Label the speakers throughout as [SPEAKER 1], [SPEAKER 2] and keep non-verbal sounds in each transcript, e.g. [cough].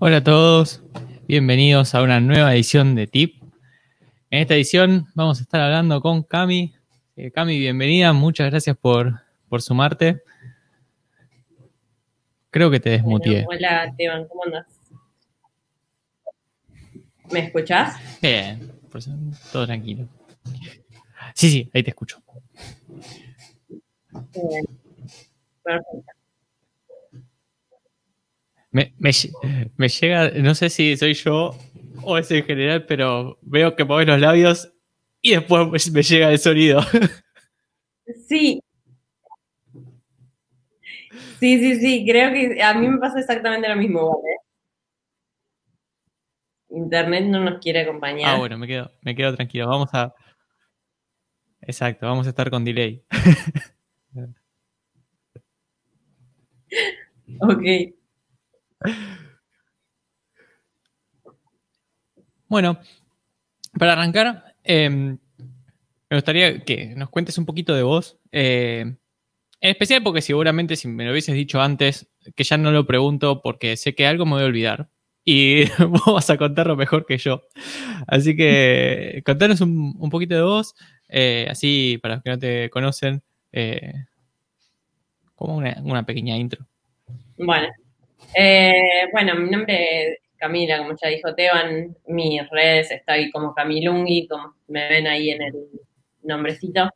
[SPEAKER 1] Hola a todos, bienvenidos a una nueva edición de TIP. En esta edición vamos a estar hablando con Cami. Eh, Cami, bienvenida, muchas gracias por, por sumarte. Creo que te desmutié.
[SPEAKER 2] hola, Teban, ¿cómo andas? ¿Me escuchás?
[SPEAKER 1] Bien, todo tranquilo. Sí, sí, ahí te escucho. Bien. Perfecto. Me, me, llega, no sé si soy yo o es en general, pero veo que mueves los labios y después me llega el sonido. [laughs]
[SPEAKER 2] Sí. Sí, sí, sí, creo que a mí me pasa exactamente lo mismo, ¿vale? Internet no nos quiere acompañar.
[SPEAKER 1] Ah, bueno, me quedo, me quedo tranquilo. Vamos a. Exacto, vamos a estar con delay. [laughs]
[SPEAKER 2] ok.
[SPEAKER 1] Bueno, para arrancar, em, me gustaría que nos cuentes un poquito de vos. Eh, en especial porque seguramente si me lo hubieses dicho antes, que ya no lo pregunto porque sé que algo me voy a olvidar. Y [laughs] vos vas a contarlo mejor que yo. Así que contanos un, poquito de vos, eh, así para los que no te conocen, eh, como una pequeña intro.
[SPEAKER 2] Bueno, eh, bueno, mi nombre es Camila, como ya dijo Teban, mis redes estoy como Camilungi, como me ven ahí en el nombrecito.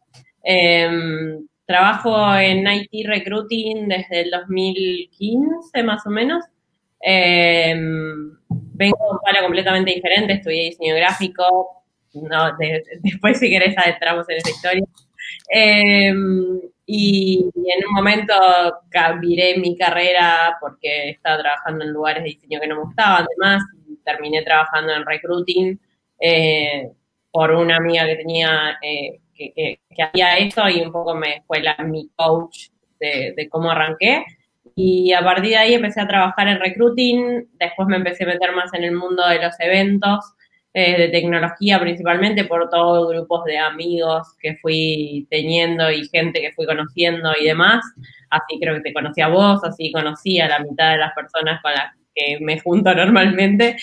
[SPEAKER 2] Em, trabajo en IT Recruiting desde el 2015 más o menos. Em, vengo de un palo completamente diferente, estudié diseño gráfico, no, después si querés adentramos en esa historia. Em, y en un momento viré mi carrera porque estaba trabajando en lugares de diseño que no me gustaban, además, y terminé trabajando en recruiting eh, por una amiga que tenía, eh, que, hacía eso y un poco me fue la, mi coach de, de cómo arranqué. Y a partir de ahí empecé a trabajar en recruiting, después me empecé a meter más en el mundo de los eventos, eh, de tecnología principalmente por todos grupos de amigos que fui teniendo y gente que fui conociendo y demás. Así creo que te conocí a vos, así conocí a la mitad de las personas con las que me junto normalmente.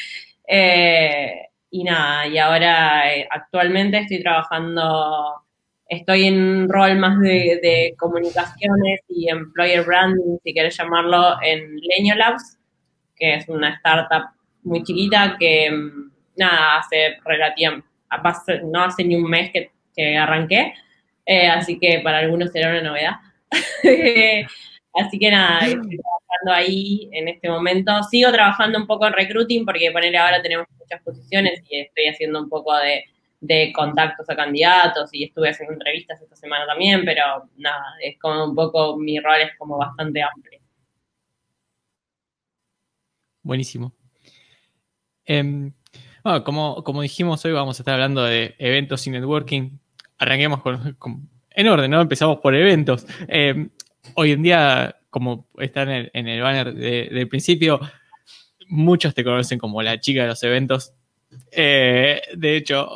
[SPEAKER 2] Eh, y nada, y ahora eh, actualmente estoy trabajando, estoy en un rol más de, comunicaciones y employer branding, si querés llamarlo, en Leño Labs, que es una startup muy chiquita que mm, nada, hace relativamente, no hace ni un mes que, arranqué, eh, así que para algunos será una novedad. [laughs] así que nada, estoy trabajando ahí en este momento. Sigo trabajando un poco en recruiting porque ponerle ahora tenemos muchas posiciones y estoy haciendo un poco de, de contactos a candidatos y estuve haciendo entrevistas esta semana también, pero nada, es como un poco, mi rol es como bastante amplio.
[SPEAKER 1] Buenísimo. Em, como, como dijimos hoy, vamos a estar hablando de eventos y networking. Arranquemos con, en orden, ¿no? Empezamos por eventos. Eh, hoy en día, como está en el, banner del principio, muchos te conocen como la chica de los eventos. Eh, de hecho,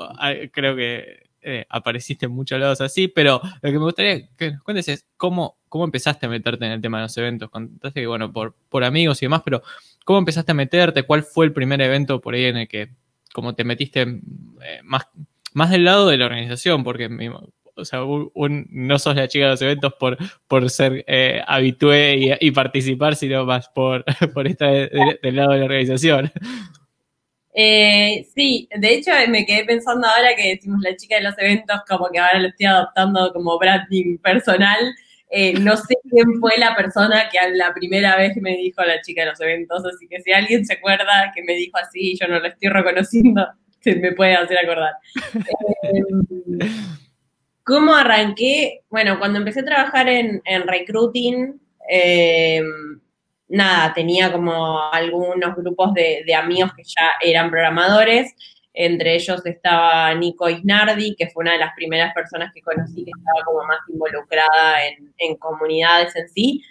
[SPEAKER 1] creo que eh, apareciste en muchos lados así, pero lo que me gustaría que nos cuentes es cómo, cómo empezaste a meterte en el tema de los eventos. Contaste que, bueno, por, por amigos y demás, pero ¿cómo empezaste a meterte? ¿Cuál fue el primer evento por ahí en el que como te metiste eh, más, más del lado de la organización, porque o sea, no sos la chica de los eventos por, por ser eh, habitué y, participar, sino más por, [laughs] por estar del lado de la organización.
[SPEAKER 2] Eh, sí, de hecho me quedé pensando ahora que decimos la chica de los eventos, como que ahora lo estoy adoptando como branding personal. Eh, no sé quién fue la persona que la primera vez me dijo la chica de los eventos, así que si alguien se acuerda que me dijo así y yo no lo estoy reconociendo, se me puede hacer acordar. Eh, ¿Cómo arranqué? Bueno, cuando empecé a trabajar en, recruiting, eh, nada, tenía como algunos grupos de amigos que ya eran programadores entre ellos estaba Nico Isnardi, que fue una de las primeras personas que conocí que estaba como más involucrada en, comunidades en sí.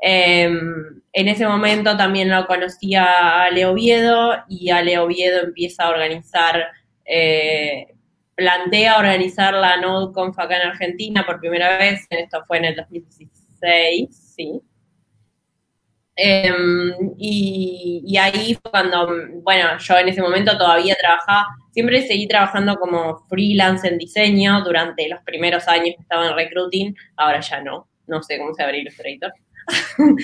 [SPEAKER 2] Em, en ese momento también lo conocía a Ale Oviedo y Ale Oviedo empieza a organizar, eh, plantea organizar la NodeConf acá en Argentina por primera vez, esto fue en el 2016, sí. Em, y, ahí fue cuando, bueno, yo en ese momento todavía trabajaba, siempre seguí trabajando como freelance en diseño durante los primeros años que estaba en recruiting, ahora ya no, no sé cómo se abre Illustrator. [laughs]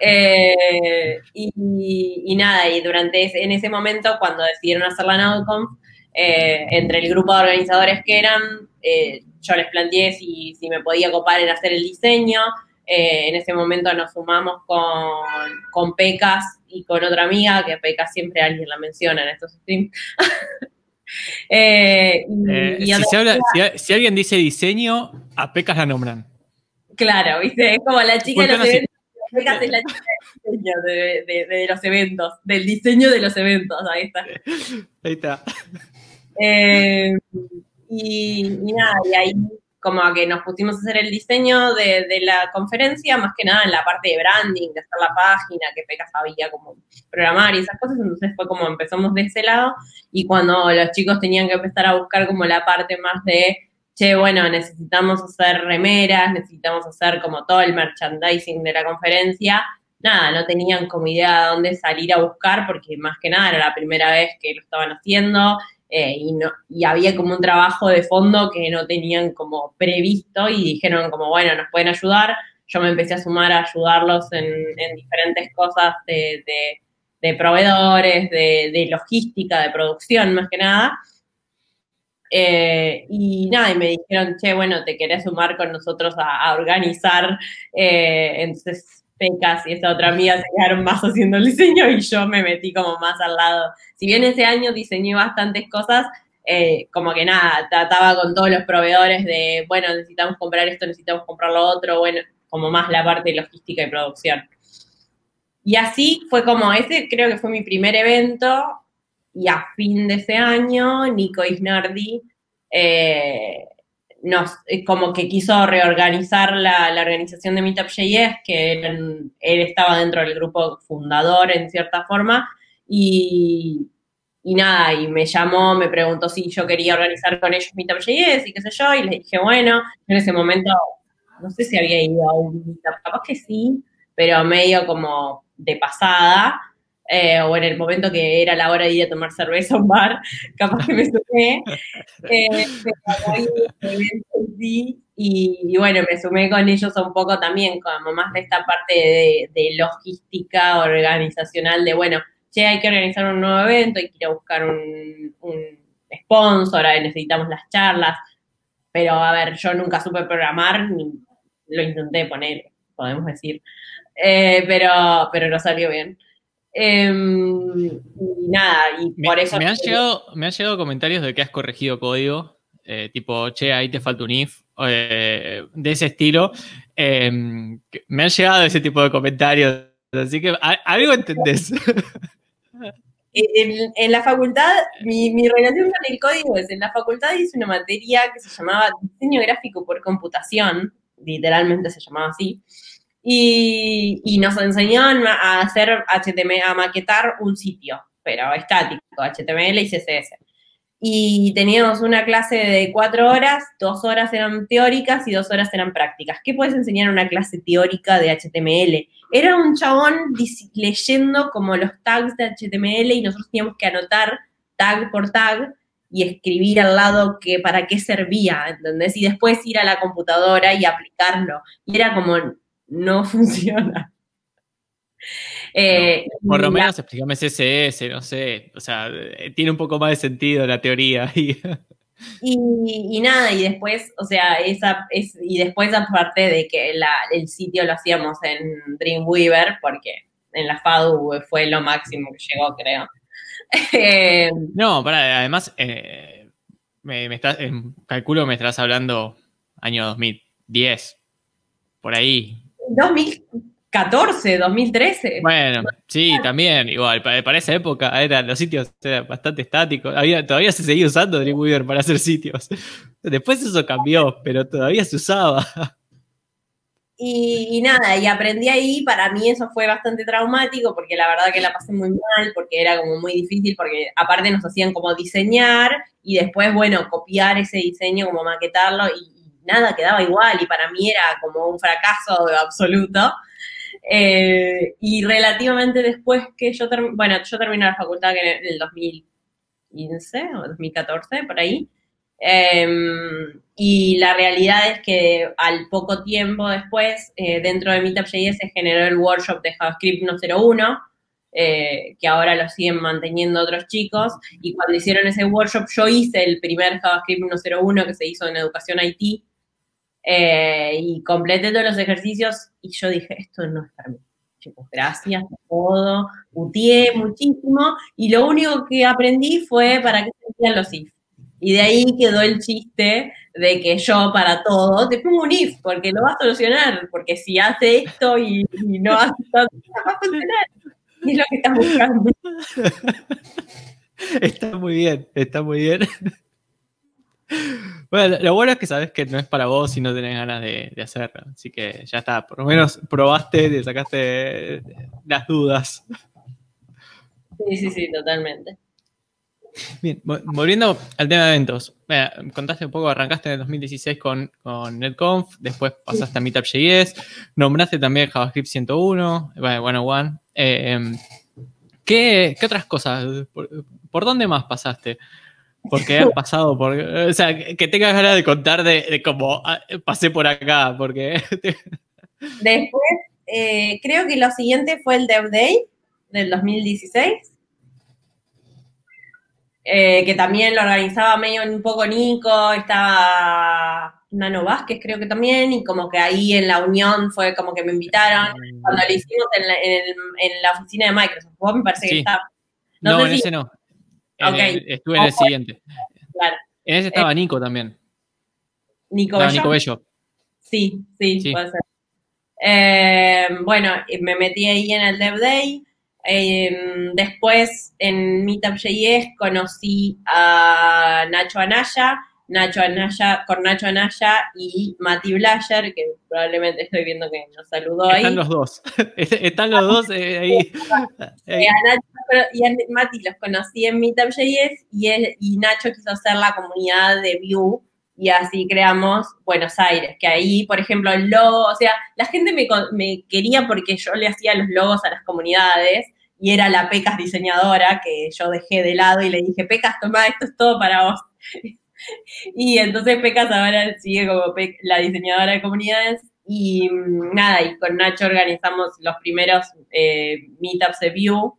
[SPEAKER 2] eh, y, nada, y durante ese, en ese momento, cuando decidieron hacer la NodeConf, eh, entre el grupo de organizadores que eran, eh, yo les planteé si, si me podía copar en hacer el diseño, eh, en ese momento nos sumamos con, con Pecas y con otra amiga, que Pecas siempre alguien la menciona en estos streams. [laughs]
[SPEAKER 1] Eh, eh, si, alguien dice diseño, a Pecas la nombran.
[SPEAKER 2] Claro, ¿viste? Es como la chica de los eventos. Pecas es la chica del diseño de, los eventos, del diseño de los eventos. Ahí está.
[SPEAKER 1] Ahí está.
[SPEAKER 2] y, y nada, y ahí como a que nos pusimos a hacer el diseño de, la conferencia, más que nada en la parte de branding, de hacer la página, que Peca sabía cómo programar y esas cosas, entonces fue como empezamos de ese lado y cuando los chicos tenían que empezar a buscar como la parte más de, che, bueno, necesitamos hacer remeras, necesitamos hacer como todo el merchandising de la conferencia, nada, no tenían como idea de dónde salir a buscar porque más que nada era la primera vez que lo estaban haciendo eh, y, había como un trabajo de fondo que no tenían como previsto y dijeron como, bueno, nos pueden ayudar. Yo me empecé a sumar a ayudarlos en, diferentes cosas de, proveedores, de, logística, de producción más que nada. Eh, y nada, y me dijeron, che, bueno, te querés sumar con nosotros a, organizar. Eh, entonces Pecas y esta otra amiga se quedaron más haciendo el diseño y yo me metí como más al lado. Si bien ese año diseñé bastantes cosas, eh, como que nada, trataba con todos los proveedores de, bueno, necesitamos comprar esto, necesitamos comprar lo otro, bueno, como más la parte de logística y producción. Y así fue como, ese creo que fue mi primer evento y a fin de ese año, Nico Isnardi eh, nos, eh, como que quiso reorganizar la, organización de Meetup.js, que él, estaba dentro del grupo fundador en cierta forma, y, nada, y me llamó, me preguntó si yo quería organizar con ellos Meetup.js y qué sé yo, y le dije, bueno, en ese momento, no sé si había ido a un Meetup, capaz que sí, pero medio como de pasada, eh, o en el momento que era la hora de ir a tomar cerveza a un bar, [laughs] capaz que me sumé. Eh, y, bueno, me sumé con ellos un poco también, como más de esta parte de, logística organizacional, de bueno, che, hay que organizar un nuevo evento, hay que ir a buscar un, un sponsor, necesitamos las charlas, pero a ver, yo nunca supe programar, ni lo intenté poner, podemos decir, eh, pero, pero no salió bien. Em, y nada, y por eso.
[SPEAKER 1] Me han, llegado, me han llegado comentarios de que has corregido código, eh, tipo, che, ahí te falta un if, eh, de ese estilo. Em, me han llegado ese tipo de comentarios, así que algo entendés. [laughs]
[SPEAKER 2] En, la facultad, mi, mi, relación con el código es, en la facultad hice una materia que se llamaba diseño gráfico por computación, literalmente se llamaba así, y, nos enseñaban a hacer HTML, a maquetar un sitio, pero estático, HTML y CSS. Y teníamos una clase de cuatro horas, dos horas eran teóricas y dos horas eran prácticas. ¿Qué puedes enseñar en una clase teórica de HTML? Era un chabón leyendo como los tags de HTML y nosotros teníamos que anotar tag por tag y escribir al lado que para qué servía, ¿entendés? Y después ir a la computadora y aplicarlo. Y era como, no [laughs] funciona.
[SPEAKER 1] Eh, por lo menos explícame CSS, no sé, o sea, eh, tiene un poco más de sentido la teoría.
[SPEAKER 2] Y, nada, y después, o sea, esa es, y después aparte de que el sitio lo hacíamos en Dreamweaver, porque en la FADU fue lo máximo que llegó, creo. [laughs]
[SPEAKER 1] Eh, no, para, además, me, me estás, calculo me estás hablando año 2010, por ahí,
[SPEAKER 2] 2014, 2013.
[SPEAKER 1] Bueno, sí, también, igual, para, esa época eran los sitios eran bastante estáticos. Había, todavía se seguía usando Dreamweaver para hacer sitios. Después eso cambió, pero todavía se usaba.
[SPEAKER 2] Y, nada, y aprendí ahí, para mí eso fue bastante traumático, porque la verdad que la pasé muy mal, porque era como muy difícil, porque aparte nos hacían como diseñar y después, bueno, copiar ese diseño, como maquetarlo, y, nada quedaba igual y para mí era como un fracaso absoluto. Eh, y relativamente después que yo bueno, yo terminé la facultad en el 2015 o 2014, por ahí. Em, y la realidad es que al poco tiempo después, eh, dentro de Meetup.js se generó el workshop de JavaScript 101, eh, que ahora lo siguen manteniendo otros chicos. Y cuando hicieron ese workshop, yo hice el primer JavaScript 101 que se hizo en educación IT. Eh, y completé todos los ejercicios y yo dije, esto no es para mí. Gracias por todo, utié muchísimo y lo único que aprendí fue para qué se hacían los if. Y de ahí quedó el chiste de que yo para todo te pongo un if, porque lo va a solucionar, porque si hace esto y, no hace esto, no va a funcionar. Es lo que estás buscando. [laughs]
[SPEAKER 1] Está muy bien, está muy bien. Bueno, lo bueno es que sabes que no es para vos si no tenés ganas de, hacerlo. Así que ya está, por lo menos probaste, te sacaste las dudas.
[SPEAKER 2] Sí, sí, sí, totalmente.
[SPEAKER 1] Bien, volviendo al tema de eventos. contaste un poco, arrancaste en el 2016 con, con NetConf, después pasaste a Meetup.js, nombraste también JavaScript 101, bueno, One. Eh, em, ¿qué, otras cosas? ¿Por, dónde más pasaste? Porque has pasado por. O sea, que tengas ganas de contar de, cómo ah, pasé por acá, porque. [laughs]
[SPEAKER 2] Después, eh, creo que lo siguiente fue el Dev Day del 2016 eh, que también lo organizaba medio un poco Nico, estaba Nano Vázquez creo que también, y como que ahí en la unión fue como que me invitaron, cuando lo hicimos en la, en, la oficina de Microsoft, vos me parece que estaba...
[SPEAKER 1] No, en ese no. Estuve en el siguiente. Claro. En ese estaba eh, Nico también.
[SPEAKER 2] Nico Bello.
[SPEAKER 1] Nico Bello.
[SPEAKER 2] Sí, sí, puede ser. Eh, bueno, me metí ahí en el Dev Day. Em, después en Meetup.js conocí a Nacho Anaya, Nacho Anaya, con Nacho Anaya y Mati Blayer, que probablemente estoy viendo que nos saludó ahí.
[SPEAKER 1] Están los dos, [laughs] están los dos eh, ahí. [laughs]
[SPEAKER 2] Eh, a Nacho y a Mati los conocí en Meetup.js y, y Nacho quiso hacer la comunidad de Vue y así creamos Buenos Aires, que ahí, por ejemplo, el logo, o sea, la gente me, me, quería porque yo le hacía los logos a las comunidades y era la Pecas diseñadora que yo dejé de lado y le dije, Pecas, toma, esto es todo para vos. [laughs] y entonces Pecas ahora sigue como la diseñadora de comunidades y mm, nada, y con Nacho organizamos los primeros eh, meetups de View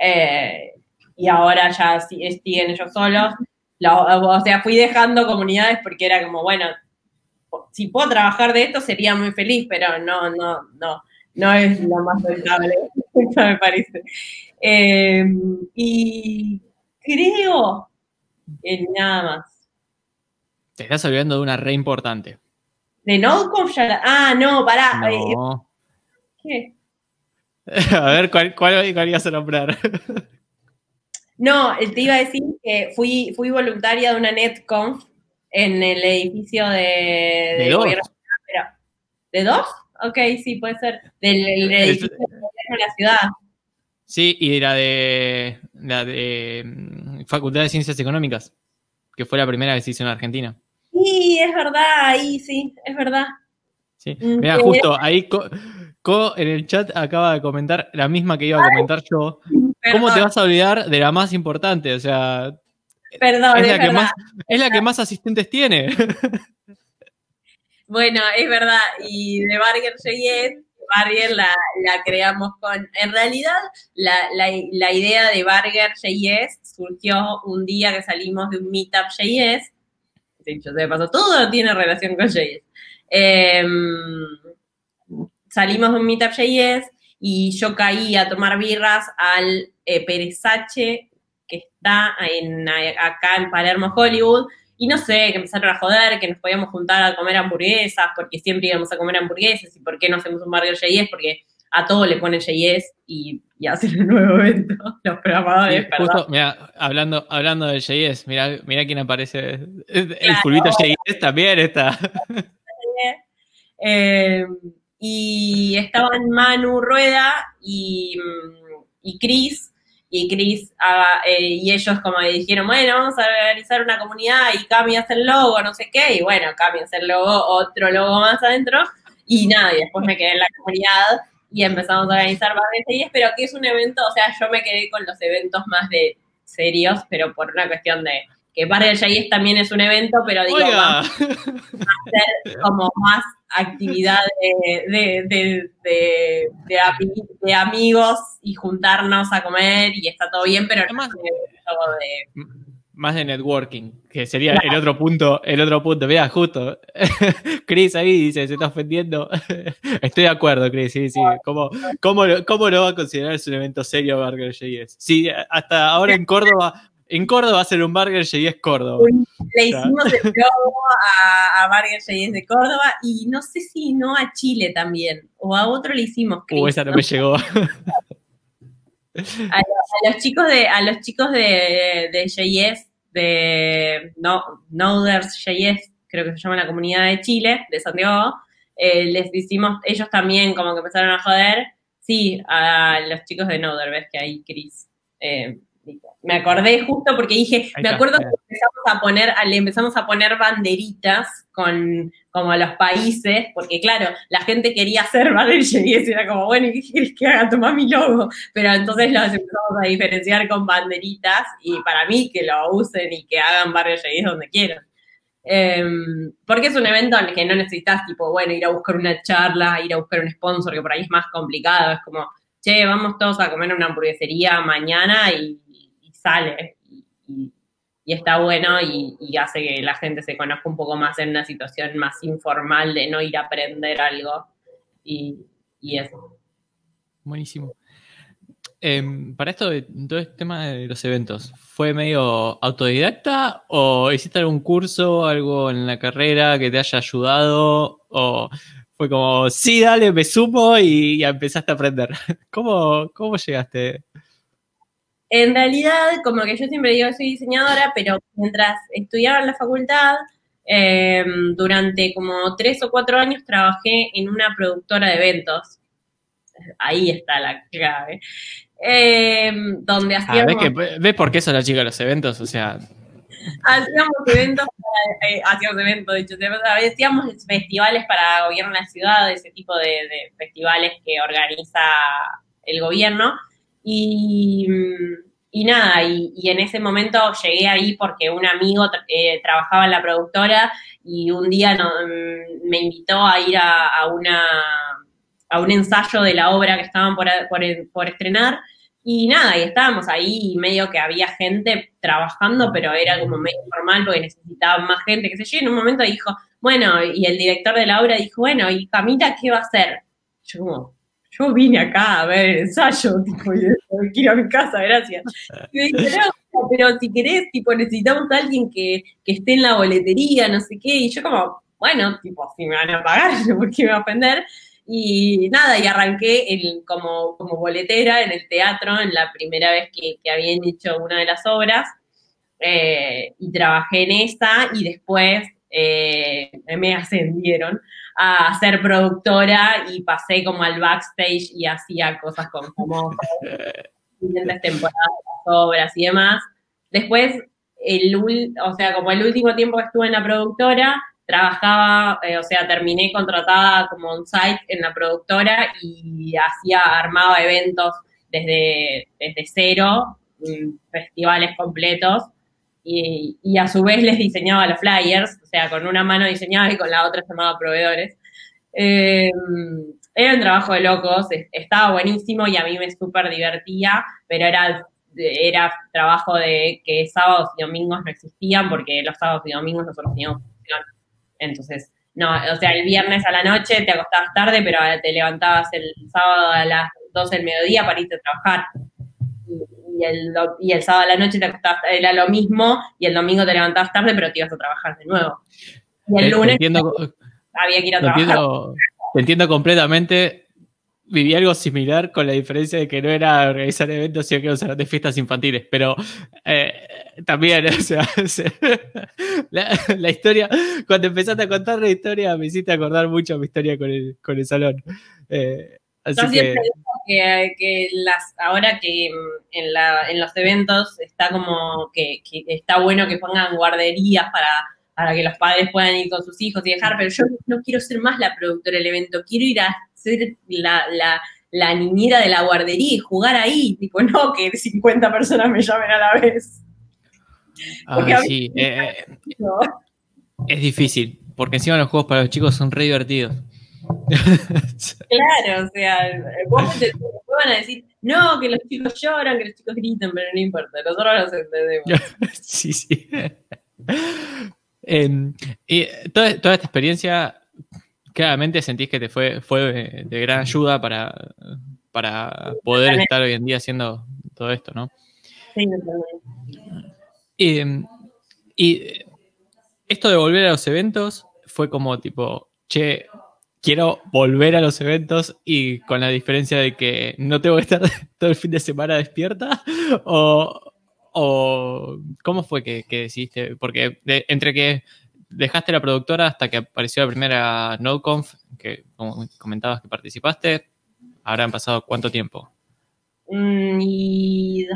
[SPEAKER 2] eh, y ahora ya siguen ellos solos. o sea, fui dejando comunidades porque era como, bueno, si puedo trabajar de esto sería muy feliz, pero no, no, no no es lo más rentable, [laughs] me parece. Eh, y creo que nada más.
[SPEAKER 1] Te estás olvidando de una re importante.
[SPEAKER 2] ¿De ya Ah, no, pará. ¿Qué? [laughs]
[SPEAKER 1] A ver, ¿cuál, cuál, cuál ibas a nombrar? [laughs]
[SPEAKER 2] No, te iba a decir que fui, fui voluntaria de una NetConf en el edificio de,
[SPEAKER 1] de, dos.
[SPEAKER 2] ¿De dos? ok, sí, puede ser. Del, edificio de la ciudad.
[SPEAKER 1] Sí, y la de la de mm, Facultad de Ciencias Económicas, que fue la primera que se hizo en Argentina.
[SPEAKER 2] Sí, es verdad, ahí sí, es verdad.
[SPEAKER 1] Sí, mm, mira, justo ahí Co, en el chat acaba de comentar la misma que iba a comentar yo. ¿Cómo te vas a olvidar de la más importante? O sea,
[SPEAKER 2] Perdón,
[SPEAKER 1] es, la, que más, es la que más asistentes tiene. [laughs]
[SPEAKER 2] Bueno, es verdad. Y de Barger JS, Barger la, la, creamos con. En realidad, la, la, idea de Barger JS surgió un día que salimos de un Meetup JS. Dicho se pasó, todo tiene relación con JS. Em, salimos de un Meetup JS y yo caí a tomar birras al eh, Perezache que está en, acá en Palermo, Hollywood y no sé, que empezaron a joder, que nos podíamos juntar a comer hamburguesas, porque siempre íbamos a comer hamburguesas, y por qué no hacemos un barrio JS, porque a todo le ponen JS y, y hacen el nuevo evento, [laughs] los programadores.
[SPEAKER 1] justo, mira, hablando, hablando de JS, mira, mira quién aparece. El claro. JS también está. [laughs]
[SPEAKER 2] Eh, y estaban Manu Rueda y, y Chris, y Chris eh, y ellos como dijeron, bueno, vamos a organizar una comunidad y cambias el logo, no sé qué, y bueno, cambias el logo, otro logo más adentro, y nada, y después me quedé en la comunidad y empezamos a organizar Barrio J.S., pero que es un evento, o sea, yo me quedé con los eventos más de serios, pero por una cuestión de que Barrio J.S. también es un evento, pero digo, vamos a hacer como más actividad de, de, de, de, de ami- de amigos y juntarnos a comer y está todo bien, pero no es un evento de...
[SPEAKER 1] Más de networking, que sería el otro punto, el otro punto. Mira, justo. [laughs] Chris ahí dice, se está ofendiendo. [laughs] Estoy de acuerdo, Chris, sí, sí. ¿Cómo, cómo, lo- cómo lo va a considerar un evento serio Burger JS? Sí, hasta ahora en Córdoba, en Córdoba va a ser un Burger JS Córdoba.
[SPEAKER 2] Le hicimos el logo a, a Barrio J.S. de Córdoba y no sé si no a Chile también, o a otro le hicimos.
[SPEAKER 1] Uh,
[SPEAKER 2] Cris,
[SPEAKER 1] esa no me llegó. [laughs]
[SPEAKER 2] a los chicos de a los chicos de, de JS de no, Noders JS creo que se llama la comunidad de Chile de Santiago eh, les hicimos ellos también como que empezaron a joder. Sí a los chicos de Noder ves que ahí Chris eh, me acordé justo porque dije me acuerdo que empezamos a poner le empezamos a poner banderitas con como los países porque claro la gente quería hacer [laughs] Barrel JS y era como bueno ¿y qué quieres que haga tomar mi logo pero entonces los empezamos a diferenciar con banderitas y para mí que lo usen y que hagan JS donde quieran. Em, porque es un evento en el que no necesitas, tipo, bueno, ir a buscar una charla, ir a buscar un sponsor, que por ahí es más complicado. Es como, che, vamos todos a comer una hamburguesería mañana y, sale. Y- y está bueno y, y hace que la gente se conozca un poco más en una situación más informal de no ir a aprender algo. Y, y eso.
[SPEAKER 1] Buenísimo. Em, para esto todo este tema de los eventos, ¿fue medio autodidacta o hiciste algún curso, algo en la carrera que te haya ayudado? ¿O fue como, sí, dale, me sumo y ya empezaste a aprender? [laughs] ¿Cómo, cómo llegaste?
[SPEAKER 2] En realidad, como que yo siempre digo, soy diseñadora, pero mientras estudiaba en la facultad, eh, durante como tres o cuatro años trabajé en una productora de eventos. Ahí está la clave. Eh, donde
[SPEAKER 1] Ah,
[SPEAKER 2] hacíamos,
[SPEAKER 1] ¿ves, que, ¿Ves por qué son las chicas de los eventos? O sea,
[SPEAKER 2] hacíamos eventos, para- eh, hacíamos eventos, de hecho, hacíamos festivales para gobierno de la ciudad, ese tipo de, de festivales que organiza el gobierno. Y, y nada, y, y en ese momento llegué ahí porque un amigo eh, trabajaba en la productora y un día no, mm, me invitó a ir a, una, a un ensayo de la obra que estaban por, por, por estrenar. Y nada, y estábamos ahí y medio que había gente trabajando, pero era como medio informal porque necesitaban más gente, que se yo. Y en un momento dijo, bueno, y el director de la obra dijo, bueno, ¿y Camila qué va a hacer? Yo como, yo vine acá a ver el ensayo, [laughs] tipo, y quiero a mi casa, gracias. Y me dice, no, pero si querés, tipo, necesitamos a alguien que, que esté en la boletería, no sé qué. Y yo como, bueno, tipo, si me van a pagar, [laughs] ¿por qué me va a ofender? Y nada, y arranqué el, como, como boletera en el teatro, en la primera vez que, que habían hecho una de las obras, eh, y trabajé en esa, y después eh, me ascendieron a ser productora y pasé como al backstage y hacía cosas con famosos, siguientes temporadas, obras y demás. Después, el, o sea, como el último tiempo que estuve en la productora, trabajaba, eh, o sea, terminé contratada como on-site en la productora y hacía, armaba eventos desde, desde cero, mm, festivales completos, y, y, a su vez les diseñaba los flyers, o sea, con una mano diseñaba y con la otra llamaba proveedores. Eh, era un trabajo de locos, estaba buenísimo y a mí me súper divertía, pero era, era trabajo de que sábados y domingos no existían porque los sábados y domingos nosotros teníamos función. Entonces, no, o sea, el viernes a la noche te acostabas tarde, pero te levantabas el sábado a las 12 del mediodía para irte a trabajar. Y, el, y el sábado a la noche te acostabas, era lo mismo, y el domingo te levantabas tarde, pero te ibas a trabajar de nuevo. Y el
[SPEAKER 1] te,
[SPEAKER 2] lunes
[SPEAKER 1] entiendo,
[SPEAKER 2] había que ir a trabajar.
[SPEAKER 1] Entiendo, te entiendo completamente. Viví algo similar con la diferencia de que no era organizar eventos, sino que era un salón de fiestas infantiles. Pero eh, también, [laughs] o sea, la, la, historia, cuando empezaste a contar la historia, me hiciste acordar mucho mi historia con el, con el salón. Eh, así
[SPEAKER 2] Yo siempre digo que, que las, ahora que en, la, en los eventos está como que, que, está bueno que pongan guarderías para, para que los padres puedan ir con sus hijos y dejar, pero yo no quiero ser más la productora del evento, quiero ir a ser la, la, la niñera de la guardería y jugar ahí, tipo, no que 50 personas me llamen a la vez.
[SPEAKER 1] Ay, sí, eh, eh, es difícil, porque encima los juegos para los chicos son re divertidos. [laughs]
[SPEAKER 2] claro, o sea, vos te, van a decir, no, que los chicos lloran, que los chicos gritan, pero no importa, nosotros los entendemos. [laughs]
[SPEAKER 1] sí, sí. Em, y toda, toda, esta experiencia, claramente sentís que te fue, fue de, gran ayuda para, para poder estar hoy en día haciendo todo esto, ¿no? Sí, y, y esto de volver a los eventos fue como tipo, che, quiero volver a los eventos y con la diferencia de que no tengo que estar [laughs] todo el fin de semana despierta o, cómo fue que, decidiste, porque entre que dejaste la productora hasta que apareció la primera NodeConf, que como comentabas que participaste, habrán pasado cuánto tiempo?
[SPEAKER 2] Mm, y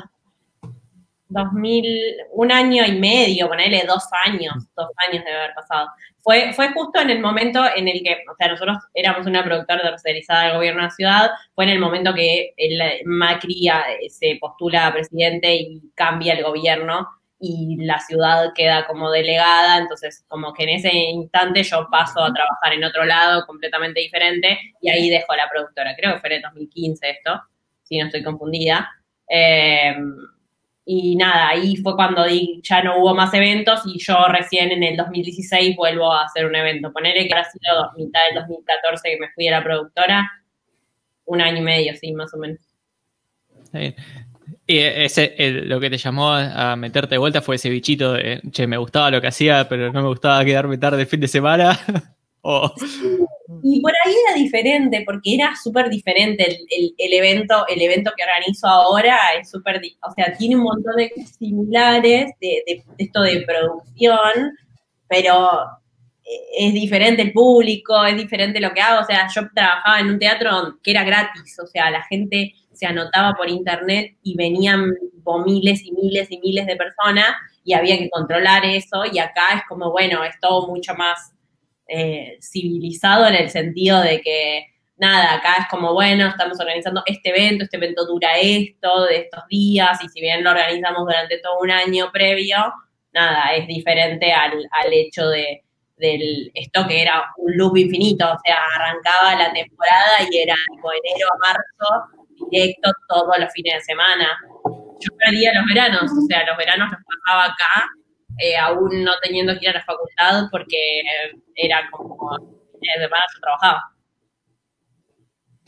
[SPEAKER 2] 2000, un año y medio, ponerle dos años, dos años debe haber pasado. Fue, fue justo en el momento en el que, o sea, nosotros éramos una productora tercerizada del gobierno de la ciudad, fue en el momento que el Macri eh, se postula a presidente y cambia el gobierno y la ciudad queda como delegada, entonces como que en ese instante yo paso a trabajar en otro lado completamente diferente y ahí dejo la productora. Creo que fue en el 2015 esto, si no estoy confundida. Eh, y nada, ahí fue cuando ya no hubo más eventos y yo recién en el 2016 vuelvo a hacer un evento. Ponerle que ha sido mitad del 2014 que me fui a la productora, un año y medio, sí, más o menos.
[SPEAKER 1] Y ese, lo que te llamó a meterte de vuelta fue ese bichito de, che, me gustaba lo que hacía, pero no me gustaba quedarme tarde el fin de semana. [laughs]
[SPEAKER 2] Y por ahí era diferente, porque era súper diferente el, evento, el evento que organizo ahora es súper, o sea, tiene un montón de similares de, esto de producción, pero es diferente el público, es diferente lo que hago, o sea, yo trabajaba en un teatro que era gratis, o sea, la gente se anotaba por internet y venían miles y miles y miles de personas y había que controlar eso y acá es como, bueno, es todo mucho más eh, civilizado en el sentido de que, nada, acá es como, bueno, estamos organizando este evento, este evento dura esto, de estos días, y si bien lo organizamos durante todo un año previo, nada, es diferente al, al hecho de, del esto que era un loop infinito, o sea, arrancaba la temporada y era tipo enero a marzo, directo todos los fines de semana. Yo perdía los veranos, o sea, los veranos los pasaba acá eh, aún no teniendo que ir a la facultad porque era como de semana trabajaba.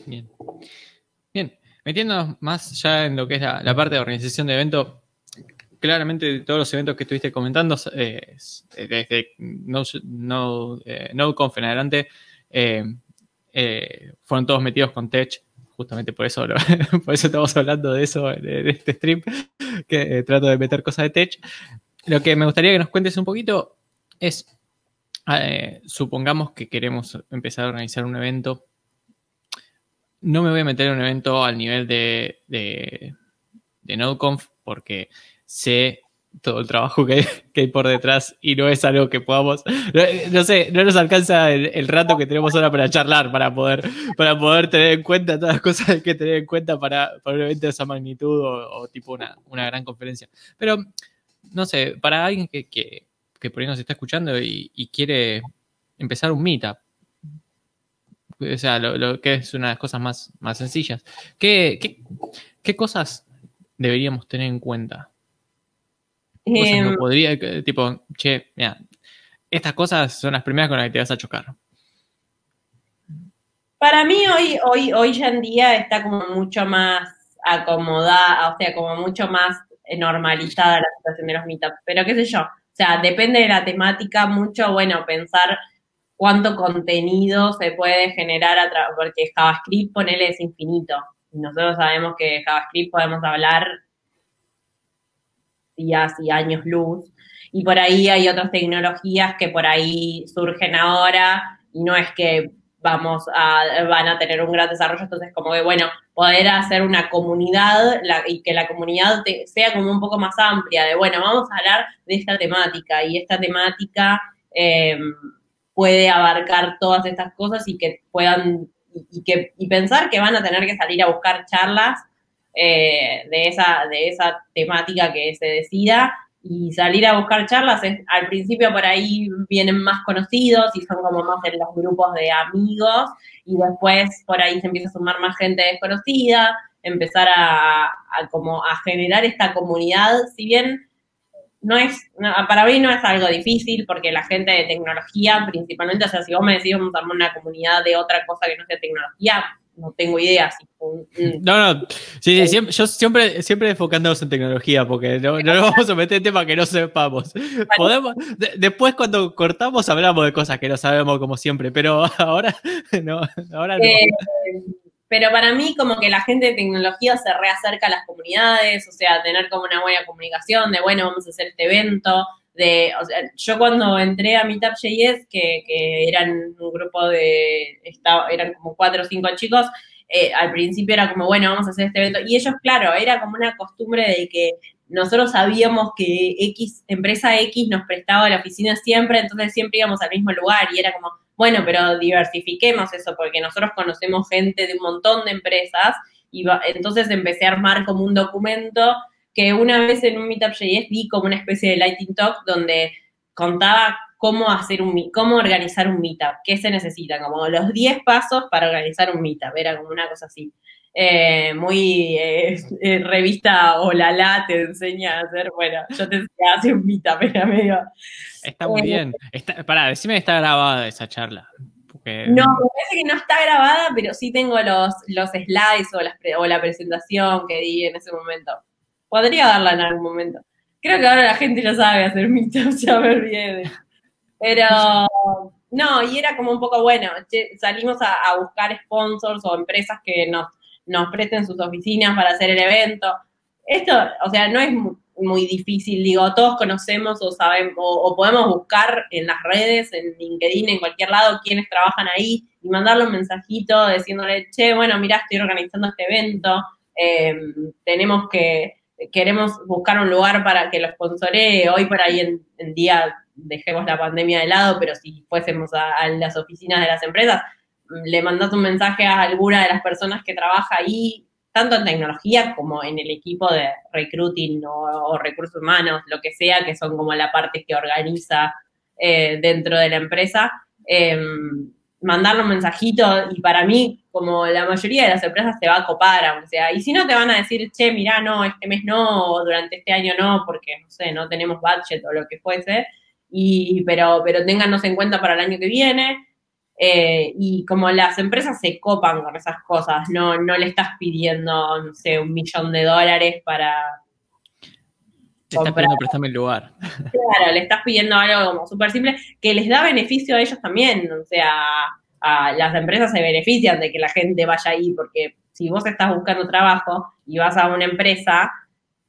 [SPEAKER 1] Bien. Bien, metiéndonos más ya en lo que es la, parte de organización de eventos, claramente todos los eventos que estuviste comentando, eh, desde no, no, eh, en adelante, fueron todos metidos con Tech, justamente por eso, [laughs] por eso estamos hablando de eso, de, este stream, que trato de meter cosas de Tech, lo que me gustaría que nos cuentes un poquito es, eh, supongamos que queremos empezar a organizar un evento. No me voy a meter en un evento al nivel de, de, NodeConf porque sé todo el trabajo [laughs] que hay, por detrás y no es algo que podamos, no, sé, no nos alcanza el, rato que tenemos ahora para charlar, para poder, para poder tener en cuenta todas las cosas que hay que tener en cuenta para, un evento de esa magnitud o, tipo una, una, gran conferencia. Pero no sé, para alguien que, que, por ahí nos está escuchando y, quiere empezar un meetup, o sea, lo, que es una de las cosas más, más sencillas, ¿qué, qué, cosas deberíamos tener en cuenta? Cosas em, podría, tipo, che, mira, estas cosas son las primeras con las que te vas a chocar.
[SPEAKER 2] Para mí hoy, hoy, hoy en día está como mucho más acomodada, o sea, como mucho más normalizada la situación de los meetups, pero qué sé yo, o sea, depende de la temática mucho, bueno, pensar cuánto contenido se puede generar a porque JavaScript, ponele, es infinito. Nosotros sabemos que JavaScript podemos hablar días y años luz, y por ahí hay otras tecnologías que por ahí surgen ahora, y no es que vamos a, van a tener un gran desarrollo, entonces como que, bueno, poder hacer una comunidad y que la comunidad sea como un poco más amplia, de, bueno, vamos a hablar de esta temática y esta temática em, puede abarcar todas estas cosas y que puedan y, que, y pensar que van a tener que salir a buscar charlas eh, de, esa, de esa temática que se decida y salir a buscar charlas. Es, al principio por ahí vienen más conocidos y son como más en los grupos de amigos y después por ahí se empieza a sumar más gente desconocida, empezar a, como a generar esta comunidad, si bien no es, para mí no es algo difícil porque la gente de tecnología principalmente, o sea, si vos me decís vamos a armar una comunidad de otra cosa que no sea tecnología, no tengo idea. Si,
[SPEAKER 1] no, no, sí, siempre, yo siempre, siempre enfocándonos en tecnología porque no, no nos vamos a meter en temas que no sepamos. Podemos, después cuando cortamos hablamos de cosas que no sabemos como siempre, pero [laughs] ahora no. Ahora no.
[SPEAKER 2] Eh, pero para mí como que la gente de tecnología se reacerca a las comunidades, o sea, tener como una buena comunicación de, bueno, vamos a hacer este evento, de, o sea, yo cuando entré a Meetup.js, que, que eran un grupo de, eran como cuatro o cinco chicos, eh, al principio era como, bueno, vamos a hacer este evento. Y ellos, claro, era como una costumbre de que nosotros sabíamos que X, empresa X nos prestaba la oficina siempre, entonces siempre íbamos al mismo lugar y era como, bueno, pero diversifiquemos eso, porque nosotros conocemos gente de un montón de empresas y entonces empecé a armar como un documento que una vez en un Meetup.js di como una especie de Lighting Talk donde contaba cómo hacer un cómo organizar un meetup, qué se necesita, como los 10 pasos para organizar un meetup, era como una cosa así. Eh, muy eh, eh, revista Olala te enseña a hacer, bueno, yo te enseñé a hacer un meetup, era medio...
[SPEAKER 1] Está muy bien. Está, pará, decime que está grabada esa charla.
[SPEAKER 2] No, me parece que no está grabada, pero sí tengo los, los slides o, o la presentación que di en ese momento. Podría darla en algún momento. Creo que ahora la gente ya sabe hacer meetups, [laughs] ya me olvidé. Pero no, y era como un poco bueno. Salimos a, buscar sponsors o empresas que nos, nos presten sus oficinas para hacer el evento. Esto, o sea, no es muy, difícil, digo, todos conocemos o sabemos, o, podemos buscar en las redes, en LinkedIn, en cualquier lado, quienes trabajan ahí y mandarle un mensajito diciéndole, che, bueno, mira, estoy organizando este evento, eh, tenemos que, queremos buscar un lugar para que lo sponsoree. Hoy por ahí en, día dejemos la pandemia de lado, pero si fuésemos a, las oficinas de las empresas, le mandas un mensaje a alguna de las personas que trabaja ahí, tanto en tecnología como en el equipo de recruiting o, recursos humanos, lo que sea, que son como la parte que organiza eh, dentro de la empresa. Em, mandarle un mensajito y para mí, como la mayoría de las empresas, se va a copar, o sea, y si no te van a decir, che, mirá, no, este mes no, o durante este año no, porque, no sé, no tenemos budget o lo que fuese, y, pero, pero téngannos en cuenta para el año que viene, eh, y como las empresas se copan con esas cosas, no, no le estás pidiendo, no sé, un millón de dólares para...
[SPEAKER 1] Te estás pidiendo préstame el lugar. [laughs]
[SPEAKER 2] Claro, le estás pidiendo algo como súper simple que les da beneficio a ellos también, o sea, a las empresas se benefician de que la gente vaya ahí, porque si vos estás buscando trabajo y vas a una empresa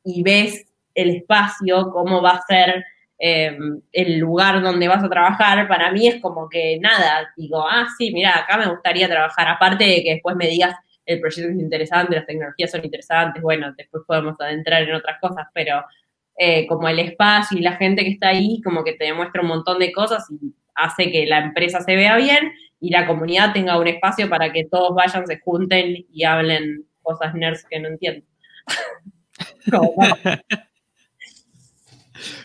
[SPEAKER 2] y ves el espacio, cómo va a ser em, el lugar donde vas a trabajar, para mí es como que nada, digo, ah, sí, mira, acá me gustaría trabajar, aparte de que después me digas, el proyecto es interesante, las tecnologías son interesantes, bueno, después podemos adentrar en otras cosas, pero eh, como el espacio y la gente que está ahí, como que te demuestra un montón de cosas y hace que la empresa se vea bien y la comunidad tenga un espacio para que todos vayan, se junten y hablen cosas nerds que no entiendo. [laughs]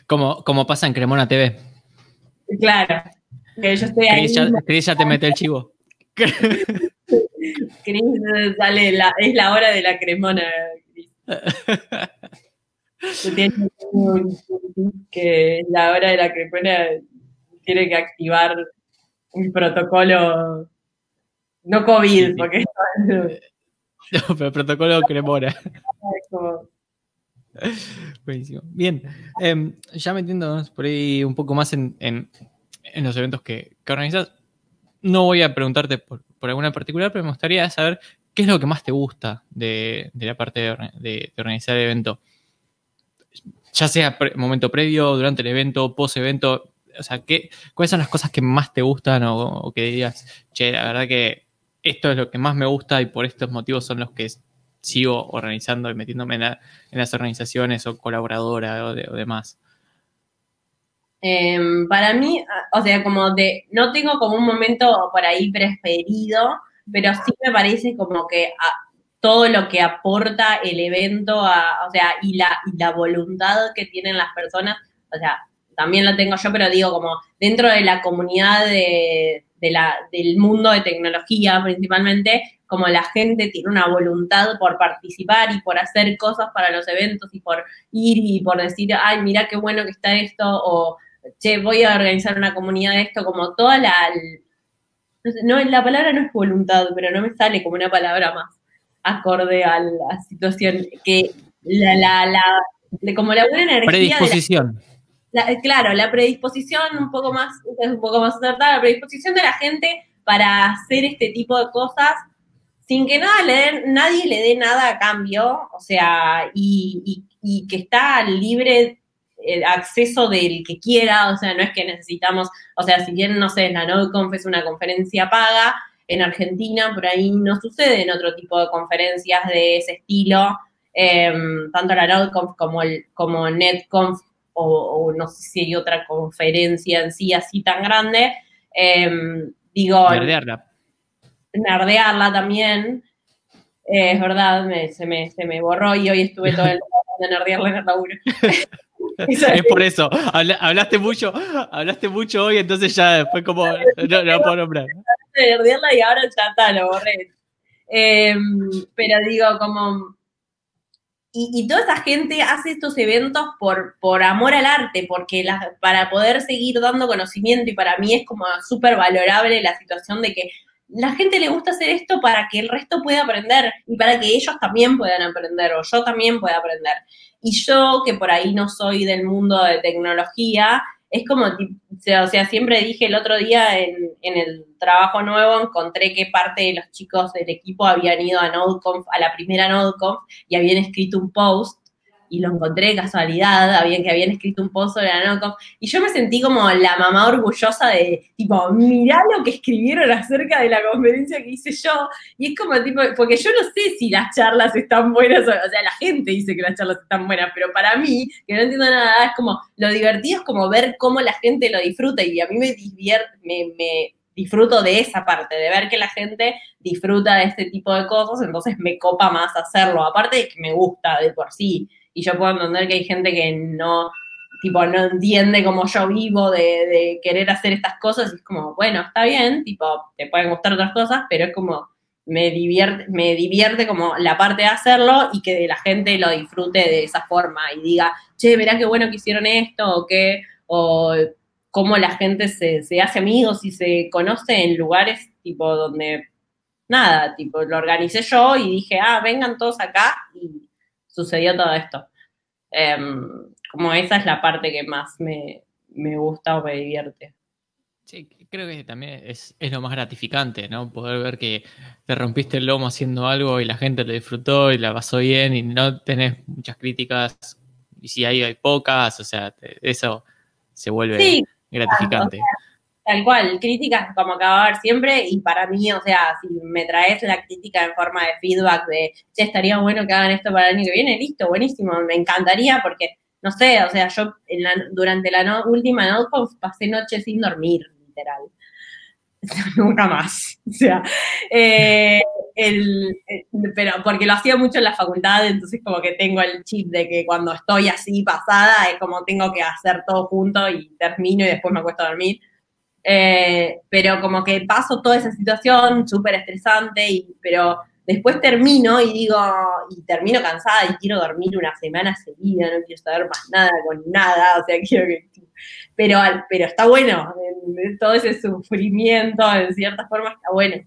[SPEAKER 1] como, como pasa en Cremona TV.
[SPEAKER 2] Claro. Que yo estoy ahí.
[SPEAKER 1] Cris ya, te mete el chivo. [laughs]
[SPEAKER 2] Cris sale, la, es la hora de la cremona, [laughs] que la hora de la cremona tiene que activar un protocolo, no COVID, porque... [laughs]
[SPEAKER 1] No, pero protocolo cremora. [laughs] Buenísimo. Bien, em, ya metiéndonos por ahí un poco más en, los eventos que, organizas, no voy a preguntarte por, alguna en particular, pero me gustaría saber qué es lo que más te gusta de, la parte de, organizar el evento. Ya sea momento previo, durante el evento, post evento, o sea, ¿qué, ¿cuáles son las cosas que más te gustan o, que digas, che, la verdad que esto es lo que más me gusta y por estos motivos son los que sigo organizando y metiéndome en, las organizaciones o colaboradora o, demás?
[SPEAKER 2] Em, para mí, o sea, como de, no tengo como un momento por ahí preferido, pero sí me parece como que todo lo que aporta el evento, o sea, y la, y la voluntad que tienen las personas, o sea, también lo tengo yo, pero digo como dentro de la comunidad de, la, del mundo de tecnología principalmente, como la gente tiene una voluntad por participar y por hacer cosas para los eventos y por ir y por decir, ay, mira qué bueno que está esto, o che, voy a organizar una comunidad de esto, como toda la... No, la palabra no es voluntad, pero no me sale como una palabra más acorde a la situación, que la, la, la como la buena energía...
[SPEAKER 1] Predisposición.
[SPEAKER 2] claro, la predisposición un poco más, es un poco más acertada, la predisposición de la gente para hacer este tipo de cosas sin que nada le nadie le dé nada a cambio, o sea, y, que está libre el acceso del que quiera, o sea, no es que necesitamos, o sea, si bien, no sé, la NodeConf es una conferencia paga, en Argentina por ahí no sucede en otro tipo de conferencias de ese estilo, em, tanto la NodeConf como, el, como NetConf o, no sé si hay otra conferencia en sí así tan grande. Em, digo.
[SPEAKER 1] Nerdearla.
[SPEAKER 2] Nerdearla también. Eh, es verdad, se, me, se me borró y hoy estuve todo el día de nerdearla en el laburo. [laughs]
[SPEAKER 1] es por eso, hablaste mucho, hablaste mucho hoy, entonces ya fue como, no, no puedo nombrar.
[SPEAKER 2] Nerdearla y ahora ya está, lo borré. Em, pero digo, como y, toda esa gente hace estos eventos por, por amor al arte, porque para poder seguir dando conocimiento y para mí es como súper valorable la situación de que la gente le gusta hacer esto para que el resto pueda aprender y para que ellos también puedan aprender o yo también pueda aprender. Y yo, que por ahí no soy del mundo de tecnología, es como, o sea, siempre dije el otro día en, en, el trabajo nuevo, encontré que parte de los chicos del equipo habían ido a NodeConf, a la primera NodeConf, y habían escrito un post y lo encontré de casualidad, habían, que habían escrito un post sobre la NoConf, y yo me sentí como la mamá orgullosa de, tipo, mirá lo que escribieron acerca de la conferencia que hice yo, y es como, tipo, porque yo no sé si las charlas están buenas, o sea, la gente dice que las charlas están buenas, pero para mí, que no entiendo nada, es como, lo divertido es como ver cómo la gente lo disfruta, y a mí me divierte, me, me disfruto de esa parte, de ver que la gente disfruta de este tipo de cosas, entonces me copa más hacerlo, aparte de que me gusta de por sí y yo puedo entender que hay gente que no, tipo, no entiende cómo yo vivo de, querer hacer estas cosas, y es como, bueno, está bien, tipo, te pueden gustar otras cosas, pero es como, me divierte, me divierte como la parte de hacerlo y que la gente lo disfrute de esa forma y diga, che, verá qué bueno que hicieron esto, o qué, o cómo la gente se, se hace amigos y se conoce en lugares, tipo, donde, nada, tipo, lo organicé yo y dije, ah, vengan todos acá y sucedió todo esto. Em, como esa es la parte que más me, gusta o me divierte.
[SPEAKER 1] Sí, creo que también es, lo más gratificante, ¿no? Poder ver que te rompiste el lomo haciendo algo y la gente lo disfrutó y la pasó bien y no tenés muchas críticas y si hay, hay pocas, o sea, eso se vuelve gratificante.
[SPEAKER 2] Tal cual, críticas como que va a haber siempre y para mí, o sea, si me traes la crítica en forma de feedback de, che, estaría bueno que hagan esto para el año que viene, listo, buenísimo, me encantaría porque, no sé, o sea, yo durante la última NodeConf pasé noches sin dormir, literal. [laughs] Nunca más. O sea, eh, el, pero porque lo hacía mucho en la facultad, entonces como que tengo el chip de que cuando estoy así pasada es como tengo que hacer todo junto y termino y después me acuesto a dormir eh, pero como que paso toda esa situación súper estresante, y, pero después termino y digo, y termino cansada y quiero dormir una semana seguida, no quiero saber más nada con nada, o sea, [laughs] quiero que... Pero, pero está bueno, todo ese sufrimiento, en cierta forma, está bueno.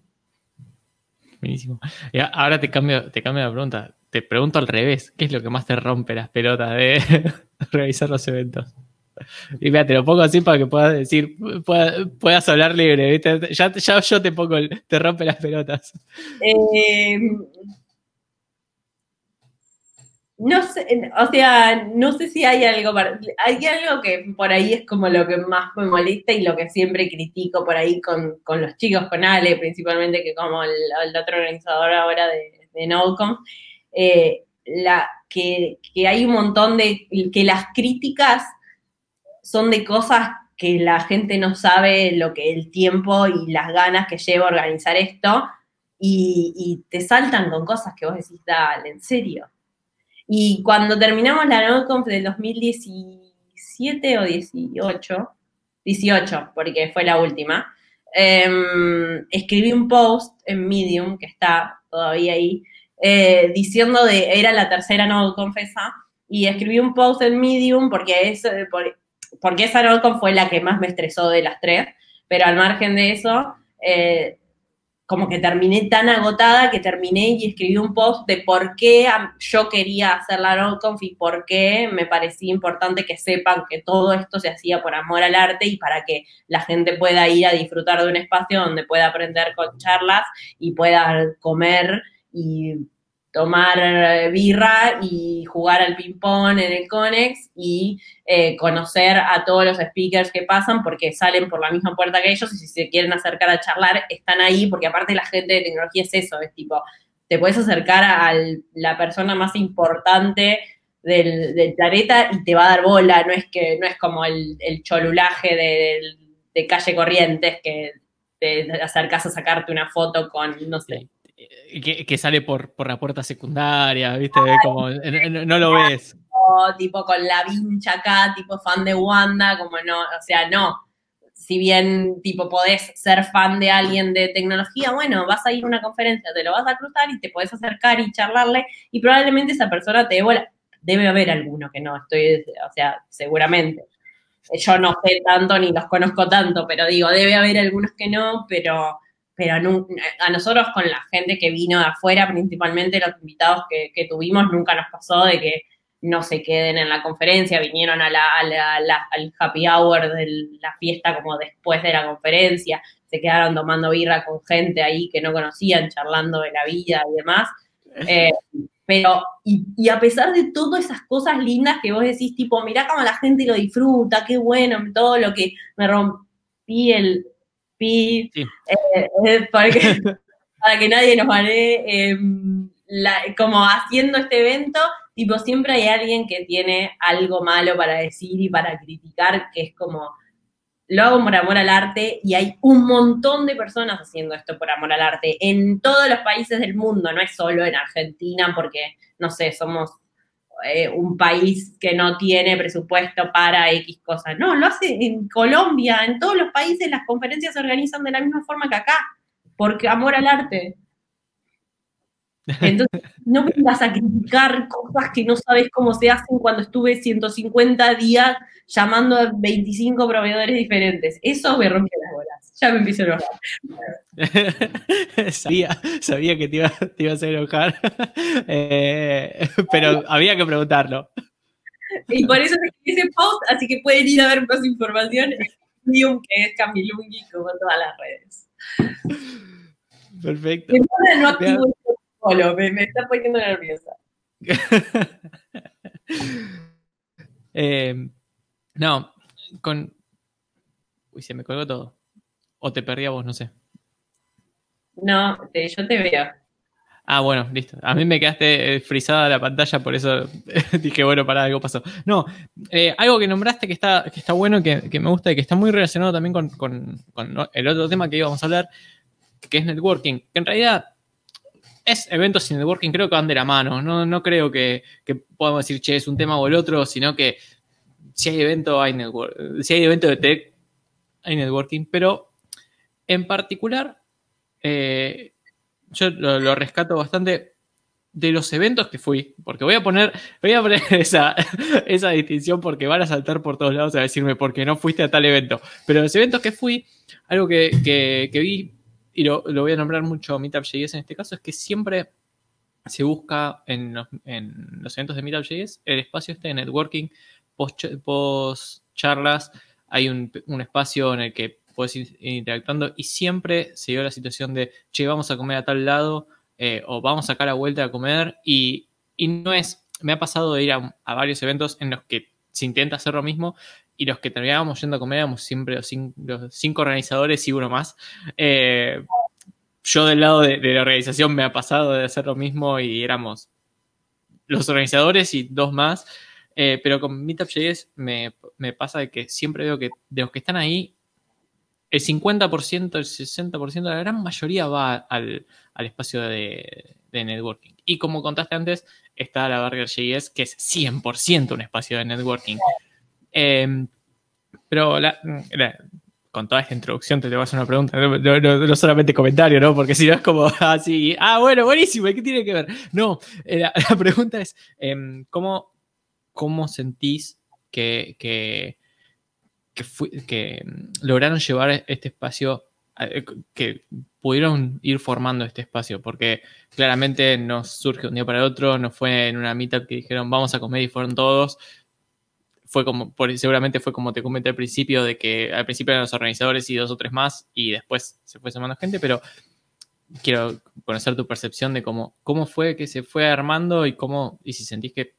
[SPEAKER 1] Buenísimo. Y ahora te cambio, te cambio la pregunta. Te pregunto al revés, ¿qué es lo que más te rompe las pelotas de [laughs] realizar los eventos? Y mira, te lo pongo así para que puedas decir, puedas, hablar libre, ¿viste? Ya, yo te pongo, te rompe las pelotas.
[SPEAKER 2] Eh, no sé, o sea, no sé si hay algo, hay algo que por ahí es como lo que más me molesta y lo que siempre critico por ahí con, los chicos, con Ale principalmente, que como el, otro organizador ahora de, de NodeConf, eh, la, que, que hay un montón de, que las críticas son de cosas que la gente no sabe lo que el tiempo y las ganas que lleva a organizar esto. y, te saltan con cosas que vos decís, dale, en serio. Y cuando terminamos la NodeConf del 2017 o 18, 18, porque fue la última, em, escribí un post en Medium, que está todavía ahí, eh, diciendo de, era la tercera NodeConf esa, y escribí un post en Medium porque, es, porque esa NodeConf fue la que más me estresó de las tres, pero al margen de eso, eh, como que terminé tan agotada que terminé y escribí un post de por qué yo quería hacer la NodeConf y por qué me parecía importante que sepan que todo esto se hacía por amor al arte y para que la gente pueda ir a disfrutar de un espacio donde pueda aprender con charlas y pueda comer y tomar eh, birra y jugar al ping-pong en el Conex y eh, conocer a todos los speakers que pasan porque salen por la misma puerta que ellos y si se quieren acercar a charlar están ahí porque aparte la gente de tecnología es eso, es tipo, te puedes acercar a la persona más importante del, planeta y te va a dar bola, no es que no es como el, cholulaje de, de calle Corrientes que te acercas a sacarte una foto con, no sé,
[SPEAKER 1] que, sale por, por, la puerta secundaria, ¿viste? Como, no, lo ves.
[SPEAKER 2] Tipo con la vincha acá, tipo fan de Wanda, como no, o sea, no. Si bien, tipo, podés ser fan de alguien de tecnología, bueno, vas a ir a una conferencia, te lo vas a cruzar y te podés acercar y charlarle y probablemente esa persona te dé Debe haber alguno que no, estoy, o sea, seguramente. Yo no sé tanto ni los conozco tanto, pero digo, debe haber algunos que no, pero pero a nosotros con la gente que vino de afuera, principalmente los invitados que, tuvimos, nunca nos pasó de que no se queden en la conferencia, vinieron a la, al happy hour de la fiesta como después de la conferencia, se quedaron tomando birra con gente ahí que no conocían, charlando de la vida y demás. Eh, pero, y, a pesar de todas esas cosas lindas que vos decís, tipo, mirá cómo la gente lo disfruta, qué bueno, todo lo que me rompí el, pi, eh, eh, para, que, [laughs] nadie nos vale, em, como haciendo este evento, tipo, siempre hay alguien que tiene algo malo para decir y para criticar, que es como, lo hago por amor al arte y hay un montón de personas haciendo esto por amor al arte en todos los países del mundo, no es solo en Argentina, porque, no sé, somos eh, un país que no tiene presupuesto para X cosas. No, lo hace en Colombia, en todos los países las conferencias se organizan de la misma forma que acá, porque amor al arte. Entonces, no vas a criticar cosas que no sabes cómo se hacen cuando estuve 150 días llamando a 25 proveedores diferentes. Eso me rompió las bolas. Ya me empiezo a
[SPEAKER 1] enojar. [laughs] sabía, sabía que te, iba, te ibas a enojar, [laughs] eh, pero había que preguntarlo.
[SPEAKER 2] Y por eso escribí ese post, así que pueden ir a ver más información en Medium, que es Camilungi, como todas las redes.
[SPEAKER 1] Perfecto.
[SPEAKER 2] no activo me, me está poniendo nerviosa. [laughs]
[SPEAKER 1] eh, no, con. Uy, se me colgó todo. O te perdí a vos, no sé.
[SPEAKER 2] No, yo te veo.
[SPEAKER 1] Ah, bueno, listo. A mí me quedaste eh, frisada la pantalla, por eso [laughs] dije, bueno, para algo pasó. No, eh, algo que nombraste que está, que está bueno, que, que, me gusta y que está muy relacionado también con, con, el otro tema que íbamos a hablar, que es networking. Que en realidad es eventos y networking, creo que van de la mano. No, no creo que, que podamos decir, che, es un tema o el otro, sino que si hay evento, hay. Si hay evento de tech, hay networking. Pero en particular, eh, yo lo, rescato bastante de los eventos que fui, porque voy a poner, voy a poner [laughs] esa, esa distinción porque van a saltar por todos lados a decirme por qué no fuiste a tal evento. Pero los eventos que fui, algo que, vi, y lo, voy a nombrar mucho Meetup.js en este caso, es que siempre se busca en los, en los eventos de Meetup.js el espacio este de networking post, charlas hay un, espacio en el que puedes ir interactuando y siempre se dio la situación de, che, vamos a comer a tal lado eh, o vamos a sacar a vuelta a comer y, no es, me ha pasado de ir a, varios eventos en los que se intenta hacer lo mismo y los que terminábamos yendo a comer éramos siempre los cinco, organizadores y uno más. Eh, yo del lado de, la organización me ha pasado de hacer lo mismo y éramos los organizadores y dos más. Eh, pero con Meetup.js me, me pasa de que siempre veo que de los que están ahí, el 50%, el 60%, la gran mayoría va al, espacio de, networking. Y como contaste antes, está la Burger JS, que es 100% un espacio de networking. Em, pero con toda esta introducción te, te voy a una pregunta, no, solamente comentario, ¿no? Porque si no es como así, ah, bueno, buenísimo, ¿qué tiene que ver? No, eh, la, pregunta es, em, ¿cómo, ¿cómo sentís que que, mm, lograron llevar este espacio, eh, que pudieron ir formando este espacio, porque claramente nos surge un día para el otro, no fue en una meetup que dijeron vamos a comer y fueron todos. Fue como, seguramente fue como te comenté al principio, de que al principio eran los organizadores y dos o tres más, y después se fue sumando gente, pero quiero conocer tu percepción de cómo, cómo fue que se fue armando y cómo, y si sentís que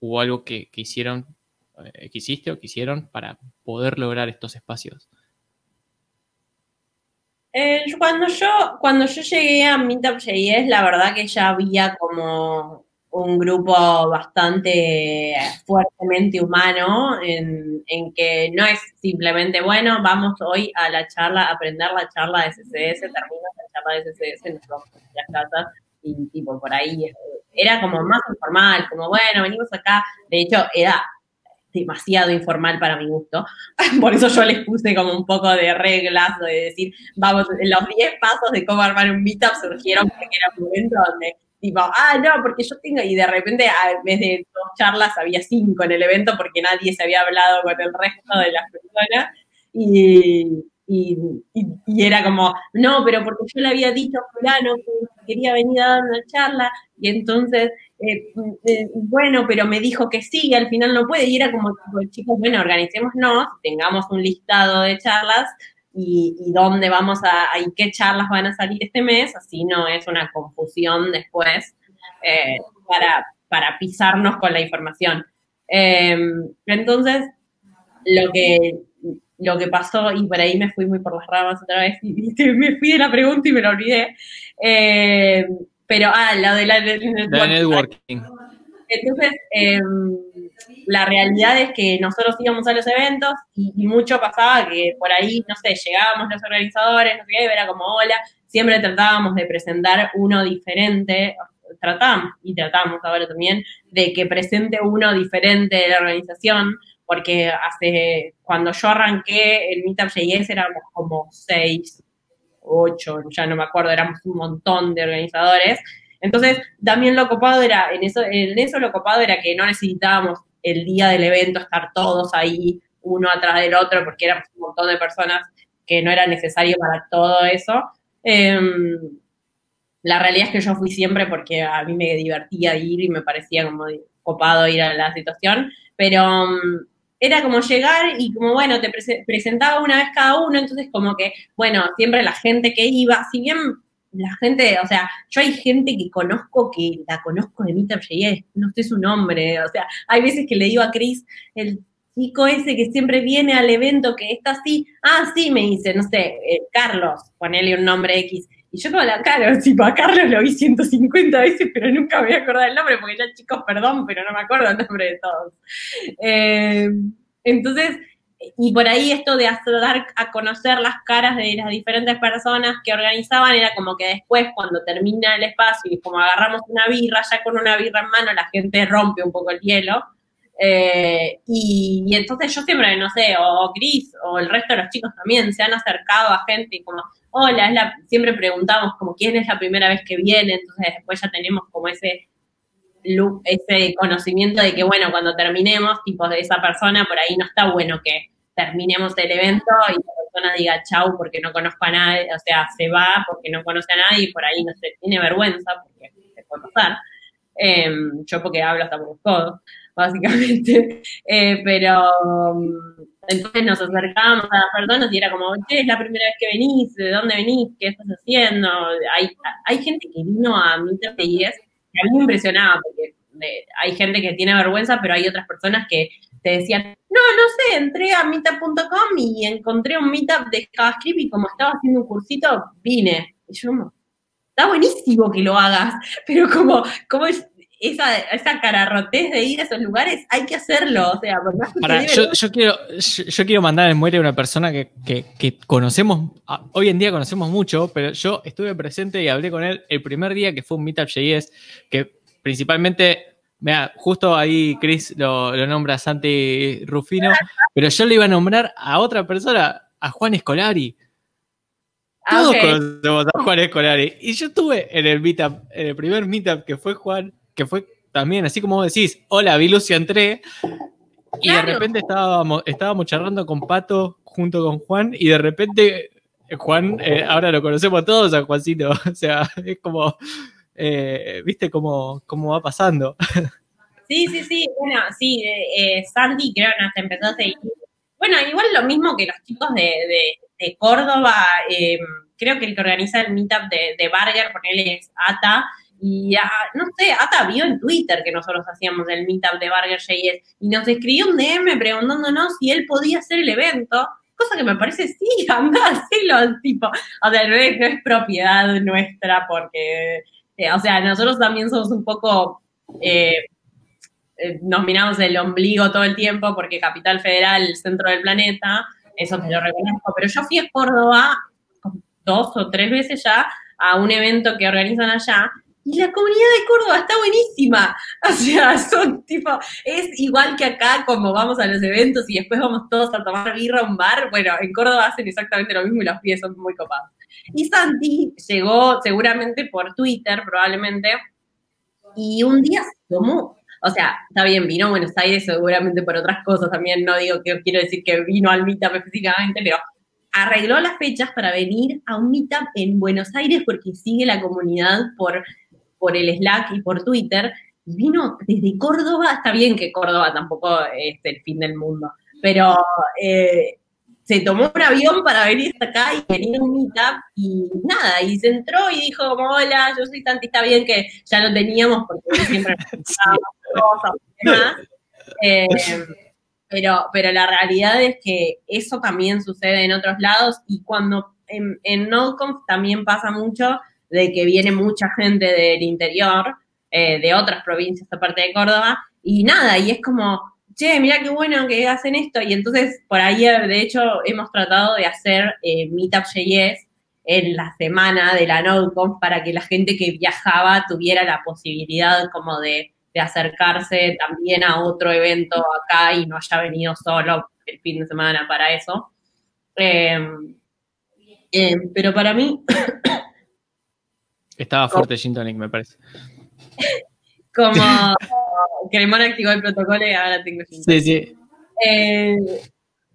[SPEAKER 1] hubo algo que, que hicieron eh, quisiste o quisieron para poder lograr estos espacios?
[SPEAKER 2] Eh, cuando, yo, cuando yo llegué a Meetup.js, la verdad que ya había como un grupo bastante fuertemente humano en, que no es simplemente, bueno, vamos hoy a la charla, a aprender la charla de CSS, termino la charla de CSS, nos vamos a las casas y tipo por ahí eh, era como más informal, como bueno, venimos acá, de hecho era demasiado informal para mi gusto. [laughs] Por eso yo les puse como un poco de reglas, de decir, vamos, los 10 pasos de cómo armar un meetup surgieron porque era un momento donde, tipo, ah, no, porque yo tengo, y de repente, en vez de dos charlas, había cinco en el evento porque nadie se había hablado con el resto de las personas. Y, y, y, era como, no, pero porque yo le había dicho a fulano que quería venir a dar una charla, y entonces eh, eh, bueno, pero me dijo que sí, al final no puede, y era como, chicos, bueno, organicémonos, tengamos un listado de charlas y, dónde vamos a, y qué charlas van a salir este mes, así no es una confusión después eh, para, pisarnos con la información. Em, entonces, lo que, lo que pasó, y por ahí me fui muy por las ramas otra vez, y, me fui de la pregunta y me lo olvidé, pero, ah, lo de la, networking. Entonces, em, la realidad es que nosotros íbamos a los eventos y, mucho pasaba que por ahí, no sé, llegábamos los organizadores, no sé qué, era como hola, siempre tratábamos de presentar uno diferente, tratamos y tratamos ahora también de que presente uno diferente de la organización, porque hace, cuando yo arranqué el Meetup JS éramos como seis ocho, ya no me acuerdo, éramos un montón de organizadores. Entonces, también lo copado era, en eso, en eso lo copado era que no necesitábamos el día del evento estar todos ahí, uno atrás del otro, porque éramos un montón de personas que no era necesario para todo eso. Em, la realidad es que yo fui siempre porque a mí me divertía ir y me parecía como copado ir a la situación, pero em, era como llegar y como, bueno, te presentaba una vez cada uno, entonces como que, bueno, siempre la gente que iba, si bien la gente, o sea, yo hay gente que conozco que la conozco de Meetup.js, no sé su nombre, o sea, hay veces que le digo a Chris, el chico ese que siempre viene al evento, que está así, ah, sí, me dice, no sé, eh, Carlos, ponele un nombre X, y yo como la cara, [laughs] tipo, a Carlos lo vi 150 veces, pero nunca me voy a acordar el nombre, porque ya chicos, perdón, pero no me acuerdo el nombre de todos. Eh, entonces, y por ahí esto de dar a conocer las caras de las diferentes personas que organizaban era como que después, cuando termina el espacio y como agarramos una birra, ya con una birra en mano, la gente rompe un poco el hielo. Eh, y, entonces yo siempre, no sé, o Chris o el resto de los chicos también se han acercado a gente y como, hola, es la, siempre preguntamos como quién es la primera vez que viene, entonces después ya tenemos como ese ese conocimiento de que, bueno, cuando terminemos, tipo de esa persona, por ahí no está bueno que terminemos el evento y la persona diga chau porque no conozco a nadie, o sea, se va porque no conoce a nadie y por ahí no se tiene vergüenza porque se puede pasar. Em, yo porque hablo hasta por los codos, básicamente. [laughs] Eh, pero entonces nos acercábamos a las personas y era como, che, es la primera vez que venís, ¿de dónde venís? ¿Qué estás haciendo? Hay, hay gente que vino a Meetup y es, que a mí me impresionaba porque hay gente que tiene vergüenza, pero hay otras personas que te decían, no, no sé, entré a meetup.com y encontré un meetup de JavaScript y como estaba haciendo un cursito, vine. Y yo, está buenísimo que lo hagas, [laughs] pero como, como esa, esa cararrotez de ir a esos lugares, hay que hacerlo. O sea,
[SPEAKER 1] Para, yo, yo, quiero, yo, quiero mandar en muere a una persona que, que, conocemos, hoy en día conocemos mucho, pero yo estuve presente y hablé con él el primer día que fue un Meetup JS, que principalmente, vea, justo ahí Chris lo, lo nombra Santi Rufino, pero yo le iba a nombrar a otra persona, a Juan Escolari. Ah, Todos conocemos a Juan Escolari. Y yo estuve en el meetup, en el primer meetup que fue Juan, que fue también, así como decís, hola, vi Lucia entré. Y de repente estábamos, estábamos charlando con Pato junto con Juan, y de repente eh, Juan, eh, ahora lo conocemos todos a Juancito. [laughs] O sea, es como, eh, viste cómo, cómo va pasando.
[SPEAKER 2] Sí, sí, sí. Bueno, sí, Sandy creo que empezó a seguir. Bueno, igual lo mismo que los chicos de, de Córdoba, em, creo que el que organiza el meetup de, de Barger, él es Ata, y no sé, Ata vio en Twitter que nosotros hacíamos el meetup de Barger JS y nos escribió un DM preguntándonos si él podía hacer el evento, cosa que me parece, sí, [laughs] anda, los tipo, o sea, no es, no es propiedad nuestra porque, eh, o sea, nosotros también somos un poco... Eh, eh, nos miramos el ombligo todo el tiempo porque Capital Federal, el centro del planeta, eso te lo reconozco, pero yo fui a Córdoba dos o tres veces ya a un evento que organizan allá y la comunidad de Córdoba está buenísima. [laughs] O sea, son tipo, es igual que acá, como vamos a los eventos y después vamos todos a tomar birra a un bar. Bueno, en Córdoba hacen exactamente lo mismo y los pies son muy copados. Y Santi llegó seguramente por Twitter, probablemente, y un día se tomó o sea, está bien, vino a Buenos Aires seguramente por otras cosas también, no digo que quiero decir que vino al meetup específicamente, pero arregló las fechas para venir a un meetup en Buenos Aires porque sigue la comunidad por, por el Slack y por Twitter. Y vino desde Córdoba, está bien que Córdoba tampoco es el fin del mundo, pero eh, se tomó un avión para venir hasta acá y venir a un meetup y nada, y se entró y dijo como, hola, yo soy Santi, está bien que ya lo teníamos porque siempre [laughs] cosas demás. Eh, pero, pero la realidad es que eso también sucede en otros lados y cuando en, en NodeConf también pasa mucho de que viene mucha gente del interior, eh, de otras provincias aparte de Córdoba, y nada, y es como, che, mira qué bueno que hacen esto. Y entonces, por ahí, de hecho, hemos tratado de hacer eh, Meetup.js en la semana de la NodeConf para que la gente que viajaba tuviera la posibilidad como de, acercarse también a otro evento acá y no haya venido solo el fin de semana para eso. Em, em, pero para mí...
[SPEAKER 1] Estaba fuerte Gin me parece.
[SPEAKER 2] como [laughs] Cremón activó el protocolo y ahora tengo
[SPEAKER 1] Sí, sí.
[SPEAKER 2] Eh,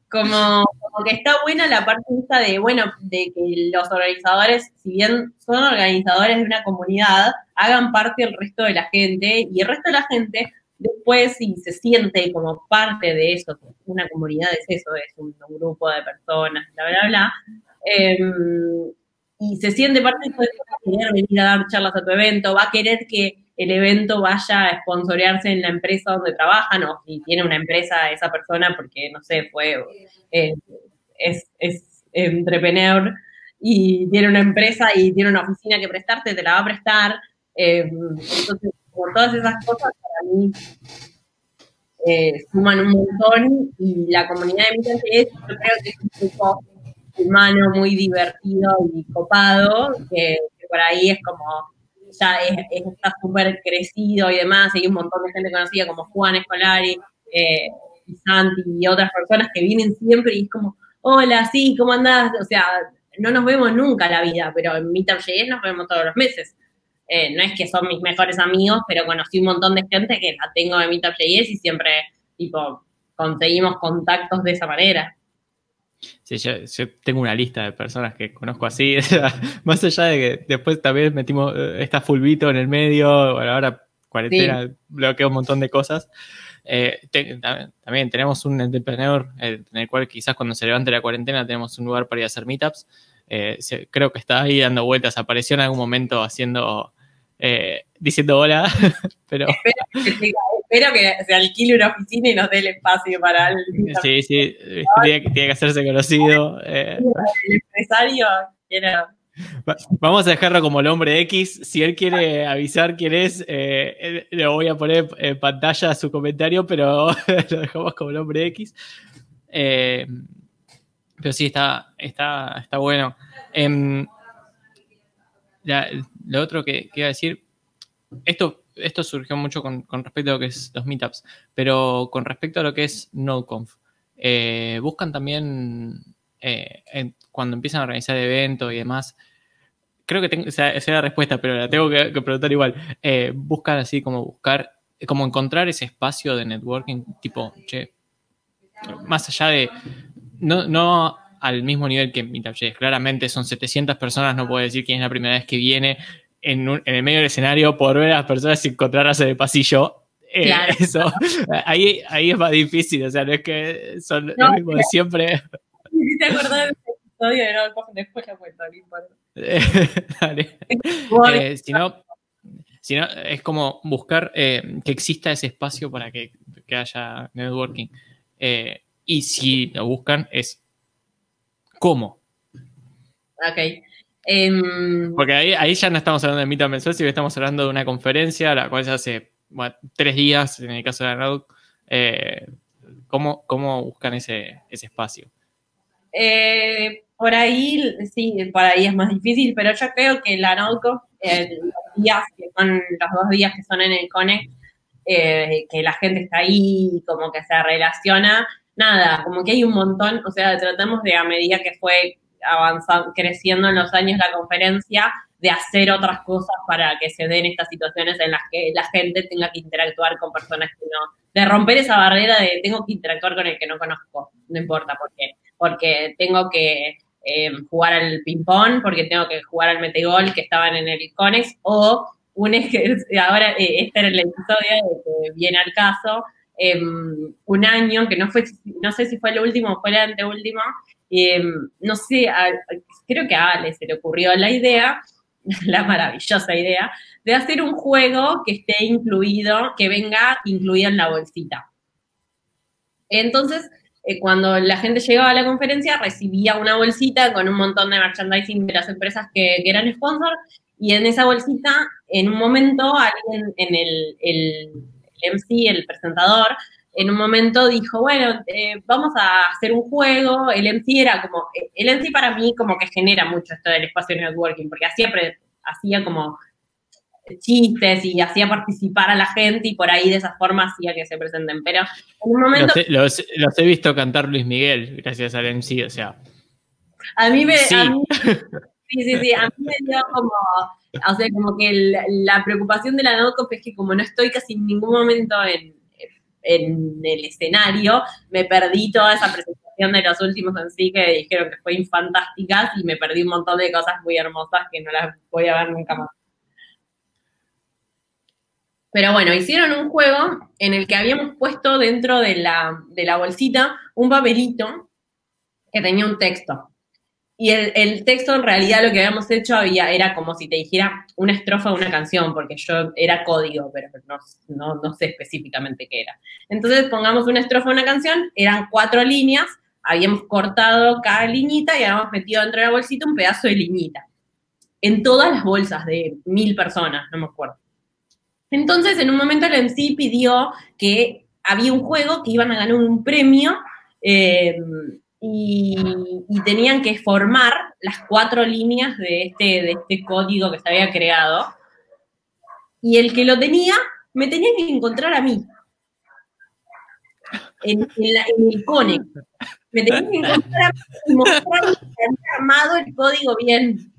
[SPEAKER 2] como, que está buena la parte esta de, bueno, de que los organizadores, si bien son organizadores de una comunidad, hagan parte del resto de la gente y el resto de la gente después si se siente como parte de eso, una comunidad es eso, es un, grupo de personas, bla, bla, bla, em, y se siente parte de venir a dar charlas a tu evento, va a querer que el evento vaya a sponsorearse en la empresa donde trabajan o si tiene una empresa esa persona porque, no sé, fue, eh, es, es entrepreneur y tiene una empresa y tiene una oficina que prestarte, te la va a prestar. Eh, entonces, por todas esas cosas para mí eh, suman un montón y la comunidad de es, yo creo que es un grupo humano muy divertido y copado, que por ahí es como ya está súper crecido y demás, hay un montón de gente conocida como Juan Escolari, eh, y Santi y otras personas que vienen siempre y es como, hola, sí, ¿cómo andás? O sea, no nos vemos nunca la vida, pero en Meetup.js nos vemos todos los meses. Eh, no es que son mis mejores amigos, pero conocí un montón de gente que la tengo en Meetup.js y siempre, tipo, conseguimos contactos de esa manera.
[SPEAKER 1] Sí, yo, tengo una lista de personas que conozco así, [laughs] más allá de que después también metimos, eh, esta fulbito en el medio, bueno, ahora cuarentena bloquea un montón de cosas. Eh, también tenemos un entrepreneur eh, en el cual quizás cuando se levante la cuarentena tenemos un lugar para ir a hacer meetups. creo que está ahí dando vueltas, apareció en algún momento haciendo eh, diciendo hola, [laughs] pero...
[SPEAKER 2] Espero que, se alquile una oficina y nos dé el espacio para el...
[SPEAKER 1] Sí, sí, tiene, que hacerse conocido.
[SPEAKER 2] Eh. El empresario
[SPEAKER 1] Vamos a dejarlo como el hombre X. Si él quiere avisar quién es, eh, le voy a poner en pantalla su comentario, pero [laughs] lo dejamos como el hombre X. Eh, pero sí, está, está, está bueno. Em, lo otro que, que, iba a decir, esto, esto surgió mucho con, respecto a lo que es los meetups, pero con respecto a lo que es NodeConf, eh, buscan también eh, cuando empiezan a organizar eventos y demás, creo que tengo, sea, la respuesta, pero la tengo que, preguntar igual. Eh, buscan así como buscar, como encontrar ese espacio de networking, tipo, che, más allá de, no, no al mismo nivel que Meetup, claramente son 700 personas, no puedo decir quién es la primera vez que viene en, el medio del escenario por ver a las personas y encontrarlas en el pasillo. Eh, [laughs] eso, ahí, ahí es más difícil, o sea, no es que son lo mismo de siempre. [laughs]
[SPEAKER 2] Si te acordás de ese episodio, no, después la cuento, [laughs]
[SPEAKER 1] Dale. Eh, si, no, si no, es como buscar eh, que exista ese espacio para que, que haya networking. Eh, y si lo buscan, es cómo.
[SPEAKER 2] Ok. Em,
[SPEAKER 1] Porque ahí, ahí ya no estamos hablando de mitad mensual, sino que estamos hablando de una conferencia, la cual se hace tres días, en el caso de la eh, ¿cómo, ¿cómo, buscan ese, ese espacio?
[SPEAKER 2] Eh, por ahí, sí, por ahí es más difícil, pero yo creo que la eh, los días que son los dos días que son en el Connect, eh, que la gente está ahí, como que se relaciona, nada, como que hay un montón, o sea, tratamos de a medida que fue avanzando, creciendo en los años la conferencia, de hacer otras cosas para que se den estas situaciones en las que la gente tenga que interactuar con personas que no, de romper esa barrera de tengo que interactuar con el que no conozco, no importa por qué porque tengo que eh, jugar al ping-pong, porque tengo que jugar al metegol que estaban en el Conex, o un [laughs] ahora eh, este era el episodio que viene al caso, em, un año que no fue, no sé si fue el último o fue el anteúltimo, em, no sé, creo que a Ale se le ocurrió la idea, [laughs] la maravillosa idea, de hacer un juego que esté incluido, que venga incluido en la bolsita. Entonces, eh, cuando la gente llegaba a la conferencia recibía una bolsita con un montón de merchandising de las empresas que, eran sponsors y en esa bolsita, en un momento, alguien en el, el, MC, el presentador, en un momento dijo, bueno, eh, vamos a hacer un juego, el MC era como, el MC para mí como que genera mucho esto del espacio networking, porque hacía, hacía como chistes y hacía participar a la gente y por ahí de esa forma hacía que se presenten. Pero en un momento...
[SPEAKER 1] Los he, visto cantar Luis Miguel gracias al MC, o sea...
[SPEAKER 2] A mí me... Sí. [laughs] sí, sí, sí, a mí me dio como... O sea, como que la preocupación de la NOCOP es que como no estoy casi en ningún momento en, en el escenario, me perdí toda esa presentación de los últimos en sí que dijeron que fue fantásticas y me perdí un montón de cosas muy hermosas que no las voy a ver nunca más. Pero bueno, hicieron un juego en el que habíamos puesto dentro de la, bolsita un papelito que tenía un texto. Y el, texto en realidad lo que habíamos hecho había, era como si te dijera una estrofa de una canción, porque yo era código, pero no, no, sé específicamente qué era. Entonces pongamos una estrofa de una canción, eran cuatro líneas, habíamos cortado cada liñita y habíamos metido dentro de la bolsita un pedazo de liñita. En todas las bolsas de mil personas, no me acuerdo. Entonces, en un momento el MC pidió que había un juego que iban a ganar un premio eh, y, tenían que formar las cuatro líneas de este, de este código que se había creado. Y el que lo tenía, me tenía que encontrar a mí. En, el Connect. Me tenía que encontrar a mí y mostrarme que había armado el código bien.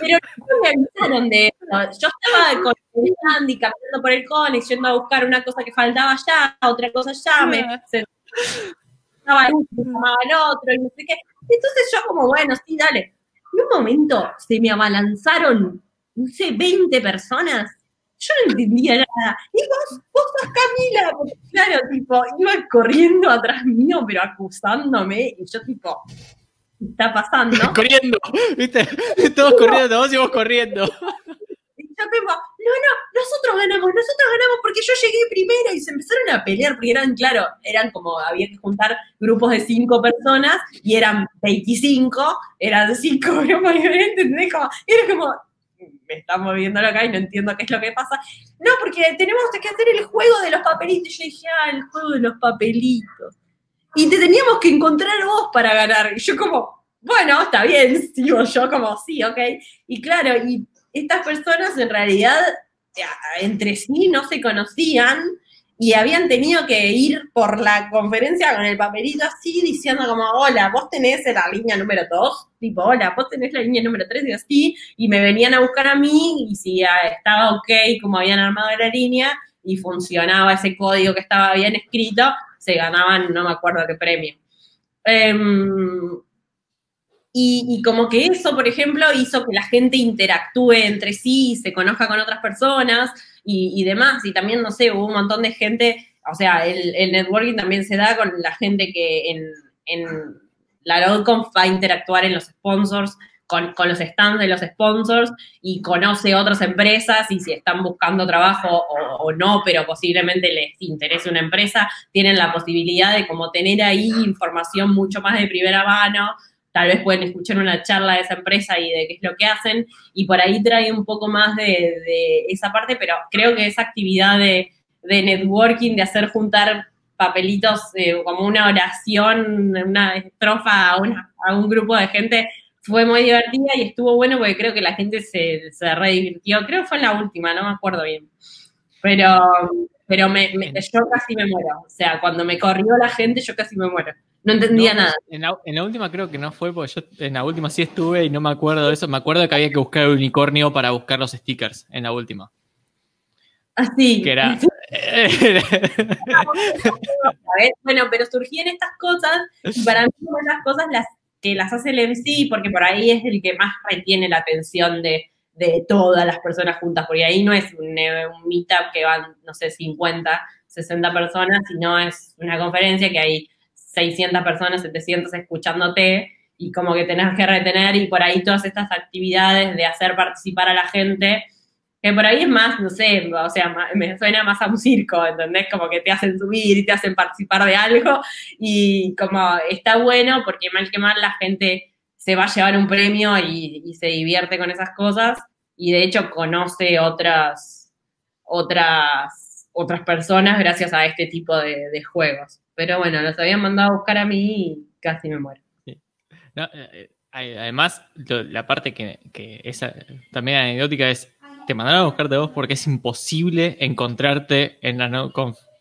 [SPEAKER 2] Pero no me avisaron de eso. Yo estaba con el Andy caminando por el Conex, yendo a buscar una cosa que faltaba allá, otra cosa allá, me estaba el otro, y no sé qué. Entonces yo como, bueno, sí, dale. En un momento se me abalanzaron, no sé, 20 personas. Yo no entendía nada. Y vos, vos sos Camila, porque claro, tipo, iba corriendo atrás mío, pero acusándome, y yo tipo, está pasando. [laughs]
[SPEAKER 1] corriendo, ¿viste? Todos corriendo, todos íbamos corriendo. [laughs]
[SPEAKER 2] Y yo tipo, no, no, nosotros ganamos, nosotros ganamos porque yo llegué primero y se empezaron a pelear porque eran, claro, eran como, había que juntar grupos de cinco personas y eran 25, eran cinco [laughs] grupos diferentes, ¿entendés? Como, era como, me están moviéndolo acá y no entiendo qué es lo que pasa. No, porque tenemos que hacer el juego de los papelitos. Yo dije, ah, el juego de los papelitos. Y te teníamos que encontrar vos para ganar. Y yo como, bueno, está bien, digo yo como, sí, ok. Y claro, y estas personas en realidad entre sí no se conocían y habían tenido que ir por la conferencia con el papelito así diciendo como, hola, vos tenés la línea número 2, tipo, hola, vos tenés la línea número 3 y así, y me venían a buscar a mí y si estaba ok como habían armado la línea y funcionaba ese código que estaba bien escrito, se ganaban, no me acuerdo qué premio. Em, y, como que eso, por ejemplo, hizo que la gente interactúe entre sí, se conozca con otras personas y, demás. Y también, no sé, hubo un montón de gente, o sea, el, networking también se da con la gente que en, en la LoadConf va a interactuar en los sponsors, con, los stands de los sponsors y conoce otras empresas y si están buscando trabajo o, o, no, pero posiblemente les interese una empresa, tienen la posibilidad de como tener ahí información mucho más de primera mano tal vez pueden escuchar una charla de esa empresa y de qué es lo que hacen, y por ahí trae un poco más de, esa parte, pero creo que esa actividad de, networking, de hacer juntar papelitos eh, como una oración, una estrofa a, a un grupo de gente, fue muy divertida y estuvo bueno porque creo que la gente se, se redivirtió. Creo que fue en la última, no me acuerdo bien. Pero, pero me, yo casi me muero. O sea, cuando me corrió la gente, yo casi me muero. No entendía nada.
[SPEAKER 1] En la, última creo que no fue, porque yo en la última sí estuve y no me acuerdo de eso. Me acuerdo que había que buscar el unicornio para buscar los stickers en la última.
[SPEAKER 2] Así.
[SPEAKER 1] Que era. [laughs] [laughs]
[SPEAKER 2] bueno, pero surgían estas cosas y para mí son las cosas las que las hace el MC porque por ahí es el que más retiene la atención de, todas las personas juntas, porque ahí no es un, un meetup que van, no sé, 50, 60 personas, sino es una conferencia que hay 600 personas, 700 escuchándote y como que tenés que retener y por ahí todas estas actividades de hacer participar a la gente, que por ahí es más, no sé, o sea, me suena más a un circo, ¿entendés? Como que te hacen subir y te hacen participar de algo y como está bueno porque mal que mal la gente se va a llevar un premio y, se divierte con esas cosas y de hecho conoce otras, otras, otras personas gracias a este tipo de juegos. Pero bueno, los habían mandado a buscar a mí y casi me muero. Eh,
[SPEAKER 1] eh, además, la parte que, que esa también anecdótica es, te mandaron a buscarte vos porque es imposible encontrarte en la no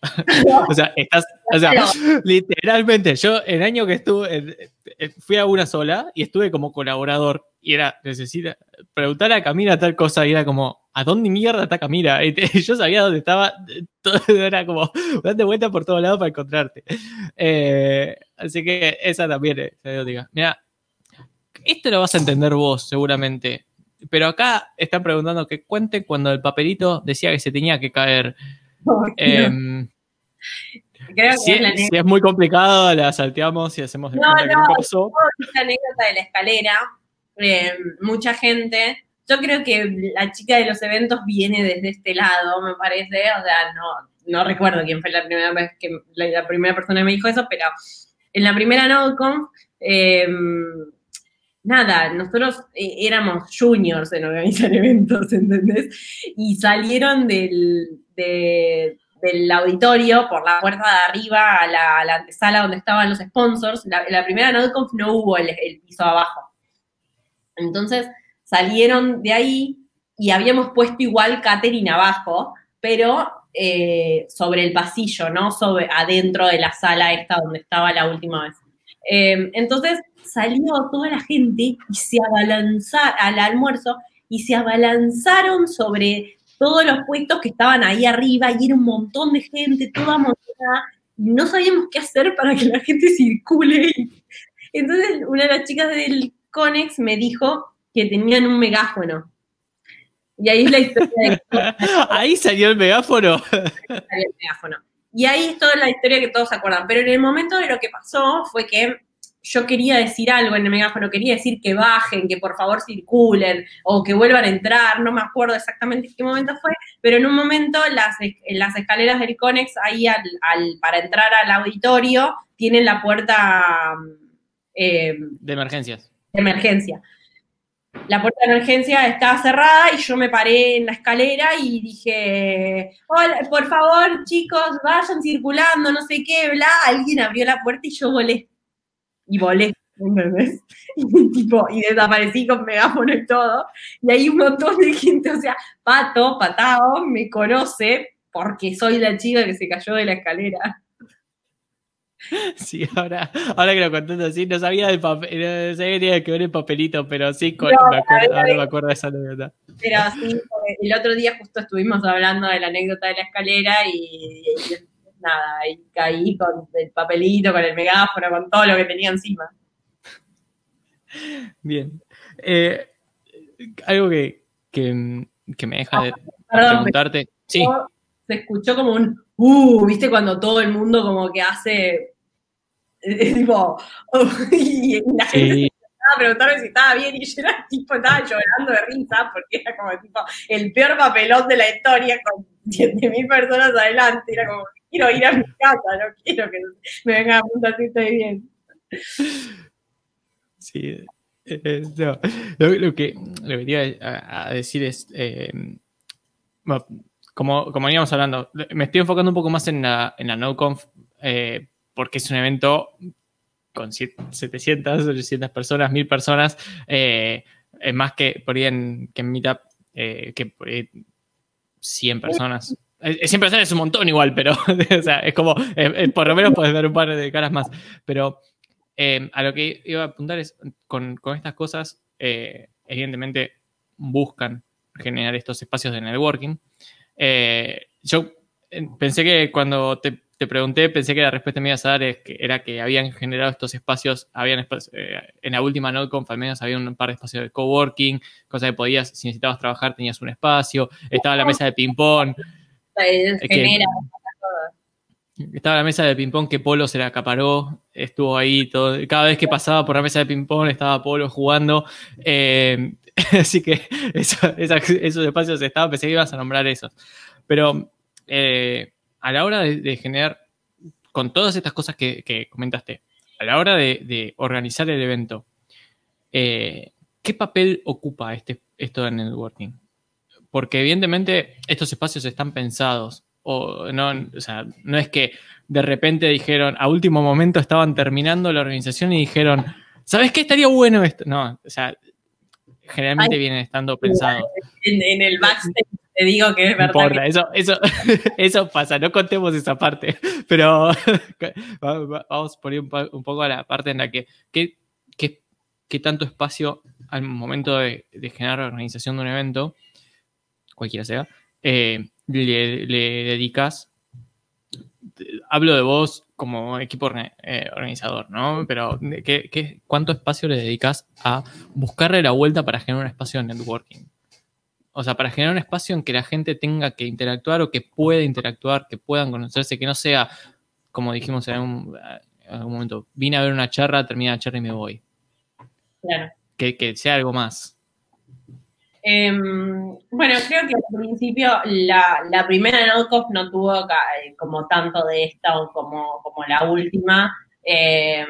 [SPEAKER 1] [laughs] o sea, estás, o sea, literalmente, yo el año que estuve, fui a una sola y estuve como colaborador y era, necesita, preguntar a Camila tal cosa y era como, ¿a dónde mierda está Camila? Y [laughs] yo sabía dónde estaba, [laughs] todo era como, date vuelta por todos lados para encontrarte. Eh, así que esa también es diga. Mira, esto lo vas a entender vos seguramente, pero acá están preguntando que cuente cuando el papelito decía que se tenía que caer. Em, si, es, muy complicado, la salteamos y hacemos
[SPEAKER 2] de no, no, que pasó. La anécdota de la escalera, eh, mucha gente. Yo creo que la chica de los eventos viene desde este lado, me parece. O sea, no, no recuerdo quién fue la primera vez que la, primera persona que me dijo eso, pero en la primera NodeConf, eh, nada, nosotros eh, éramos juniors en organizar [laughs] eventos, ¿entendés? Y salieron del, del auditorio por la puerta de arriba a la, antesala donde estaban los sponsors. La, la primera NodeConf no hubo el, piso abajo. Entonces salieron de ahí y habíamos puesto igual catering abajo, pero eh, sobre el pasillo, ¿no? Sobre, adentro de la sala esta donde estaba la última vez. Eh, entonces salió toda la gente y se abalanzaron al almuerzo y se abalanzaron sobre todos los puestos que estaban ahí arriba y era un montón de gente, toda montada. No sabíamos qué hacer para que la gente circule. [laughs] Entonces, una de las chicas del Conex me dijo que tenían un megáfono. Y ahí es la historia de... [laughs]
[SPEAKER 1] ahí salió el megáfono.
[SPEAKER 2] salió el megáfono. Y ahí es toda la historia que todos se acuerdan. Pero en el momento de lo que pasó fue que yo quería decir algo en el megáfono, quería decir que bajen, que por favor circulen o que vuelvan a entrar, no me acuerdo exactamente en qué momento fue, pero en un momento las, las escaleras del Conex ahí al, para entrar al auditorio tienen la puerta
[SPEAKER 1] eh, de emergencias.
[SPEAKER 2] De emergencia. La puerta de emergencia estaba cerrada y yo me paré en la escalera y dije, hola, por favor, chicos, vayan circulando, no sé qué, bla. Alguien abrió la puerta y yo volé y volé, ¿entendés? [laughs] Y, tipo, y desaparecí con megáfono y todo. Y hay un montón de gente, o sea, Pato, Patao, me conoce porque soy la chica que se cayó de la escalera. [laughs]
[SPEAKER 1] Sí, ahora, ahora que lo contando así, no sabía del papel, no sabía que tenía que ver el papelito, pero sí, me acuerdo, ahora me acuerdo de esa anécdota.
[SPEAKER 2] Pero sí, el otro día justo estuvimos hablando de la anécdota de la escalera y nada, ahí caí con el papelito, con el megáfono, con todo lo que tenía encima.
[SPEAKER 1] Bien. Eh, algo que, que, me deja de preguntarte. Sí.
[SPEAKER 2] Se escuchó como un uh, viste cuando todo el mundo como que hace [laughs] tipo, [laughs] y la gente estaba preguntando si estaba bien y yo era [laughs] tipo, estaba llorando de risa porque era como tipo el peor papelón de la historia con 7.000 personas adelante, era como quiero ir a mi casa, no quiero que me vengan a preguntar si estoy bien.
[SPEAKER 1] Sí, eh, no. lo, que, lo que iba a, decir es, eh, como, como veníamos hablando, me estoy enfocando un poco más en la, en la NoConf eh, porque es un evento con 700, 800 personas, 1000 personas, es más que por ahí en, que en Meetup, que por ahí 100 personas. Eh, siempre es un montón igual, pero [laughs] o sea, es como, eh, eh, por lo menos puedes ver un par de caras más. Pero a lo que iba a apuntar es, con, estas cosas, evidentemente buscan generar estos espacios de networking. yo pensé que cuando te, pregunté, pensé que la respuesta me ibas a dar es que era que habían generado estos espacios, habían en la última NodeConf al menos había un par de espacios de coworking, cosa que podías, si necesitabas trabajar tenías un espacio, estaba la mesa de ping-pong. Estaba la mesa de ping-pong que Polo se la acaparó, estuvo ahí todo. Cada vez que pasaba por la mesa de ping-pong estaba Polo jugando. Eh, [laughs] así que esos espacios estaban, pensé que ibas a nombrar esos. Pero eh, a la hora de, generar, con todas estas cosas que, comentaste, a la hora de, organizar el evento, eh, ¿qué papel ocupa este, esto de networking? porque evidentemente estos espacios están pensados. O no, o sea, no es que de repente dijeron, a último momento estaban terminando la organización y dijeron, ¿sabes qué estaría bueno esto? No, o sea, generalmente vienen estando pensados.
[SPEAKER 2] En, el backstage te digo que es verdad.
[SPEAKER 1] eso, eso, [laughs] eso pasa, no contemos esa parte, [laughs] pero [laughs] vamos a poner un, poco a la parte en la que, ¿qué, qué, tanto espacio al momento de, de generar la organización de un evento cualquiera sea, eh, le, dedicas, hablo de vos como equipo eh, organizador, ¿no? Pero ¿qué, cuánto espacio le dedicas a buscarle la vuelta para generar un espacio de networking? O sea, para generar un espacio en que la gente tenga que interactuar o que pueda interactuar, que puedan conocerse, que no sea, como dijimos en algún, momento, vine a ver una charla, termina la charla y me voy.
[SPEAKER 2] Claro.
[SPEAKER 1] Que, que sea algo más.
[SPEAKER 2] Em, bueno, creo que al principio la, la primera NodeConf no tuvo como tanto de esta como, como la última, em,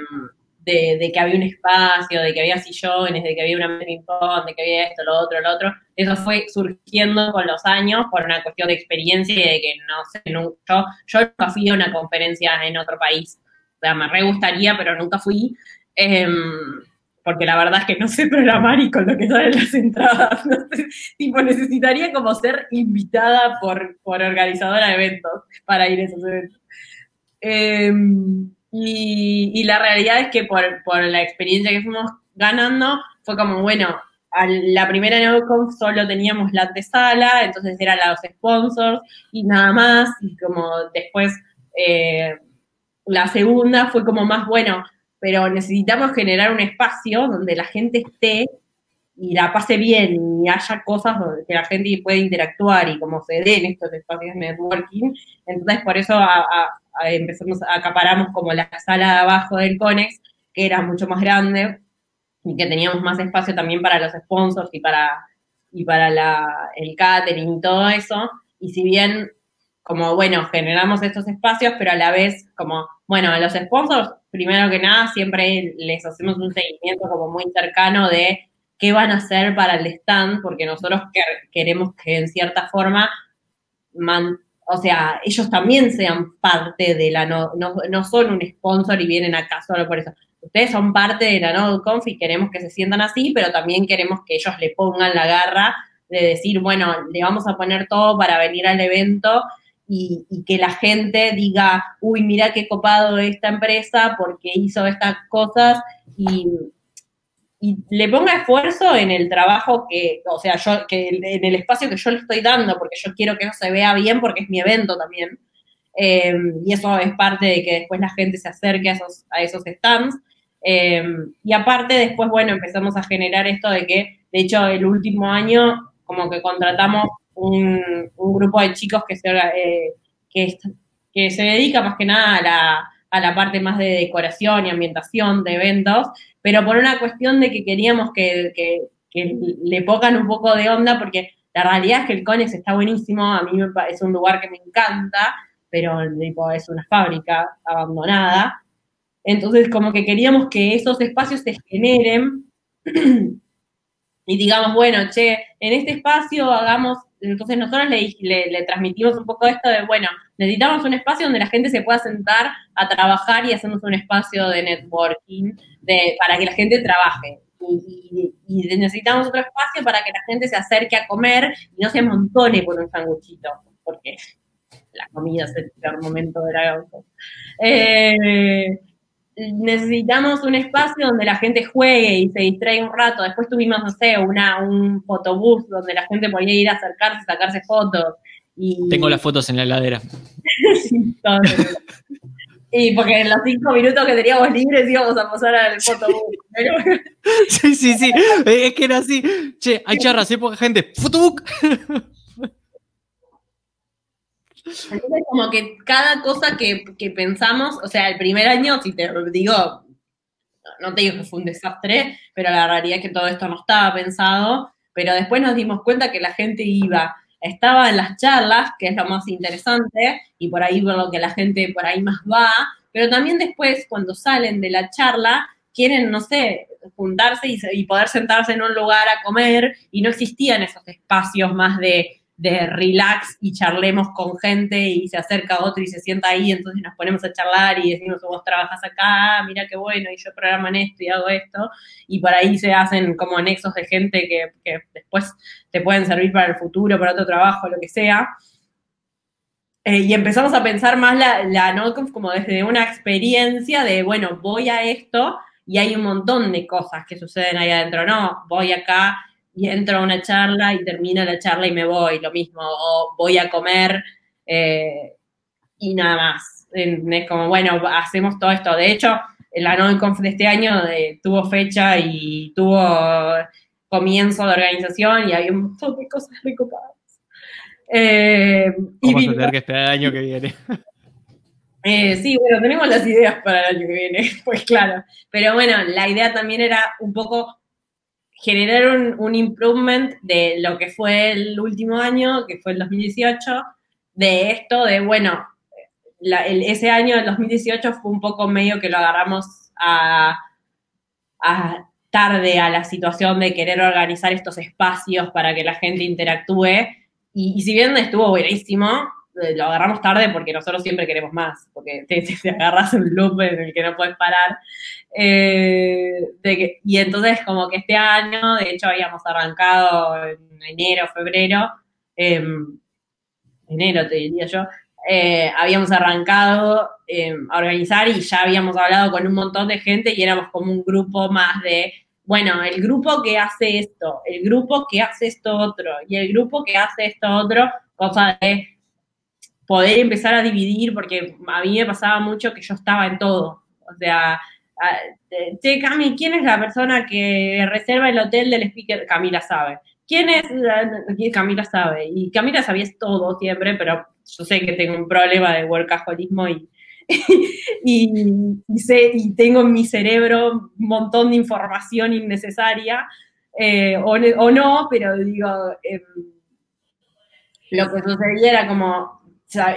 [SPEAKER 2] de, que había un espacio, de que había sillones, de que había una ping de que había esto, lo otro, lo otro. Eso fue surgiendo con los años por una cuestión de experiencia y de que no sé, yo, yo nunca fui a una conferencia en otro país. O sea, me re gustaría, pero nunca fui. Em, porque la verdad es que no sé programar y con lo que salen las entradas, [laughs] tipo, necesitaría como ser invitada por, por organizadora de eventos para ir a esos eventos. Em, y, la realidad es que por, la experiencia que fuimos ganando, fue como, bueno, a la primera NeoConf solo teníamos la antesala, entonces eran los sponsors y nada más, y como después eh, la segunda fue como más, bueno, pero necesitamos generar un espacio donde la gente esté y la pase bien y haya cosas donde la gente pueda interactuar y como se den estos espacios de networking. Entonces, por eso empezamos, acaparamos como la sala de abajo del CONEX que era mucho más grande y que teníamos más espacio también para los sponsors y para, y para el catering y todo eso. Y si bien, como bueno, generamos estos espacios, pero a la vez, como, bueno, los sponsors, primero que nada, siempre les hacemos un seguimiento como muy cercano de qué van a hacer para el stand, porque nosotros queremos que en cierta forma, o sea, ellos también sean parte de la, no, no, son un sponsor y vienen acá solo por eso. Ustedes son parte de la NodeConf y queremos que se sientan así, pero también queremos que ellos le pongan la garra de decir, bueno, le vamos a poner todo para venir al evento y, y, que la gente diga, uy, mira qué copado esta empresa porque hizo estas cosas y, y le ponga esfuerzo en el trabajo que, o sea, yo, que en el espacio que yo le estoy dando, porque yo quiero que eso se vea bien, porque es mi evento también. Eh, y eso es parte de que después la gente se acerque a esos, a esos stands. Eh, y aparte, después, bueno, empezamos a generar esto de que, de hecho, el último año, como que contratamos un, grupo de chicos que se, eh, que, que se dedica más que nada a la, a la parte más de decoración y ambientación de eventos, pero por una cuestión de que queríamos que, le pongan un poco de onda, porque la realidad es que el Conex está buenísimo, a mí es un lugar que me encanta, pero es una fábrica abandonada. Entonces, como que queríamos que esos espacios se generen [clears throat] y digamos, bueno, che, en este espacio hagamos entonces nosotros le, transmitimos un poco esto de, bueno, necesitamos un espacio donde la gente se pueda sentar a trabajar y hacemos un espacio de networking de, para que la gente trabaje. Y, necesitamos otro espacio para que la gente se acerque a comer y no se amontone por un sanguchito, porque la comida es el peor momento de la eh, necesitamos un espacio donde la gente juegue y se distraiga un rato. Después tuvimos, no sé, una, un fotobús donde la gente podía ir a acercarse, sacarse fotos. Y...
[SPEAKER 1] Tengo las fotos en la heladera. [laughs]
[SPEAKER 2] sí, y porque en los cinco minutos que teníamos libres íbamos a pasar al fotobús. [laughs]
[SPEAKER 1] sí, sí, sí. Es que era así. Che, hay charras, hay poca gente. ¡Fotobook!
[SPEAKER 2] Entonces, como que cada cosa que, pensamos, o sea, el primer año, si te digo, no te digo que fue un desastre, pero la realidad es que todo esto no estaba pensado, pero después nos dimos cuenta que la gente iba, estaba en las charlas, que es lo más interesante, y por ahí por lo que la gente por ahí más va, pero también después, cuando salen de la charla, quieren, no sé, juntarse y poder sentarse en un lugar a comer, y no existían esos espacios más de de relax y charlemos con gente y se acerca otro y se sienta ahí, entonces nos ponemos a charlar y decimos, vos trabajas acá, mira qué bueno, y yo programo en esto y hago esto, y por ahí se hacen como anexos de gente que, después te pueden servir para el futuro, para otro trabajo, lo que sea. Eh, y empezamos a pensar más la, la como desde una experiencia de, bueno, voy a esto y hay un montón de cosas que suceden ahí adentro, no, voy acá y entro a una charla y termino la charla y me voy, lo mismo, o voy a comer eh, y nada más. Es como, bueno, hacemos todo esto. De hecho, la NONCONF de este año eh, tuvo fecha y tuvo comienzo de organización y hay un montón de cosas recopadas.
[SPEAKER 1] Eh, Vamos a tener que esperar el año que viene. [laughs]
[SPEAKER 2] Eh, sí, bueno, tenemos las ideas para el año que viene, [laughs] pues claro. Pero bueno, la idea también era un poco generar un, improvement de lo que fue el último año, que fue el 2018, de esto, de bueno, ese año, el 2018, fue un poco medio que lo agarramos a, tarde a la situación de querer organizar estos espacios para que la gente interactúe. Y, si bien estuvo buenísimo, eh, lo agarramos tarde porque nosotros siempre queremos más, porque te, agarras un loop en el que no puedes parar. Eh, y entonces como que este año, de hecho habíamos arrancado en enero, febrero, em, enero te diría yo, eh, habíamos arrancado em, a organizar y ya habíamos hablado con un montón de gente y éramos como un grupo más de, bueno, el grupo que hace esto, el grupo que hace esto otro y el grupo que hace esto otro, cosa de poder empezar a dividir, porque a mí me pasaba mucho que yo estaba en todo. O sea, che, Cami, ¿quién es la persona que reserva el hotel del speaker? Camila sabe. ¿Quién es? Camila sabe. Y Camila sabía todo siempre, pero yo sé que tengo un problema de workaholismo y, [laughs] y, tengo en mi cerebro un montón de información innecesaria, eh, o, no, pero digo, em, lo que sucedía era como,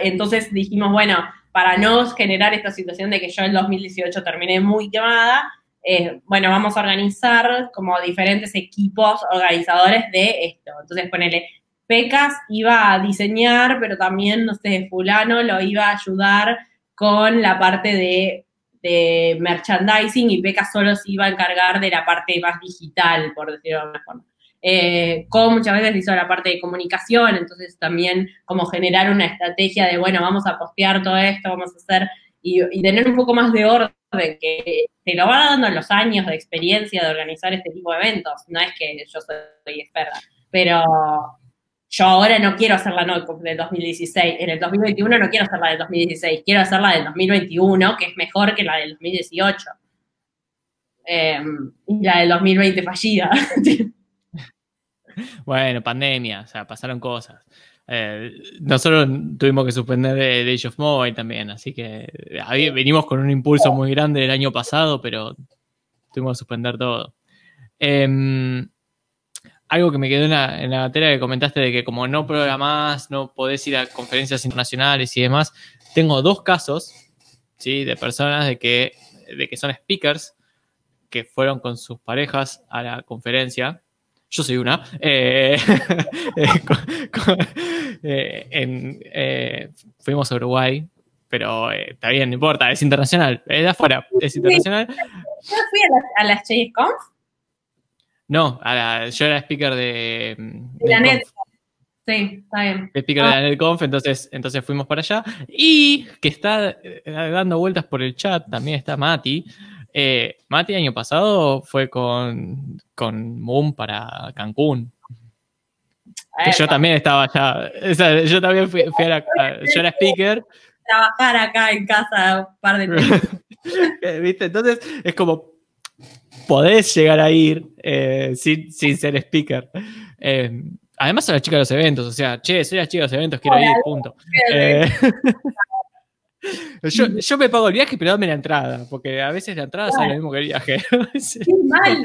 [SPEAKER 2] entonces dijimos, bueno, para no generar esta situación de que yo en 2018 terminé muy quemada, eh, bueno, vamos a organizar como diferentes equipos organizadores de esto. Entonces, ponele, Pecas iba a diseñar, pero también, no sé, fulano lo iba a ayudar con la parte de, merchandising y Pecas solo se iba a encargar de la parte más digital, por decirlo de alguna forma. Eh, como muchas veces hizo la parte de comunicación, entonces también como generar una estrategia de, bueno, vamos a postear todo esto, vamos a hacer, y, y tener un poco más de orden, que te lo va dando los años de experiencia de organizar este tipo de eventos, no es que yo soy experta, pero yo ahora no quiero hacer la NotConf del 2016, en el 2021 no quiero hacer la del 2016, quiero hacer la del 2021, que es mejor que la del 2018. Em, y la del 2020 fallida. [laughs]
[SPEAKER 1] bueno, pandemia, o sea, pasaron cosas. Eh, nosotros tuvimos que suspender de Age of Mobile también, así que venimos con un impulso muy grande el año pasado, pero tuvimos que suspender todo. Eh, algo que me quedó en la, en materia que comentaste de que como no programás, no podés ir a conferencias internacionales y demás, tengo dos casos, ¿sí? De personas de que, de que son speakers, que fueron con sus parejas a la conferencia. Yo soy una. Eh, [laughs] eh, eh, fuimos a Uruguay, pero está bien, no importa, es internacional, es de afuera, es internacional.
[SPEAKER 2] Yo fui a las, a Conf
[SPEAKER 1] no, yo era speaker de.
[SPEAKER 2] De la NetConf. Sí, está bien.
[SPEAKER 1] Speaker de la ah. NetConf, entonces, entonces fuimos para allá. Y que está eh, dando vueltas por el chat, también está Mati. Eh, Mati año pasado fue con, con Moon para Cancún. yo también estaba allá. yo también fui, a la, Yo era speaker.
[SPEAKER 2] Trabajar acá en casa un par de [laughs] tiempo.
[SPEAKER 1] ¿Viste? Entonces es como podés llegar a ir eh, sin, ser speaker. Eh, además, son las chicas de los eventos, o sea, che, soy la chica de los eventos, quiero ir, punto. Eh, [laughs] yo, me pago el viaje, pero dame la entrada, porque a veces la entrada sale lo mismo que el viaje. [laughs]
[SPEAKER 2] Qué mal.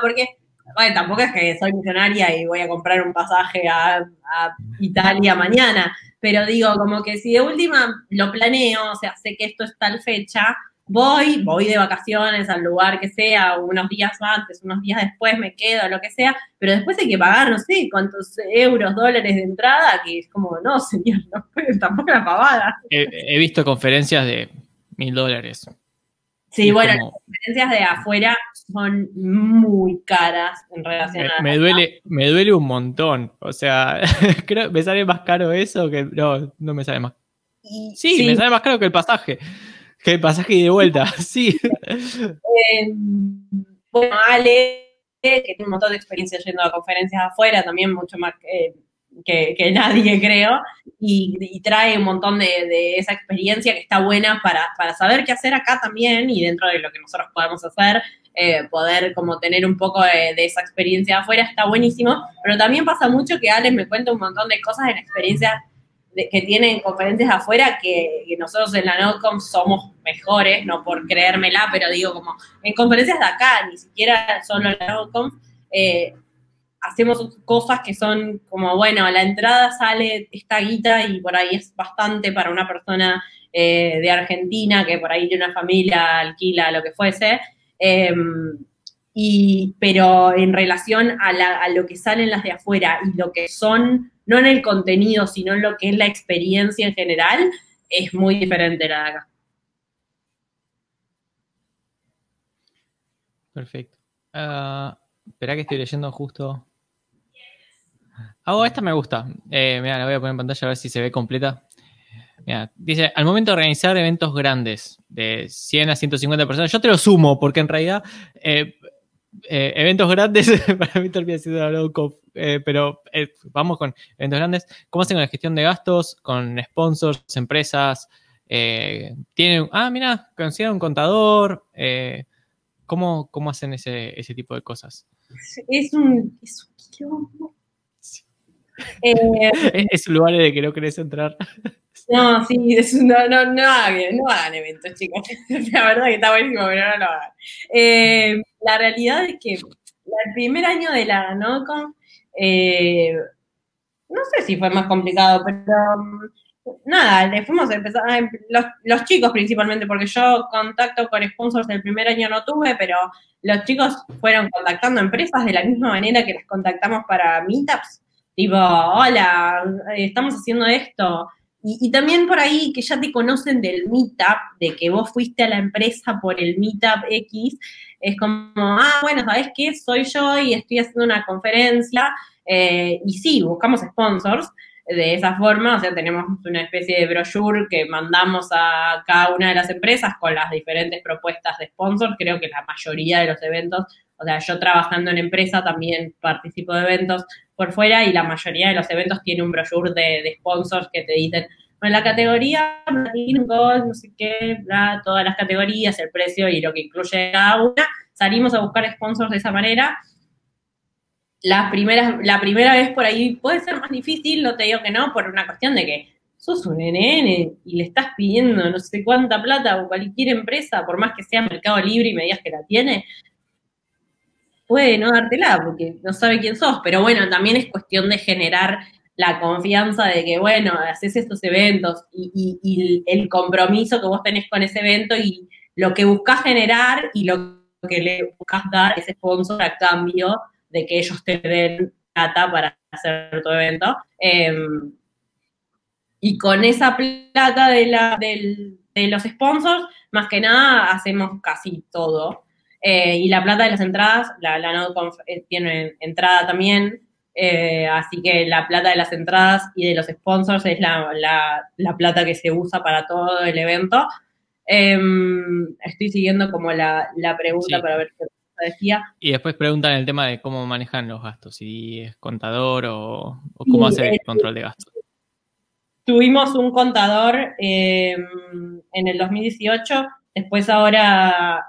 [SPEAKER 2] porque, bueno, tampoco es que soy millonaria y voy a comprar un pasaje a, a Italia mañana, pero digo, como que si de última lo planeo, o sea, sé que esto es tal fecha, voy, voy de vacaciones al lugar que sea, unos días antes, unos días después me quedo, lo que sea, pero después hay que pagar, no sé, cuántos euros, dólares de entrada, que es como, no, [laughs] señor, no tampoco la pavada.
[SPEAKER 1] He, visto conferencias de mil dólares.
[SPEAKER 2] Sí, bueno, las conferencias de afuera son muy caras en relación
[SPEAKER 1] a... Me duele, me duele un montón, o sea, [laughs] creo me sale más caro eso que... No, no me sale más... sí. me sale más caro que el pasaje. ¿Qué pasaje y de vuelta? [laughs] Sí.
[SPEAKER 2] Em, bueno, Ale, que tiene un montón de experiencia yendo a conferencias afuera, también mucho más que, nadie, [laughs] creo, y, trae un montón de, esa experiencia que está buena para, saber qué hacer acá también y dentro de lo que nosotros podemos hacer, eh, poder como tener un poco de, esa experiencia afuera está buenísimo, pero también pasa mucho que Ale me cuenta un montón de cosas en experiencias que tienen conferencias afuera que, nosotros en la NOCOM somos mejores, no por creérmela, pero digo como en conferencias de acá, ni siquiera solo en la NOCOM, eh, hacemos cosas que son como, bueno, la entrada sale esta guita y por ahí es bastante para una persona eh, de Argentina que por ahí tiene una familia, alquila, lo que fuese. Em, y, pero en relación a, a lo que salen las de afuera y lo que son no en el contenido, sino en lo que es la experiencia en general, es muy diferente la de acá.
[SPEAKER 1] Perfecto. Uh, espera que estoy leyendo justo. Ah, oh, esta me gusta. Eh, mira, la voy a poner en pantalla a ver si se ve completa. Mira, dice, al momento de organizar eventos grandes, de 100 a 150 personas, yo te lo sumo, porque en realidad eh, eh, eventos grandes, [laughs] para mí termina siendo la low eh, pero eh, vamos con eventos grandes. ¿Cómo hacen con la gestión de gastos, con sponsors, empresas? tienen, ah, mira, consideran un contador. ¿cómo, ¿cómo, hacen ese, ese, tipo de cosas?
[SPEAKER 2] Es un, es un [laughs]
[SPEAKER 1] es, un lugar de que no querés entrar.
[SPEAKER 2] No, sí, no, no, no, hagan, no hagan eventos, chicos. [laughs] La verdad que está buenísimo, pero no lo hagan. Eh, la realidad es que el primer año de la NOCON, eh, no sé si fue más complicado, pero mm, nada, le fuimos a empezar, los, los, chicos principalmente, porque yo contacto con sponsors el primer año no tuve, pero los chicos fueron contactando empresas de la misma manera que las contactamos para meetups. Tipo, hola, estamos haciendo esto. Y, también por ahí que ya te conocen del meetup, de que vos fuiste a la empresa por el meetup X, es como, ah, bueno, ¿sabes qué? Soy yo y estoy haciendo una conferencia. Eh, y sí, buscamos sponsors de esa forma, o sea, tenemos una especie de brochure que mandamos a cada una de las empresas con las diferentes propuestas de sponsors. Creo que la mayoría de los eventos, o sea, yo trabajando en empresa también participo de eventos por fuera y la mayoría de los eventos tiene un brochure de, sponsors que te dicen, bueno, la categoría, Gold, no sé qué, todas las categorías, el precio y lo que incluye cada una. Salimos a buscar sponsors de esa manera. La primera, la primera vez por ahí puede ser más difícil, no te digo que no, por una cuestión de que sos un NN y le estás pidiendo no sé cuánta plata a cualquier empresa, por más que sea Mercado Libre y me digas que la tiene, puede no dártela porque no sabe quién sos, pero bueno, también es cuestión de generar la confianza de que, bueno, haces estos eventos y, el compromiso que vos tenés con ese evento y lo que buscas generar y lo que le buscas dar a ese sponsor a cambio de que ellos te den plata para hacer tu evento. Em, y con esa plata de, la, de los sponsors, más que nada, hacemos casi todo. Eh, y la plata de las entradas, la, la eh, tiene entrada también, eh, así que la plata de las entradas y de los sponsors es la, la, plata que se usa para todo el evento. Em, estoy siguiendo como la, pregunta para ver qué decía.
[SPEAKER 1] Y después preguntan el tema de cómo manejan los gastos, si es contador o, cómo hace el control de gastos.
[SPEAKER 2] Tuvimos un contador em, en el 2018, después ahora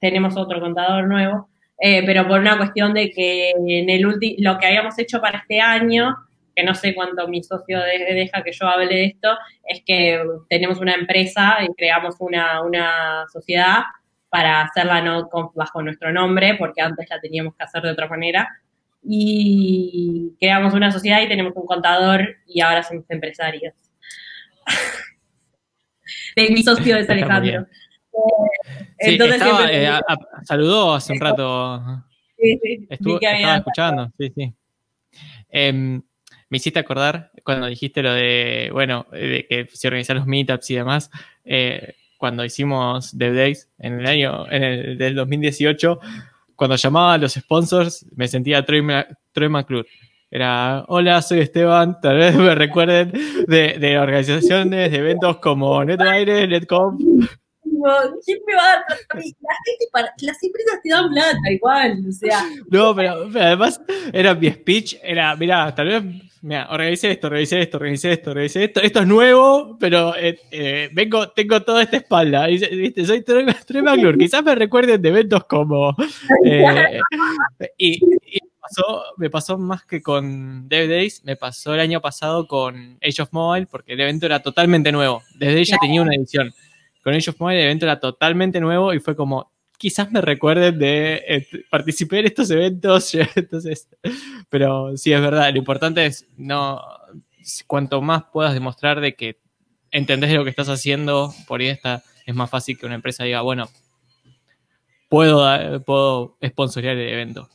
[SPEAKER 2] tenemos otro contador nuevo, eh, pero por una cuestión de que en el lo que habíamos hecho para este año, que no sé cuánto mi socio deja que yo hable de esto, es que tenemos una empresa y creamos una, una sociedad para hacerla no bajo nuestro nombre, porque antes la teníamos que hacer de otra manera. Y creamos una sociedad y tenemos un contador y ahora somos empresarios. [laughs] de mi socio es Alejandro.
[SPEAKER 1] Entonces eh, saludó hace un rato. Sí, sí, estaba escuchando, sí, sí. Em, me hiciste acordar cuando dijiste lo de, bueno, de que se organizan los meetups y demás, eh, cuando hicimos Dev Days en el año, en el del 2018, cuando llamaba a los sponsors, me sentía Troy, Troy McClure. Era, hola, soy Esteban, tal vez me recuerden de, de organizaciones, de eventos como NetWire, NetCom
[SPEAKER 2] ¿quién me va a dar plata a mí? La gente para, las empresas te dan plata igual, o sea. No,
[SPEAKER 1] pero, además era mi speech, era, mira, tal vez, mira, organicé esto, organicé esto, organicé esto, organicé esto, esto es nuevo, pero eh, eh, vengo, tengo toda esta espalda, y, ¿viste? soy Troy McClure, [laughs] quizás me recuerden de eventos como, [laughs] eh, y, me pasó más que con Dev Days, me pasó el año pasado con Age of Mobile, porque el evento era totalmente nuevo. Desde ella tenía una edición con ellos fue el evento era totalmente nuevo y fue como, quizás me recuerden de eh, participar en estos eventos, [laughs] entonces, pero sí es verdad, lo importante es no, cuanto más puedas demostrar de que entendés lo que estás haciendo, por ahí está, es más fácil que una empresa diga, bueno, puedo, puedo sponsorear el evento.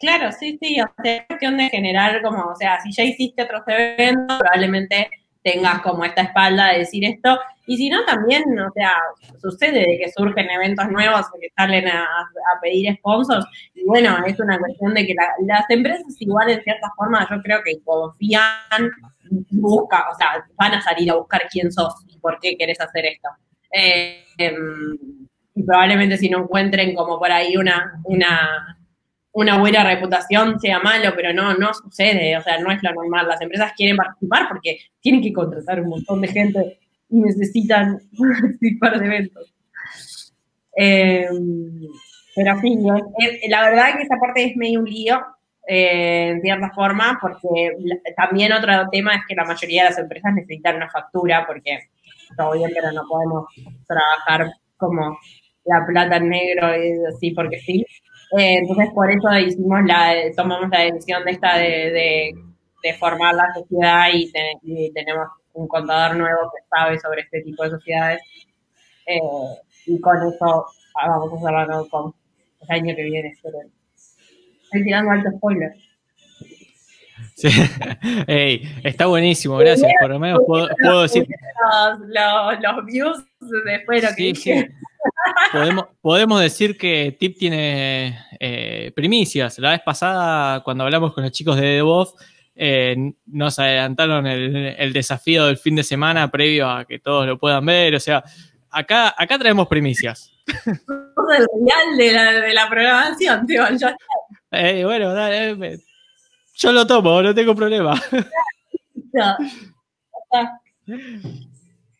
[SPEAKER 2] Claro, sí, sí, o es cuestión de generar como, o sea, si ya hiciste otros eventos, probablemente tengas como esta espalda de decir esto. Y si no, también, o sea, sucede de que surgen eventos nuevos que salen a, pedir sponsors. Y bueno, es una cuestión de que las empresas igual en cierta forma yo creo que confían, buscan, o sea, van a salir a buscar quién sos y por qué querés hacer esto. Eh, em, y probablemente si no encuentren como por ahí una, una una buena reputación sea malo, pero no, no sucede, o sea, no es lo normal. Las empresas quieren participar porque tienen que contratar un montón de gente y necesitan [laughs] participar de eventos. Em, pero sí, la verdad que esa parte es medio un lío, eh, en cierta forma, porque también otro tema es que la mayoría de las empresas necesitan una factura, porque bien, pero no podemos trabajar como la plata en negro y así porque sí. Eh, entonces, por eso hicimos la, tomamos la decisión de esta de, de, formar la sociedad y, tenemos un contador nuevo que sabe sobre este tipo de sociedades. Eh, y con eso ah, vamos a hacerlo con el año que viene. Estoy tirando alto spoiler. [laughs]
[SPEAKER 1] Sí. está buenísimo, gracias. Por lo menos puedo, decir.
[SPEAKER 2] Los, los, views después lo que sí,
[SPEAKER 1] Podemos, podemos, decir que Tip tiene eh, primicias. La vez pasada, cuando hablamos con los chicos de The eh, nos adelantaron el, desafío del fin de semana previo a que todos lo puedan ver. O sea, acá, acá traemos primicias.
[SPEAKER 2] el real de la, de la programación, tío.
[SPEAKER 1] Eh, bueno, dale, yo lo tomo, no tengo problema.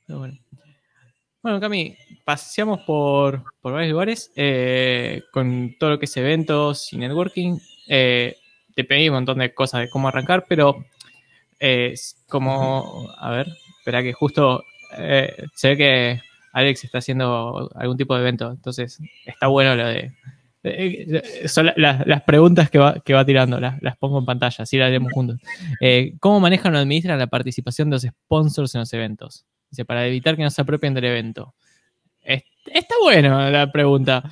[SPEAKER 1] bueno. Cami, paseamos por, varios lugares eh, con todo lo que es eventos y networking. Eh, te pedí un montón de cosas de cómo arrancar, pero eh, como, a ver, espera que justo se ve que Alex está haciendo algún tipo de evento, entonces está bueno lo de eh, son las, preguntas que va, que va tirando, las, pongo en pantalla, así las haremos juntos. Eh, ¿Cómo manejan o administran la participación de los sponsors en los eventos? Dice, para evitar que no se apropien del evento. Está bueno la pregunta.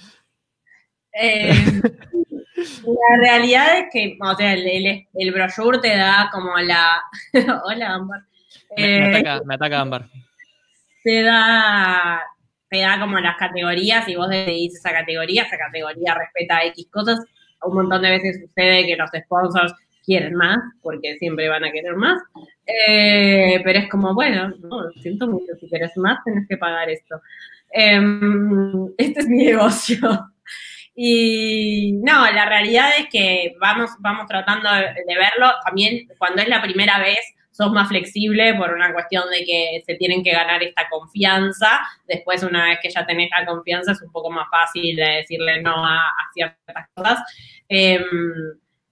[SPEAKER 2] Eh, [laughs] la realidad es que, o sea, el, el, brochure te da como la. [laughs] Hola, Ámbar.
[SPEAKER 1] me, ataca, me ataca Ámbar.
[SPEAKER 2] Te da te da como las categorías y vos decidís esa categoría, esa categoría respeta X cosas. Un montón de veces sucede que los sponsors quieren más, porque siempre van a querer más. Eh, pero es como, bueno, no, siento mucho, si quieres más tenés que pagar esto. Em, [laughs] este es mi negocio. Y no, la realidad es que vamos, vamos tratando de verlo. También cuando es la primera vez, sos más flexible por una cuestión de que se tienen que ganar esta confianza. Después, una vez que ya tenés la confianza, es un poco más fácil de decirle no a, ciertas cosas. Em,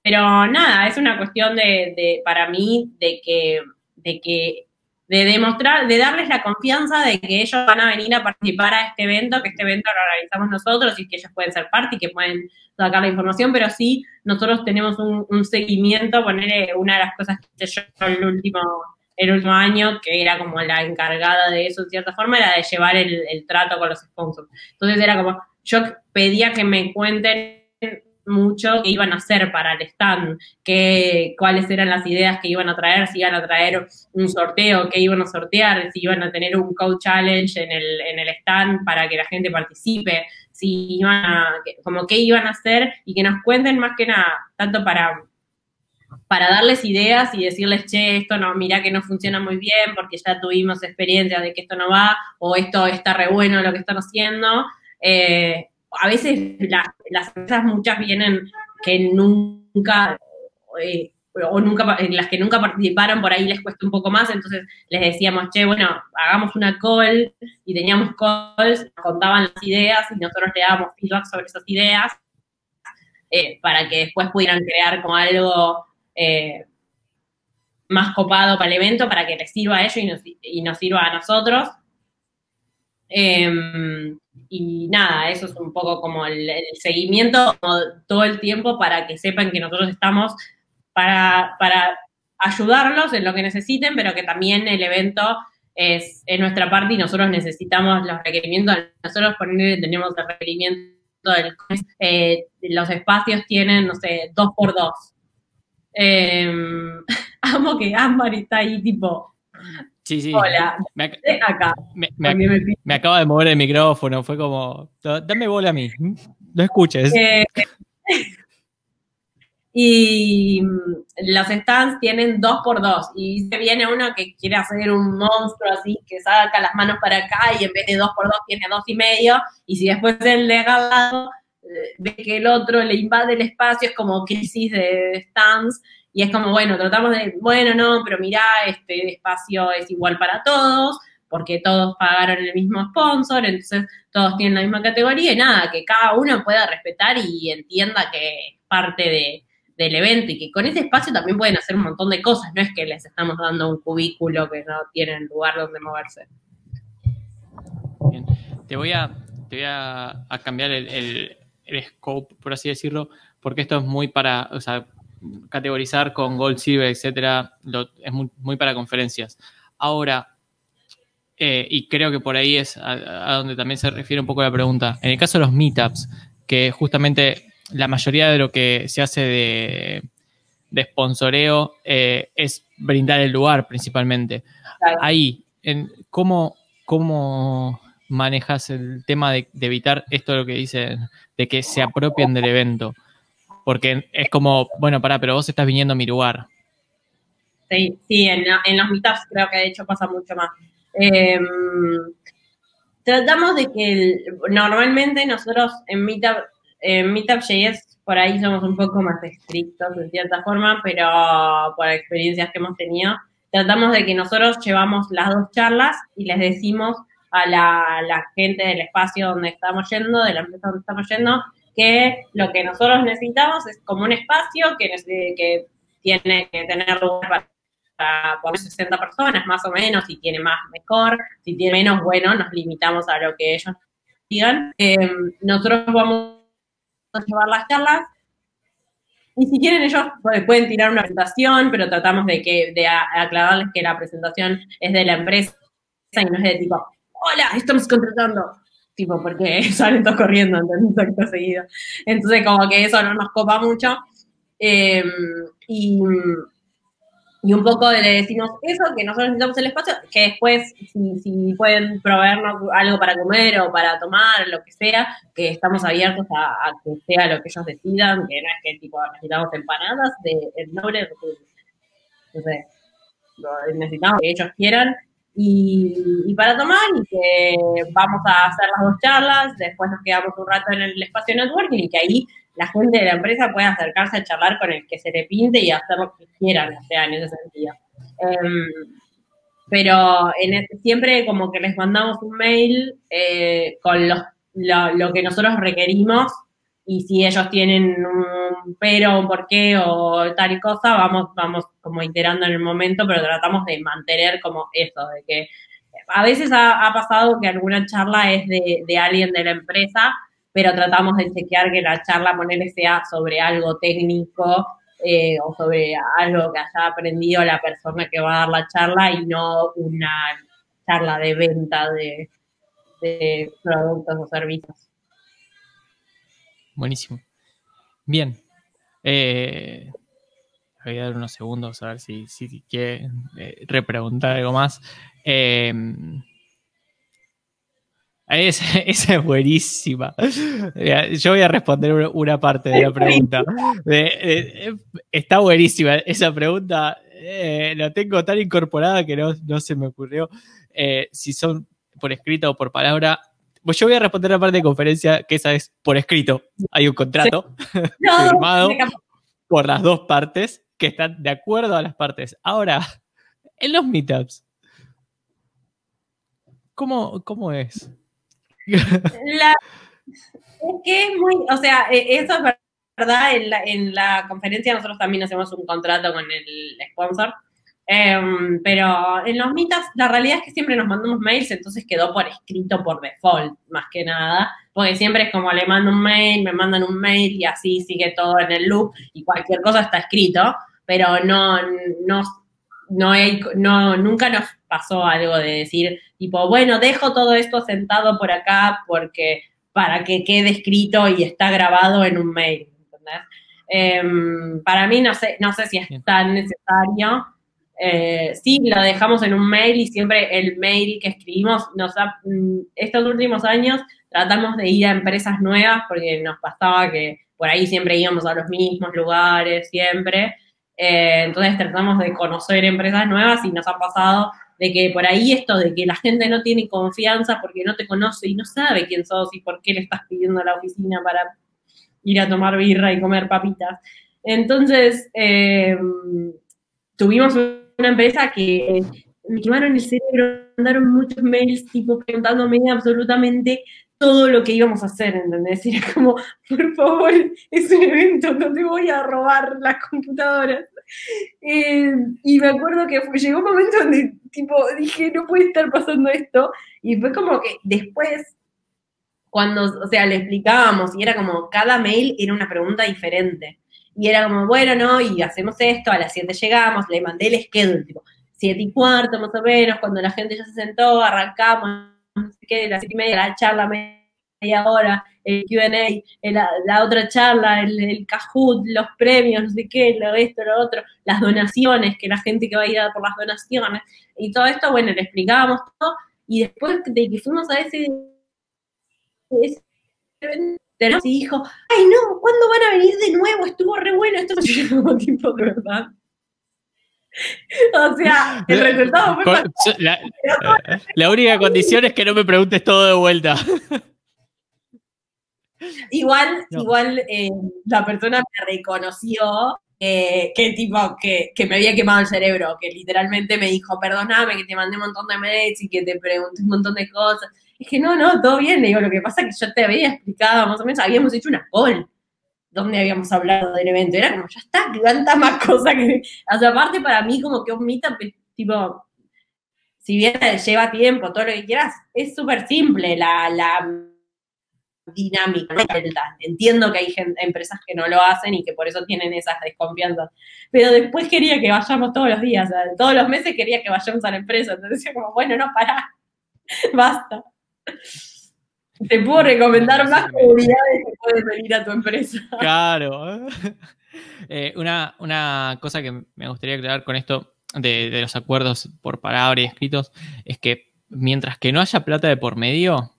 [SPEAKER 2] pero nada, es una cuestión de, para mí, de que, de que de demostrar, de darles la confianza de que ellos van a venir a participar a este evento, que este evento lo organizamos nosotros y que ellos pueden ser parte y que pueden sacar la información, pero sí nosotros tenemos un, seguimiento, poner una de las cosas que hice yo el último, el último año, que era como la encargada de eso en cierta forma, era de llevar el, el trato con los sponsors. Entonces era como, yo pedía que me cuenten mucho qué iban a hacer para el stand, qué, cuáles eran las ideas que iban a traer, si iban a traer un sorteo, qué iban a sortear, si iban a tener un code challenge en el, en el stand para que la gente participe, si iban a, como qué iban a hacer y que nos cuenten más que nada, tanto para para darles ideas y decirles, che, esto no, mira que no funciona muy bien porque ya tuvimos experiencia de que esto no va, o esto está re bueno lo que están haciendo. Eh, a veces las empresas muchas vienen que nunca, eh, o nunca, en las que nunca participaron, por ahí les cuesta un poco más, entonces les decíamos, che, bueno, hagamos una call, y teníamos calls, contaban las ideas, y nosotros le dábamos feedback sobre esas ideas, eh, para que después pudieran crear como algo eh, más copado para el evento, para que les sirva a ellos y nos, y nos sirva a nosotros. Em, y nada, eso es un poco como el, seguimiento todo el tiempo para que sepan que nosotros estamos para, para ayudarlos en lo que necesiten, pero que también el evento es, en nuestra parte y nosotros necesitamos los requerimientos. Nosotros tenemos el requerimiento del eh, los espacios tienen, no sé, dos por dos. Em, [laughs] amo que Ámbar está ahí tipo
[SPEAKER 1] Sí, sí.
[SPEAKER 2] Hola,
[SPEAKER 1] me, acá. Me, acaba de mover el micrófono, fue como, dame bola a mí, no escuches. Eh, [laughs]
[SPEAKER 2] y mm, los stands tienen dos por dos y se viene uno que quiere hacer un monstruo así, que saca las manos para acá y en vez de dos por dos tiene dos y medio y si después el de lado eh, ve que el otro le invade el espacio, es como crisis de stands y es como, bueno, tratamos de, bueno, no, pero mirá, este espacio es igual para todos, porque todos pagaron el mismo sponsor, entonces todos tienen la misma categoría y nada, que cada uno pueda respetar y entienda que es parte del evento y que con ese espacio también pueden hacer un montón de cosas, no es que les estamos dando un cubículo que no tienen lugar donde moverse.
[SPEAKER 1] Bien. Te voy a, te voy a, cambiar el, scope, por así decirlo, porque esto es muy para, categorizar con Gold, Silver, etcétera, es muy, para conferencias. Ahora, eh, y creo que por ahí es a, donde también se refiere un poco la pregunta. En el caso de los meetups, que justamente la mayoría de lo que se hace de, de sponsoreo eh, es brindar el lugar principalmente. Ahí, en, ¿cómo, ¿cómo manejas el tema de, evitar esto de lo que dicen, de que se apropien del evento? Porque es como, bueno, pará, pero vos estás viniendo a mi lugar.
[SPEAKER 2] Sí, sí, en, los meetups creo que de hecho pasa mucho más. Em, tratamos de que normalmente nosotros en Meetup, en Meetup.js por ahí somos un poco más estrictos de cierta forma, pero por experiencias que hemos tenido, tratamos de que nosotros llevamos las dos charlas y les decimos a la, gente del espacio donde estamos yendo, de la empresa donde estamos yendo, que lo que nosotros necesitamos es como un espacio que, que tiene que tener lugar para poner 60 personas más o menos, si tiene más mejor, si tiene menos bueno, nos limitamos a lo que ellos digan. Em, nosotros vamos a llevar las charlas y si quieren ellos pueden tirar una presentación, pero tratamos de que de aclararles que la presentación es de la empresa y no es de tipo, hola, estamos contratando. Tipo, porque [laughs] salen todos corriendo, un Acto seguido. Entonces, como que eso no nos copa mucho. Em, y, y, un poco le decimos eso, que nosotros necesitamos el espacio, que después, si, si, pueden proveernos algo para comer o para tomar, lo que sea, que estamos abiertos a, que sea lo que ellos decidan, que no es que tipo necesitamos empanadas de el noble Entonces, necesitamos que ellos quieran y, para tomar y que vamos a hacer las dos charlas, después nos quedamos un rato en el espacio networking y que ahí la gente de la empresa pueda acercarse a charlar con el que se le pinte y hacer lo que quieran, o sea, en ese sentido. Em, pero en siempre como que les mandamos un mail eh, con los, lo, que nosotros requerimos y si ellos tienen un pero, un porqué o tal cosa, vamos, vamos como iterando en el momento, pero tratamos de mantener como eso, de que a veces ha, pasado que alguna charla es de, alguien de la empresa, pero tratamos de chequear que la charla, ponerle sea sobre algo técnico eh, o sobre algo que haya aprendido la persona que va a dar la charla y no una charla de venta de productos o servicios.
[SPEAKER 1] Buenísimo. Bien. Eh, voy a dar unos segundos a ver si, si quiere eh, repreguntar algo más. Em, [laughs] esa, es buenísima. Yo voy a responder una parte de la pregunta. está buenísima esa pregunta. Eh, la tengo tan incorporada que no, no se me ocurrió. si son por escrito o por palabra, pues yo voy a responder la parte de conferencia, que esa es por escrito. Hay un contrato [laughs] firmado por las dos partes que están de acuerdo a las partes. Ahora, [laughs] en los meetups, ¿cómo, cómo es?
[SPEAKER 2] La, es que es muy, o sea, e, eso es verdad, en la, en la conferencia nosotros también hacemos un contrato con el sponsor Em, pero en los mitas, la realidad es que siempre nos mandamos mails, entonces quedó por escrito por default, más que nada, porque siempre es como le mando un mail, me mandan un mail y así sigue todo en el loop y cualquier cosa está escrito, pero no, no, no, hay, no nunca nos pasó algo de decir, tipo, bueno, dejo todo esto sentado por acá porque para que quede escrito y está grabado en un mail, ¿entendés? Em, para mí no sé, no sé si es tan necesario, eh, sí, lo dejamos en un mail y siempre el mail que escribimos, nos mm, estos últimos años tratamos de ir a empresas nuevas porque nos pasaba que por ahí siempre íbamos a los mismos lugares, siempre. Eh, entonces tratamos de conocer empresas nuevas y nos ha pasado de que por ahí esto de que la gente no tiene confianza porque no te conoce y no sabe quién sos y por qué le estás pidiendo a la oficina para ir a tomar birra y comer papitas. Entonces, eh, tuvimos una empresa que me quemaron el cerebro, mandaron muchos mails tipo preguntándome absolutamente todo lo que íbamos a hacer, ¿entendés? Era como, por favor, es un evento donde voy a robar las computadoras. Eh, y me acuerdo que llegó un momento donde, tipo, dije, no puede estar pasando esto. Y fue como que después, cuando, o sea, le explicábamos y era como, cada mail era una pregunta diferente. Y era como, bueno, no, y hacemos esto, a las 7 llegamos, le mandé el schedule, tipo, 7 y cuarto más o menos, cuando la gente ya se sentó, arrancamos, no sé qué, las 7 y media, la charla media hora, el QA, la, otra charla, el, el Kahoot, los premios, no sé qué, lo esto, lo otro, las donaciones, que la gente que va a ir a por las donaciones, y todo esto, bueno, le explicábamos todo, y después de que fuimos a ese, ese y dijo, ay no, ¿cuándo van a venir de nuevo? Estuvo re bueno, esto como [laughs] tipo de verdad. O sea, el resultado fue
[SPEAKER 1] la, la, única condición es que no me preguntes todo de vuelta. [laughs]
[SPEAKER 2] Igual, igual eh, la persona me reconoció eh, que tipo que, que, me había quemado el cerebro, que literalmente me dijo, perdóname, que te mandé un montón de mails y que te pregunté un montón de cosas. Que no, no, todo bien. Le digo, lo que pasa es que yo te había explicado más o menos, habíamos hecho una call donde habíamos hablado del evento. Era como, ya está, tanta más cosas que. [laughs] O sea, aparte para mí, como que un meetup, tipo, si bien lleva tiempo, todo lo que quieras, es súper simple la, la dinámica. Entiendo que hay empresas que no lo hacen y que por eso tienen esas desconfianzas. Pero después quería que vayamos todos los días, todos los meses quería que vayamos a la empresa. Entonces decía como, bueno, no, pará, [laughs] basta. Te puedo recomendar más comunidades que pueden venir a tu empresa. [laughs]
[SPEAKER 1] Claro. [laughs] Eh, una, cosa que me gustaría aclarar con esto de, los acuerdos por palabra y escritos es que mientras que no haya plata de por medio,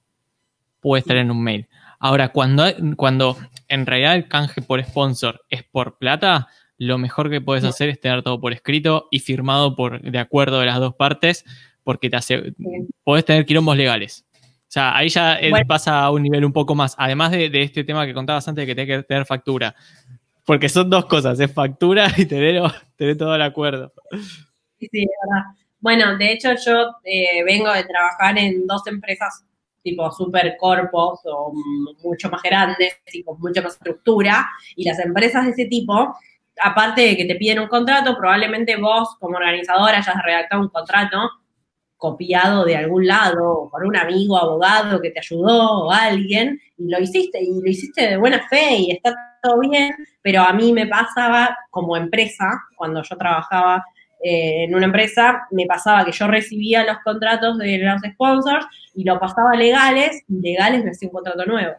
[SPEAKER 1] puede estar en un mail. Ahora, cuando, cuando en realidad el canje por sponsor es por plata, lo mejor que puedes hacer es tener todo por escrito y firmado por de acuerdo de las dos partes, porque te hace, podés tener quilombos legales. O sea, ahí ya pasa a un nivel un poco más. Además de, este tema que contabas antes de que tenés que tener factura. Porque son dos cosas, es factura y tener, tener todo el acuerdo.
[SPEAKER 2] Sí, sí, verdad. Bueno, de hecho yo eh, vengo de trabajar en dos empresas tipo super corpos o mucho más grandes y con mucha más estructura. Y las empresas de ese tipo, aparte de que te piden un contrato, probablemente vos como organizador hayas redactado un contrato copiado de algún lado, por un amigo abogado que te ayudó, o alguien, y lo hiciste, y lo hiciste de buena fe, y está todo bien, pero a mí me pasaba como empresa, cuando yo trabajaba eh, en una empresa, me pasaba que yo recibía los contratos de los sponsors y lo pasaba legales, y legales me hacía un contrato nuevo.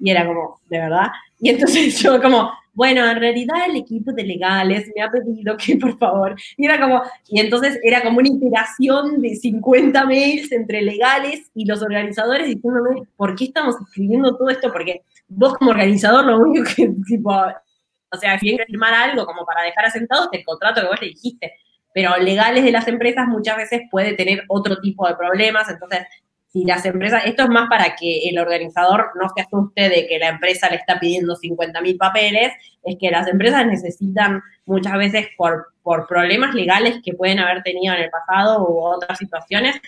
[SPEAKER 2] Y era como, ¿de verdad? Y entonces [laughs] yo como, bueno, en realidad el equipo de legales me ha pedido que por favor, y era como, y entonces era como una interacción de 50 mails entre legales y los organizadores diciéndome, ¿por qué estamos escribiendo todo esto? Porque vos como organizador lo único que, [laughs] tipo, o sea, si que firmar algo como para dejar asentado, el contrato que vos le dijiste, pero legales de las empresas muchas veces puede tener otro tipo de problemas, entonces si las empresas, esto es más para que el organizador no se asuste de que la empresa le está pidiendo 50 mil papeles, es que las empresas necesitan muchas veces por, por problemas legales que pueden haber tenido en el pasado u otras situaciones,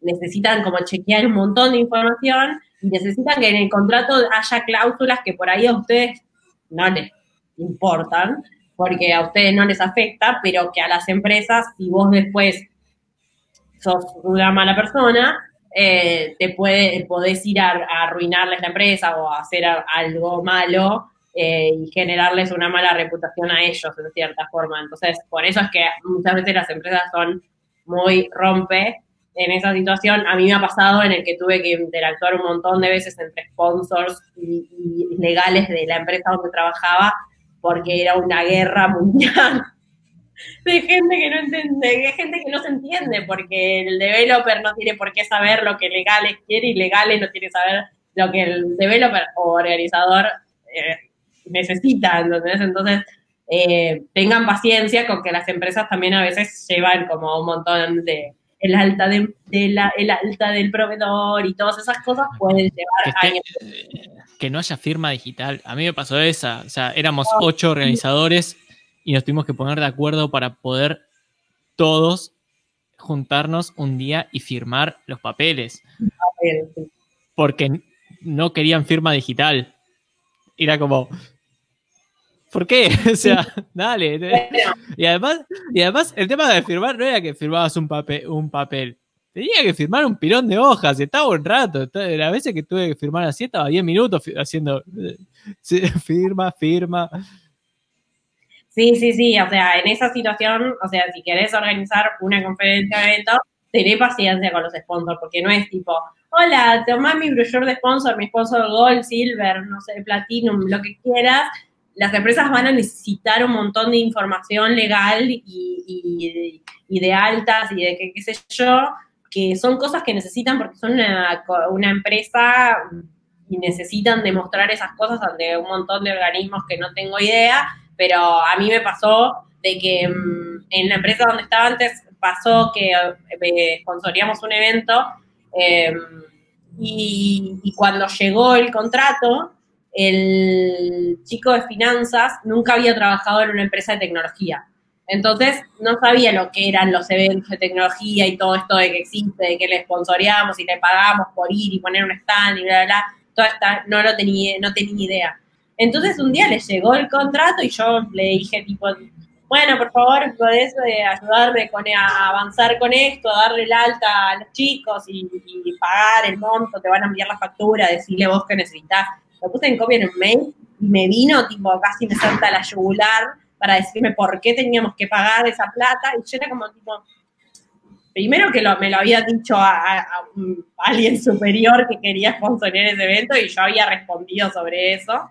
[SPEAKER 2] necesitan como chequear un montón de información y necesitan que en el contrato haya cláusulas que por ahí a ustedes no les importan, porque a ustedes no les afecta, pero que a las empresas, si vos después sos una mala persona, eh, te puede, podés ir a, arruinarles la empresa o a hacer algo malo eh, y generarles una mala reputación a ellos, de cierta forma. Entonces, por eso es que muchas veces las empresas son muy rompe en esa situación. A mí me ha pasado en el que tuve que interactuar un montón de veces entre sponsors y, y legales de la empresa donde trabajaba porque era una guerra [laughs] mundial de gente que no entiende, de gente que no se entiende, porque el developer no tiene por qué saber lo que legales quiere y legales no tiene que saber lo que el developer o organizador eh, necesita, Entonces, eh, tengan paciencia con que las empresas también a veces llevan como un montón de el alta de, la, el alta del proveedor y todas esas cosas pueden llevar años.
[SPEAKER 1] Que no haya firma digital. A mí me pasó esa. O sea, éramos ocho organizadores y nos tuvimos que poner de acuerdo para poder todos juntarnos un día y firmar los papeles. porque no querían firma digital. Era como, ¿por qué? [laughs] o sea, dale. Y además, y además, el tema de firmar no era que firmabas un papel, un papel. Tenía que firmar un pilón de hojas, estaba un rato. La veces que tuve que firmar así, estaba 10 minutos haciendo [laughs] firma, firma.
[SPEAKER 2] Sí, sí, sí, o sea, en esa situación, o sea, si querés organizar una conferencia de eventos, tené paciencia con los sponsors, porque no es tipo, hola, toma mi brochure de sponsor, mi sponsor Gold, Silver, no sé, Platinum, lo que quieras. Las empresas van a necesitar un montón de información legal y, de altas y de qué sé yo, que son cosas que necesitan porque son una, una empresa y necesitan demostrar esas cosas ante un montón de organismos que no tengo idea, pero a mí me pasó de que mm, en la empresa donde estaba antes pasó que eh, sponsoríamos un evento em, y, cuando llegó el contrato, el chico de finanzas nunca había trabajado en una empresa de tecnología. Entonces no sabía lo que eran los eventos de tecnología y todo esto de que existe, de que le sponsoreamos y le pagamos por ir y poner un stand y bla, bla, bla. Todo esta, no lo tenía, no tenía idea. Entonces un día le llegó el contrato y yo le dije tipo, bueno, por favor, podés eh, ayudarme con, a avanzar con esto, a darle el alta a los chicos y, pagar el monto, te van a enviar la factura, decirle vos que necesitas. Lo puse en copia en un mail y me vino, tipo, casi me salta la yugular para decirme por qué teníamos que pagar esa plata. Y yo era como, tipo, primero que me lo había dicho a, alguien superior que quería sponsorear ese evento y yo había respondido sobre eso.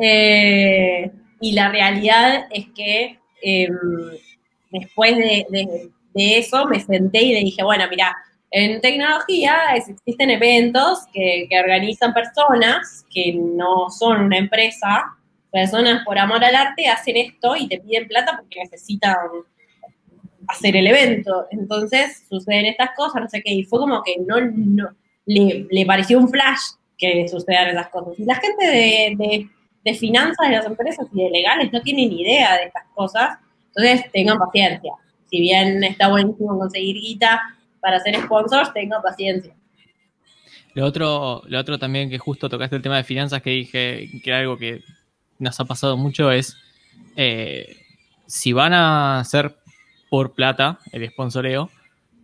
[SPEAKER 2] Eh, y la realidad es que em, después de, eso me senté y le dije, bueno, mira, en tecnología existen eventos que, organizan personas que no son una empresa, personas por amor al arte hacen esto y te piden plata porque necesitan hacer el evento. Entonces suceden estas cosas, no sé qué, y fue como que no, le, pareció un flash que sucedan esas cosas. Y la gente de de finanzas de las empresas y de legales no tienen idea de estas cosas, entonces tengan paciencia. Si bien está buenísimo conseguir guita para hacer sponsors, tengan paciencia.
[SPEAKER 1] Lo otro, lo otro también que justo tocaste el tema de finanzas que dije que era algo que nos ha pasado mucho es eh, si van a hacer por plata el sponsoreo,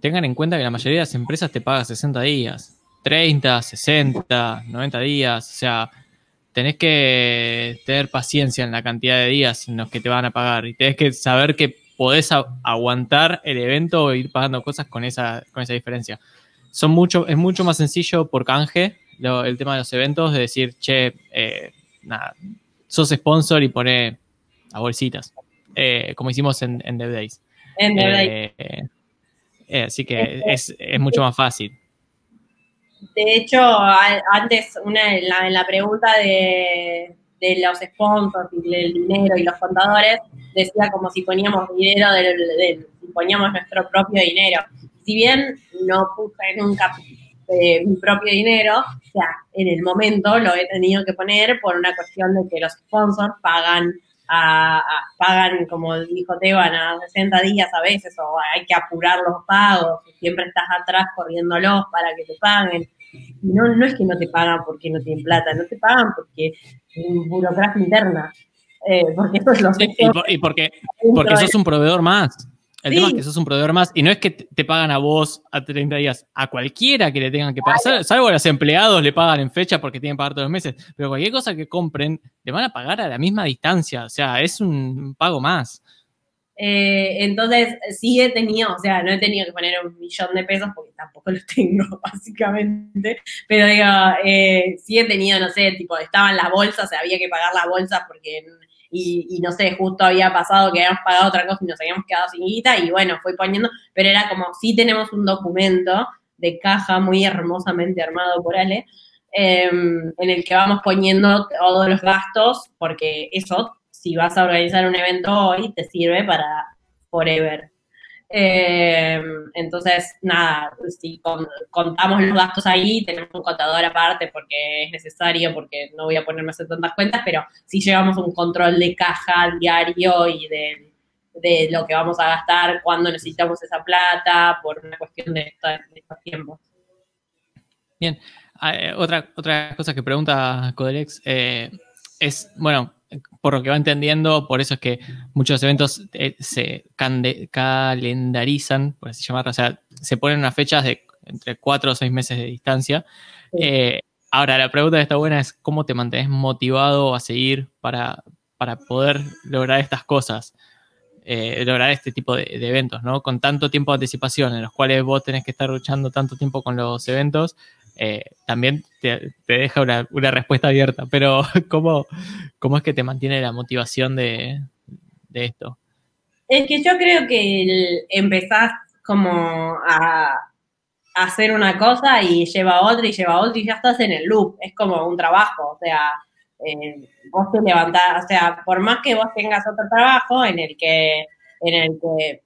[SPEAKER 1] tengan en cuenta que la mayoría de las empresas te paga 60 días, 30, 60, 90 días, o sea, tenés que tener paciencia en la cantidad de días en los que te van a pagar y tenés que saber que podés aguantar el evento o ir pagando cosas con esa, con esa diferencia. Son mucho, es mucho más sencillo por canje el tema de los eventos de decir, che, eh, nada, sos sponsor y pone a bolsitas, eh, como hicimos en, en Dev Days.
[SPEAKER 2] En Dev
[SPEAKER 1] eh, así que es, es mucho más fácil.
[SPEAKER 2] De hecho, antes, una, en, la, pregunta de, los sponsors y del dinero y los contadores, decía como si poníamos dinero, del, poníamos nuestro propio dinero. Si bien no puse nunca eh, mi propio dinero, o sea, en el momento lo he tenido que poner por una cuestión de que los sponsors pagan a, pagan, como dijo Teban, a 60 días a veces, o hay que apurar los pagos, siempre estás atrás corriéndolos para que te paguen. No, no es que no te pagan porque no tienen plata, no te pagan porque es burocracia interna. Eh, porque eso es lo
[SPEAKER 1] que y, porque, [laughs] porque sos un proveedor más. El tema es que sos un proveedor más y no es que te pagan a vos a 30 días, a cualquiera que le tengan que pagar. Salvo a los empleados le pagan en fecha porque tienen que pagar todos los meses, pero cualquier cosa que compren le van a pagar a la misma distancia. O sea, es un pago más.
[SPEAKER 2] Eh, entonces, sí he tenido, o sea, no he tenido que poner un millón de pesos porque tampoco los [laughs] tengo, básicamente, pero digo, eh, sí he tenido, no sé, tipo, estaban las bolsas, había que pagar las bolsas porque, y, no sé, justo había pasado que habíamos pagado otra cosa y nos habíamos quedado sin guita y bueno, fui poniendo, pero era como, sí tenemos un documento de caja muy hermosamente armado por Ale, em, en el que vamos poniendo todos los gastos, porque eso si vas a organizar un evento hoy, te sirve para forever. Eh, entonces, nada, si contamos los gastos ahí, tenemos un contador aparte porque es necesario, porque no voy a ponerme a hacer tantas cuentas, pero si llevamos un control de caja diario y de, lo que vamos a gastar, cuando necesitamos esa plata, por una cuestión de, de estos tiempos.
[SPEAKER 1] Bien, ah, eh, otra, otra cosa que pregunta Codelex eh, es, bueno, por lo que va entendiendo, por eso es que muchos eventos eh, se calendarizan, por así llamarlo, o sea, se ponen unas fechas de entre cuatro o seis meses de distancia. ahora, la pregunta que está buena es cómo te mantienes motivado a seguir para, para poder lograr estas cosas. Eh, lograr este tipo de, eventos, ¿no? Con tanto tiempo de anticipación, en los cuales vos tenés que estar luchando tanto tiempo con los eventos, eh, también te, deja una, respuesta abierta. Pero, [laughs] ¿cómo, ¿cómo es que te mantiene la motivación de, esto?
[SPEAKER 2] Es que yo creo que empezás como a, hacer una cosa y lleva otra y lleva otra y ya estás en el loop. Es como un trabajo, o sea, eh, vos te levantás, o sea, por más que vos tengas otro trabajo en el que, en el que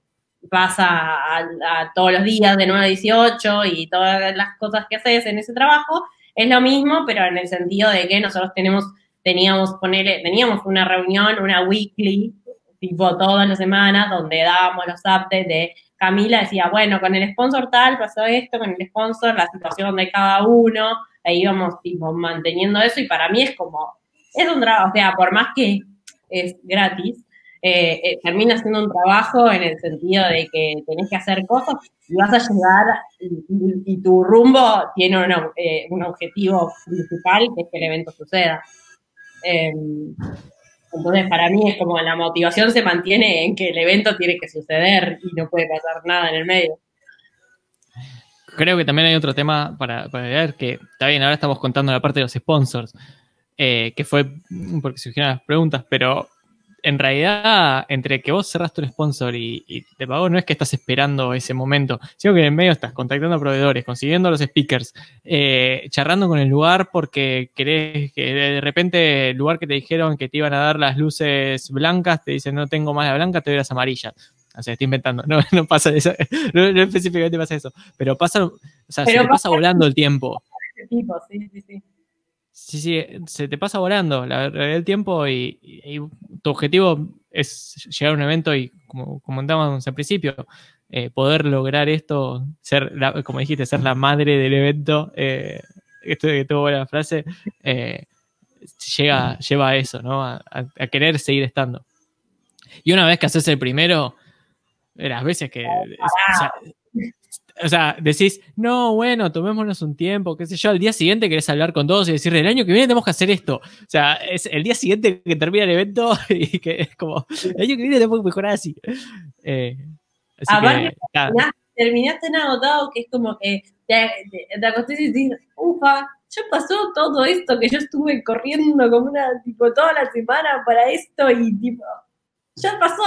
[SPEAKER 2] vas a, todos los días de 9 a 18 y todas las cosas que haces en ese trabajo, es lo mismo, pero en el sentido de que nosotros tenemos, teníamos poner, teníamos una reunión, una weekly, tipo todas las semanas, donde dábamos los updates de Camila decía, bueno, con el sponsor tal pasó esto, con el sponsor, la situación de cada uno, ahí íbamos tipo manteniendo eso y para mí es como es un trabajo, o sea, por más que es gratis, eh, eh, termina siendo un trabajo en el sentido de que tenés que hacer cosas y vas a llegar y, tu rumbo tiene eh, un objetivo principal que es que el evento suceda. Em, entonces, para mí es como la motivación se mantiene en que el evento tiene que suceder y no puede pasar nada en el medio.
[SPEAKER 1] Creo que también hay otro tema para, para ver que está bien, ahora estamos contando la parte de los sponsors, eh, que fue porque surgieron las preguntas, pero en realidad, entre que vos cerraste un sponsor y, te pagó, no es que estás esperando ese momento, sino que en el medio estás contactando a proveedores, consiguiendo los speakers, eh, charlando con el lugar porque querés que de repente el lugar que te dijeron que te iban a dar las luces blancas, te dicen no tengo más la blanca, te doy las amarillas. O sea, estoy inventando, [laughs] no, no pasa eso, no, específicamente pasa eso, pero pasa, o sea, se te pasa volando el tiempo. Sí, sí, sí. Sí, sí, se te pasa volando la, el tiempo y, tu objetivo es llegar a un evento y, como comentábamos al principio, eh, poder lograr esto, ser, como dijiste, ser la madre del evento, eh, esto que tuvo buena frase, eh, llega, lleva a eso, ¿no? A, querer seguir estando. Y una vez que haces el primero, las veces que decís, no, bueno, tomémonos un tiempo, qué sé yo, al día siguiente querés hablar con todos y decir, el año que viene tenemos que hacer esto. O sea, es el día siguiente que termina el evento [laughs] y que es como, el año que viene tenemos que mejorar así. Eh,
[SPEAKER 2] así terminaste tan agotado que es como que te, te, acostés y decís, ufa, ya pasó todo esto que yo estuve corriendo como una, tipo, toda la semana para esto y tipo, ya pasó.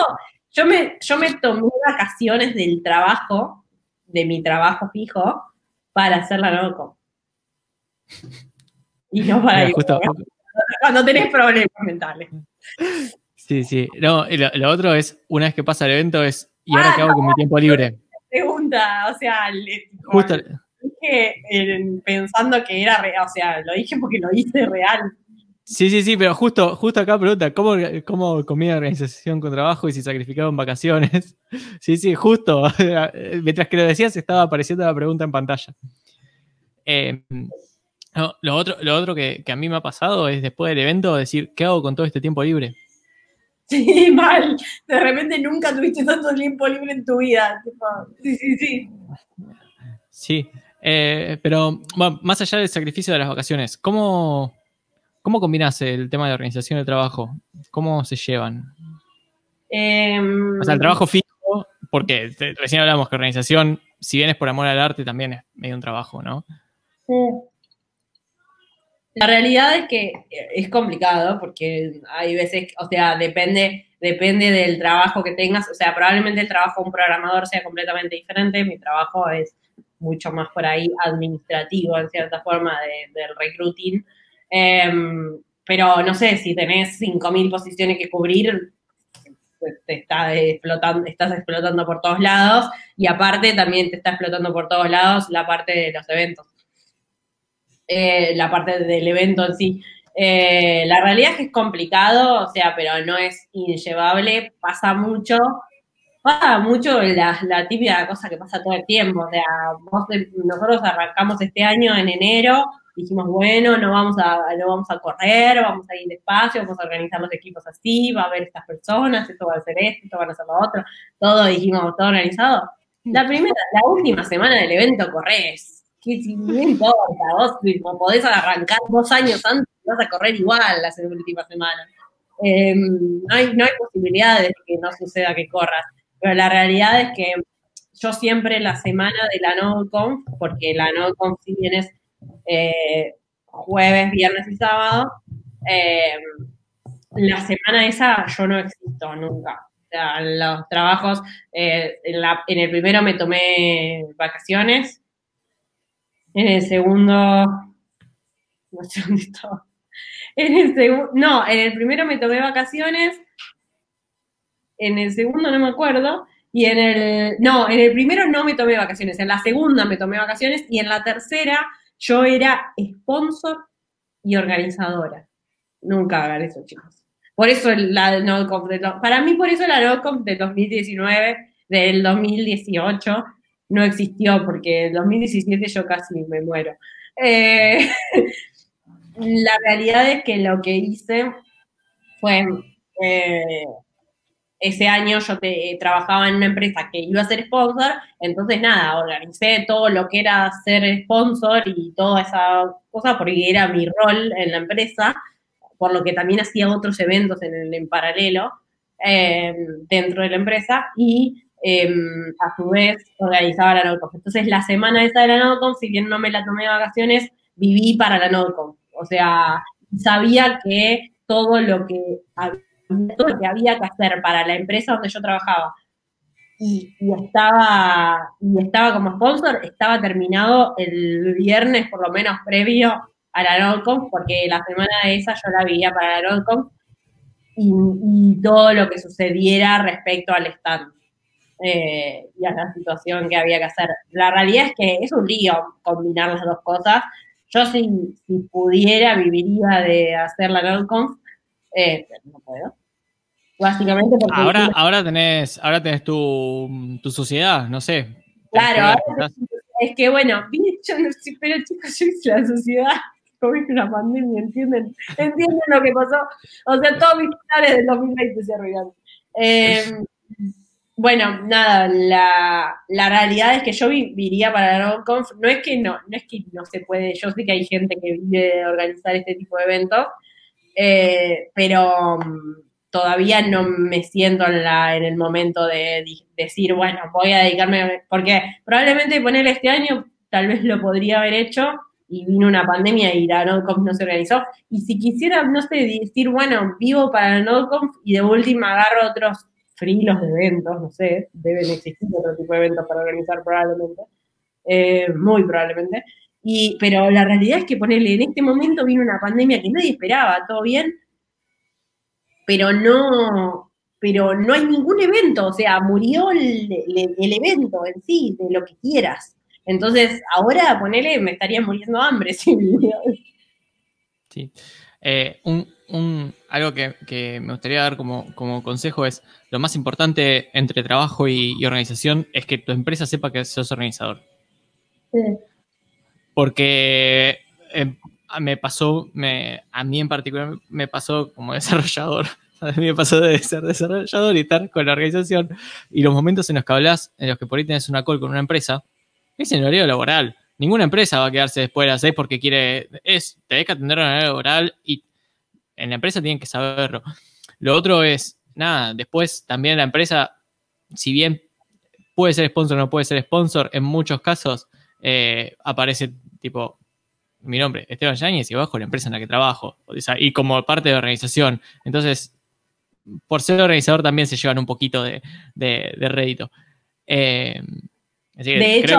[SPEAKER 2] Yo me, yo me tomé vacaciones del trabajo de mi trabajo fijo para hacerla loco. Y no para ir. Cuando tenés problemas mentales.
[SPEAKER 1] Sí, sí. No, lo, otro es, una vez que pasa el evento, es, ¿y ahora qué hago con mi tiempo libre?
[SPEAKER 2] Pregunta, o sea, Justo. dije pensando que era real, o sea, lo dije porque lo hice real.
[SPEAKER 1] Sí, sí, sí, pero justo, justo acá pregunta, ¿cómo, cómo comía organización con trabajo y si sacrificaba en vacaciones? [laughs] Sí, sí, justo. [laughs] Mientras que lo decías, estaba apareciendo la pregunta en pantalla. Eh, lo otro, lo otro que, a mí me ha pasado es después del evento decir, ¿qué hago con todo este tiempo libre? [laughs]
[SPEAKER 2] Sí, mal. De repente nunca tuviste tanto tiempo libre en tu vida. Sí, sí, sí.
[SPEAKER 1] Sí, eh, pero más allá del sacrificio de las vacaciones, ¿cómo, ¿Cómo combinas el tema de organización del trabajo? ¿Cómo se llevan? Em, o sea, el trabajo fijo, porque recién hablamos que organización, si bien es por amor al arte, también es medio un trabajo, ¿no? Sí.
[SPEAKER 2] La realidad es que es complicado porque hay veces, o sea, depende, depende del trabajo que tengas. O sea, probablemente el trabajo de un programador sea completamente diferente. Mi trabajo es mucho más por ahí administrativo, en cierta forma, del recruiting. Em, pero no sé, si tenés 5.000 posiciones que cubrir, te está explotando, estás explotando por todos lados y aparte también te está explotando por todos lados la parte de los eventos. Eh, la parte del evento en sí. Eh, la realidad es que es complicado, o sea, pero no es inllevable, pasa mucho pasa mucho la, la típica cosa que pasa todo el tiempo. O sea, nosotros arrancamos este año en enero, dijimos, bueno, no vamos, a, no vamos a correr, vamos a ir despacio, vamos a organizar los equipos así, va a haber estas personas, esto va a ser esto, esto van a ser lo otro, todo dijimos, todo organizado. La primera, la última semana del evento corres, que si no importa, vos podés arrancar dos años antes, vas a correr igual las últimas semanas. Em, no, hay, no hay posibilidad de que no suceda que corras. Pero la realidad es que yo siempre la semana de la NodeConf, porque la NodeConf si bien es eh, jueves, viernes y sábado, eh, la semana esa yo no existo nunca. Los trabajos, eh, en, el primero me tomé vacaciones, en el segundo, [laughs] no sé dónde estaba. En el segundo, no, en el primero me tomé vacaciones, en el segundo no me acuerdo, y en el, no, en el primero no me tomé vacaciones, en la segunda me tomé vacaciones y en la tercera yo era sponsor y organizadora. Nunca hagan eso, chicos. Por eso la NodeConf de, para mí por eso la NodeConf de 2019, del 2018, no existió, porque en 2017 yo casi me muero. Eh, [laughs] la realidad es que lo que hice fue eh, ese año yo te, trabajaba en una empresa que iba a ser sponsor, entonces nada, organicé todo lo que era ser sponsor y toda esa cosa porque era mi rol en la empresa, por lo que también hacía otros eventos en, en paralelo em, dentro de la empresa y em, a su vez organizaba la NodeConf. Entonces la semana esa de la NodeConf, si bien no me la tomé de vacaciones, viví para la NodeConf. O sea, sabía que todo lo que había todo lo que había que hacer para la empresa donde yo trabajaba y, estaba y estaba como sponsor, estaba terminado el viernes por lo menos previo a la NordConf, porque la semana esa yo la vivía para la NordConf y, todo lo que sucediera respecto al stand eh, y a la situación que había que hacer. La realidad es que es un lío combinar las dos cosas. Yo si, si pudiera viviría de hacer la NordConf, eh, no puedo. Básicamente porque...
[SPEAKER 1] Ahora, ahora, tenés, ahora tenés tu, tu sociedad, no sé.
[SPEAKER 2] Claro, es que bueno, yo no sé, pero chicos, yo hice la sociedad, [laughs] COVID una pandemia, ¿entienden? ¿Entienden lo que pasó? O sea, todos mis planes del 2020 se arruinaron. Eh, bueno, nada, la, la, realidad es que yo viviría para la NoConf, no es que no, no es que no se puede, yo sé que hay gente que vive de organizar este tipo de eventos, eh, pero mm, todavía no me siento en, la, en el momento de, decir, bueno, voy a dedicarme, porque probablemente poner este año tal vez lo podría haber hecho y vino una pandemia y la NodeConf no se organizó. Y si quisiera, no sé, decir, bueno, vivo para la NodeConf y de última agarro otros frilos de eventos, no sé, deben existir otro tipo de eventos para organizar probablemente, eh, muy probablemente. Y, pero la realidad es que ponerle, en este momento vino una pandemia que nadie esperaba, todo bien, pero no, pero no hay ningún evento, o sea, murió el, evento en sí, de lo que quieras. Entonces, ahora ponele, me estaría muriendo hambre [laughs]
[SPEAKER 1] Sí. Eh, un, algo que, me gustaría dar como, consejo es, lo más importante entre trabajo y, organización es que tu empresa sepa que sos organizador. Sí. Porque eh, me pasó, me, a mí en particular me pasó como [laughs] desarrollador. A mí me pasó de ser desarrollador y estar con la organización. Y los momentos en los que hablas, en los que por ahí tenés una call con una empresa, es en horario laboral. Ninguna empresa va a quedarse después de las seis porque quiere. Es, te que atender un horario laboral y en la empresa tienen que saberlo. Lo otro es, nada, después también la empresa, si bien puede ser sponsor o no puede ser sponsor, en muchos casos eh, aparece tipo mi nombre, Esteban Yáñez, y bajo la empresa en la que trabajo, y como parte de organización. Entonces, por ser organizador también se llevan un poquito de, rédito.
[SPEAKER 2] Eh, de hecho,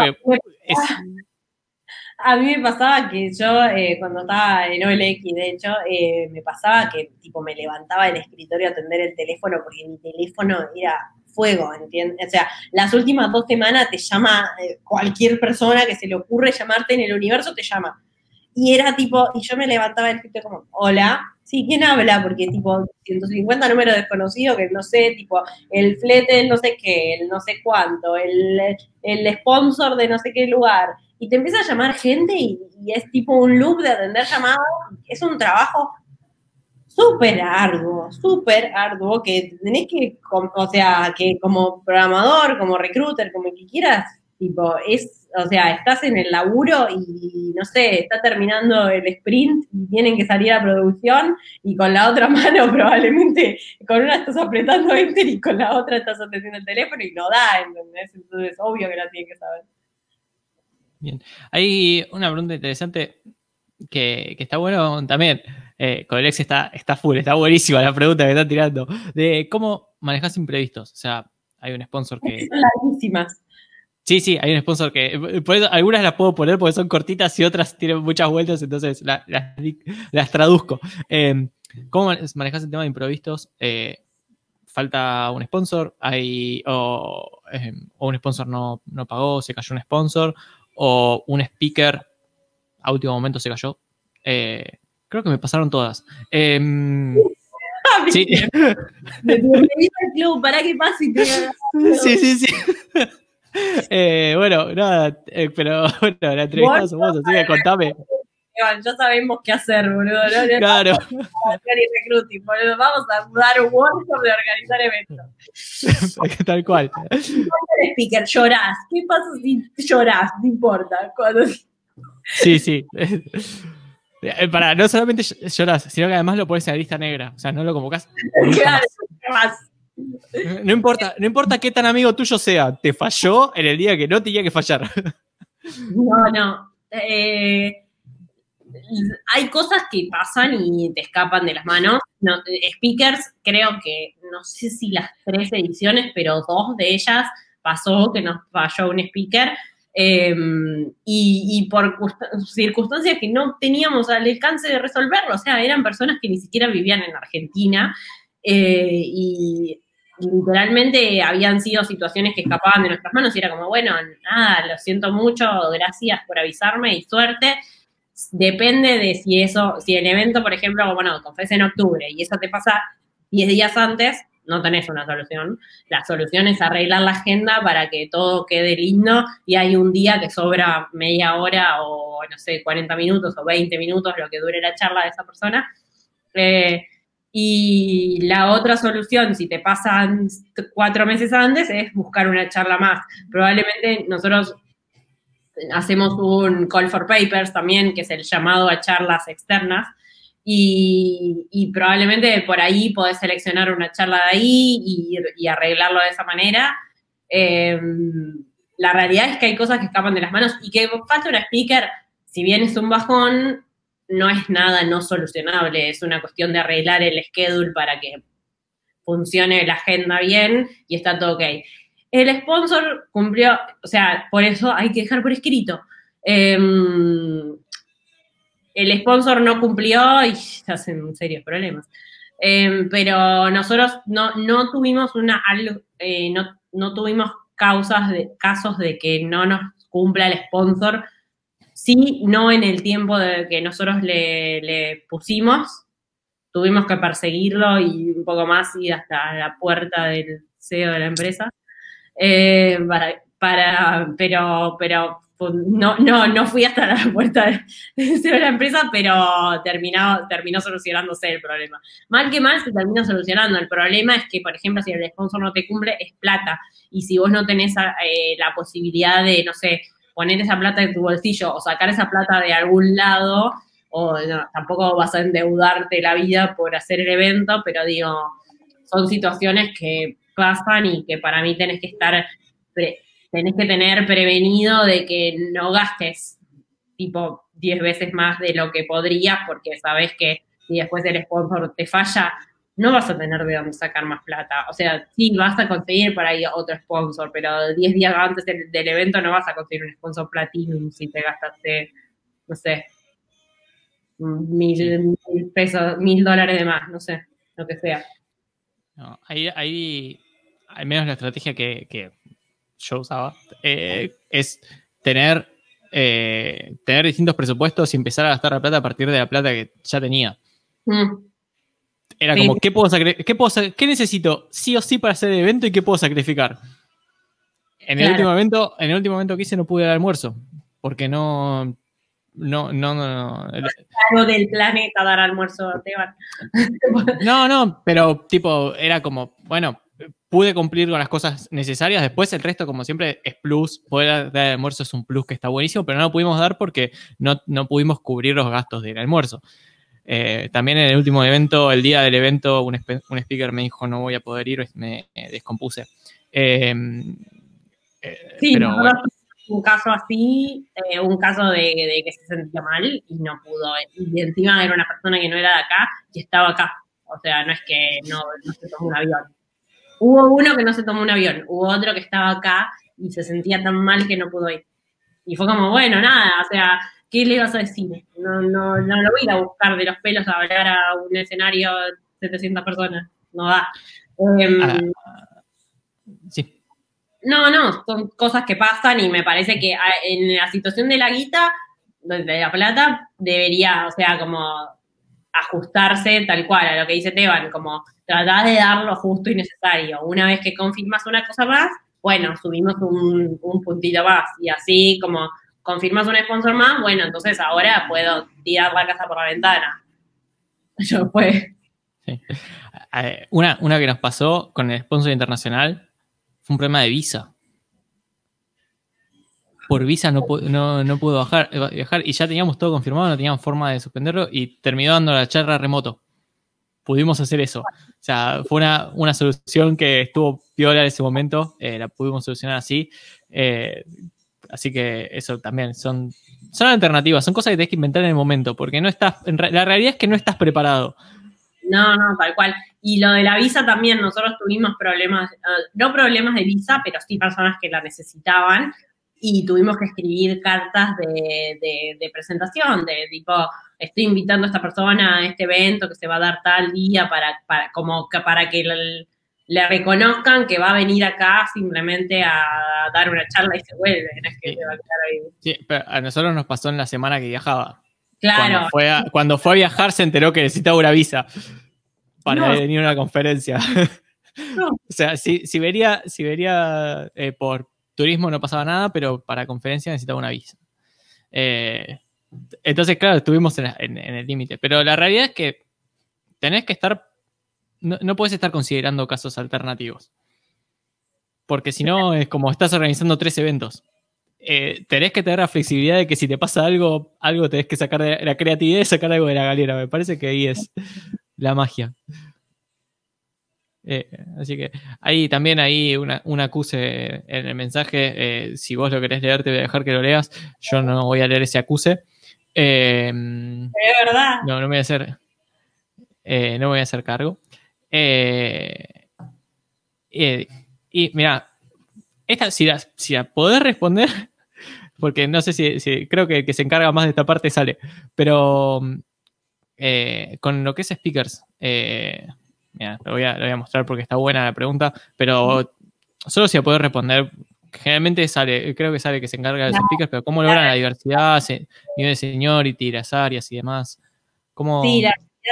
[SPEAKER 2] a mí me pasaba que yo eh, cuando estaba en OLX, de hecho, eh, me pasaba que tipo me levantaba del escritorio a atender el teléfono porque mi teléfono era fuego, ¿entiendes? O sea, las últimas dos semanas te llama cualquier persona que se le ocurre llamarte en el universo, te llama. Y era tipo, y yo me levantaba del escritorio como, hola, sí, ¿quién habla? Porque tipo 150 números desconocidos que no sé, tipo el flete no sé qué, el no sé cuánto, el, el sponsor de no sé qué lugar. Y te empieza a llamar gente y, y es tipo un loop de atender llamadas. Es un trabajo súper arduo, súper arduo, que tenés que, o sea, que como programador, como recruiter, como que quieras, tipo, es, o sea, estás en el laburo y, no sé, está terminando el sprint y tienen que salir a producción y con la otra [laughs] mano probablemente, con una estás apretando enter y con la otra estás atendiendo el teléfono y no da, ¿entendés? Entonces, obvio que la tienen que saber.
[SPEAKER 1] Bien. Hay una pregunta interesante que, que está bueno también eh, está, está full, está buenísima la pregunta que está tirando. De cómo manejas imprevistos. O sea, hay un sponsor que.
[SPEAKER 2] Son larguísimas.
[SPEAKER 1] Sí, sí, hay un sponsor que. Por eso, algunas las puedo poner porque son cortitas y otras tienen muchas vueltas, entonces las traduzco. Eh, ¿Cómo manejas el tema de imprevistos? Eh, falta un sponsor, hay, o, eh, o un sponsor no, no, pagó, se cayó un sponsor, o un speaker a último momento se cayó. Eh, Creo que me pasaron todas. Eh, sí. [laughs]
[SPEAKER 2] club, para que pase. [laughs]
[SPEAKER 1] Sí, sí, sí. [laughs] Eh, bueno, nada, eh, pero bueno, la entrevista somos, así que contame.
[SPEAKER 2] Ya sabemos qué hacer, boludo. ¿no?
[SPEAKER 1] Claro.
[SPEAKER 2] Recruiting, boludo. Vamos a dar un workshop de organizar eventos.
[SPEAKER 1] Tal cual.
[SPEAKER 2] speaker, llorás. ¿Qué pasa si llorás? No importa. Cuando...
[SPEAKER 1] Sí, sí. Eh, para, no solamente lloras, sino que además lo pones en la lista negra. O sea, no lo convocas. Claro, no importa, no importa qué tan amigo tuyo sea, te falló en el día que no tenía que fallar.
[SPEAKER 2] No, no. Eh, hay cosas que pasan y te escapan de las manos. No, speakers, creo que, no sé si las tres ediciones, pero dos de ellas pasó que nos falló un speaker Em, y, por circunstancias que no teníamos al alcance de resolverlo, o sea, eran personas que ni siquiera vivían en Argentina eh, y literalmente habían sido situaciones que escapaban de nuestras manos y era como, bueno, nada, lo siento mucho, gracias por avisarme y suerte. Depende de si eso, si el evento, por ejemplo, bueno, te en octubre y eso te pasa 10 días antes, no tenés una solución. La solución es arreglar la agenda para que todo quede lindo y hay un día que sobra media hora o, no sé, 40 minutos o 20 minutos, lo que dure la charla de esa persona. Eh, y la otra solución, si te pasan cuatro meses antes, es buscar una charla más. Probablemente nosotros hacemos un call for papers también, que es el llamado a charlas externas, y, probablemente por ahí podés seleccionar una charla de ahí y, arreglarlo de esa manera. Em, la realidad es que hay cosas que escapan de las manos y que falta un speaker, si bien es un bajón, no es nada no solucionable, es una cuestión de arreglar el schedule para que funcione la agenda bien y está todo ok. El sponsor cumplió, o sea, por eso hay que dejar por escrito. Em, el sponsor no cumplió y se hacen serios problemas. Em, pero nosotros no, no tuvimos una eh, no, no, tuvimos causas de, casos de que no nos cumpla el sponsor. Sí, no en el tiempo de que nosotros le, pusimos. Tuvimos que perseguirlo y un poco más ir hasta la puerta del CEO de la empresa. Eh, para, para, pero, pero pues, no, no, no fui hasta la [laughs] puerta de, la empresa, pero terminó, terminó solucionándose el problema. Mal que mal se termina solucionando. El problema es que, por ejemplo, si el sponsor no te cumple, es plata. Y si vos no tenés eh, la posibilidad de, no sé, poner esa plata en tu bolsillo o sacar esa plata de algún lado, o tampoco vas a endeudarte la vida por hacer el evento, pero digo, son situaciones que pasan y que para mí tenés que estar tenés que tener prevenido de que no gastes tipo 10 veces más de lo que podrías, porque sabes que si después el sponsor te falla, no vas a tener de dónde sacar más plata. O sea, sí, vas a conseguir por ahí otro sponsor, pero 10 días antes del, evento no vas a conseguir un sponsor platinum si te gastaste, no sé, mil, pesos, mil dólares de más, no sé, lo que sea.
[SPEAKER 1] No, ahí, ahí, al menos la estrategia que, que yo usaba, eh, es tener, eh, tener distintos presupuestos y empezar a gastar la plata a partir de la plata que ya tenía. Mm. Era como, ¿qué, puedo ¿qué, puedo ¿qué necesito sí o sí para hacer el evento y qué puedo sacrificar? En el, último momento, en el último momento que hice no pude dar almuerzo, porque no, no, no, no.
[SPEAKER 2] Algo del planeta dar almuerzo, Teban.
[SPEAKER 1] no, no, pero tipo, era como, bueno, pude cumplir con las cosas necesarias. Después el resto, como siempre, es plus. Poder dar almuerzo es un plus que está buenísimo, pero no lo pudimos dar porque no, no pudimos cubrir los gastos del almuerzo. Eh, también en el último evento, el día del evento, un, un, speaker me dijo no voy a poder ir, me descompuse. Em,
[SPEAKER 2] eh, sí, pero, un caso así, eh, un caso de, que se sentía mal y no pudo. Y encima era una persona que no era de acá y estaba acá. O sea, no es que no, no se tomó un avión. Hubo uno que no se tomó un avión, hubo otro que estaba acá y se sentía tan mal que no pudo ir. Y fue como, bueno, nada, o sea, ¿qué le ibas a decir? No, no, no lo voy a ir a buscar de los pelos a hablar a un escenario de 700 personas. No da. Em, ah, sí. No, no, son cosas que pasan y me parece que ah, en la situación de la guita, de la plata, debería, o sea, como ajustarse tal cual a lo que dice Teban, como tratar de dar lo justo y necesario. Una vez que confirmas una cosa más, bueno, subimos un, un puntito más y así como confirmas un sponsor más, bueno, entonces ahora puedo tirar la casa por la ventana. [laughs] Yo fue.
[SPEAKER 1] Eh, una, una que nos pasó con el sponsor internacional fue un problema de visa. Por visa no, no, no pudo bajar, eh, viajar y ya teníamos todo confirmado, no teníamos forma de suspenderlo y terminó dando la charla remoto. Pudimos hacer eso. O sea, fue una, solución que estuvo piola en ese momento, eh, la pudimos solucionar así. Así que eso también son, son alternativas, son cosas que tienes que inventar en el momento, porque no estás, la realidad es que no estás preparado.
[SPEAKER 2] No, no, tal cual. Y lo de la visa también, nosotros tuvimos problemas, eh, no problemas de visa, pero sí personas que la necesitaban y tuvimos que escribir cartas de, de, presentación, de tipo, estoy invitando a esta persona a este evento que se va a dar tal día para, para como que para que le reconozcan que va a venir acá simplemente a dar una charla y se vuelve, no es que
[SPEAKER 1] sí. va a quedar ahí. Sí, pero a nosotros nos pasó en la semana que viajaba.
[SPEAKER 2] Claro.
[SPEAKER 1] Cuando fue a, viajar se enteró que necesitaba una visa para venir a una conferencia. [laughs] o sea, si, si vería, si vería eh, por turismo no pasaba nada, pero para conferencia necesitaba una visa. Eh, entonces, claro, estuvimos en el límite. Pero la realidad es que tenés que estar no, puedes estar considerando casos alternativos. Porque si no, es como estás organizando tres eventos. Eh, tenés que tener la flexibilidad de que si te pasa algo, algo tenés que sacar de la creatividad y sacar algo de la galera. Me parece que ahí es la magia. Eh, así que ahí también hay una, un acuse en el mensaje. Eh, si vos lo querés leer, te voy a dejar que lo leas. Yo no voy a leer ese acuse.
[SPEAKER 2] Es verdad.
[SPEAKER 1] No, no me voy a hacer. no me voy a hacer cargo. Eh, y mira, esta, si la, si podés responder, [laughs] porque no sé si, creo que el que se encarga más de esta parte sale, pero eh, con lo que es speakers, eh, mira, lo voy, a, mostrar porque está buena la pregunta, pero solo si la podés responder, generalmente sale, creo que sale que se encarga de los speakers, pero ¿cómo logran la diversidad, nivel de seniority, las áreas y demás? ¿Cómo,
[SPEAKER 2] sí,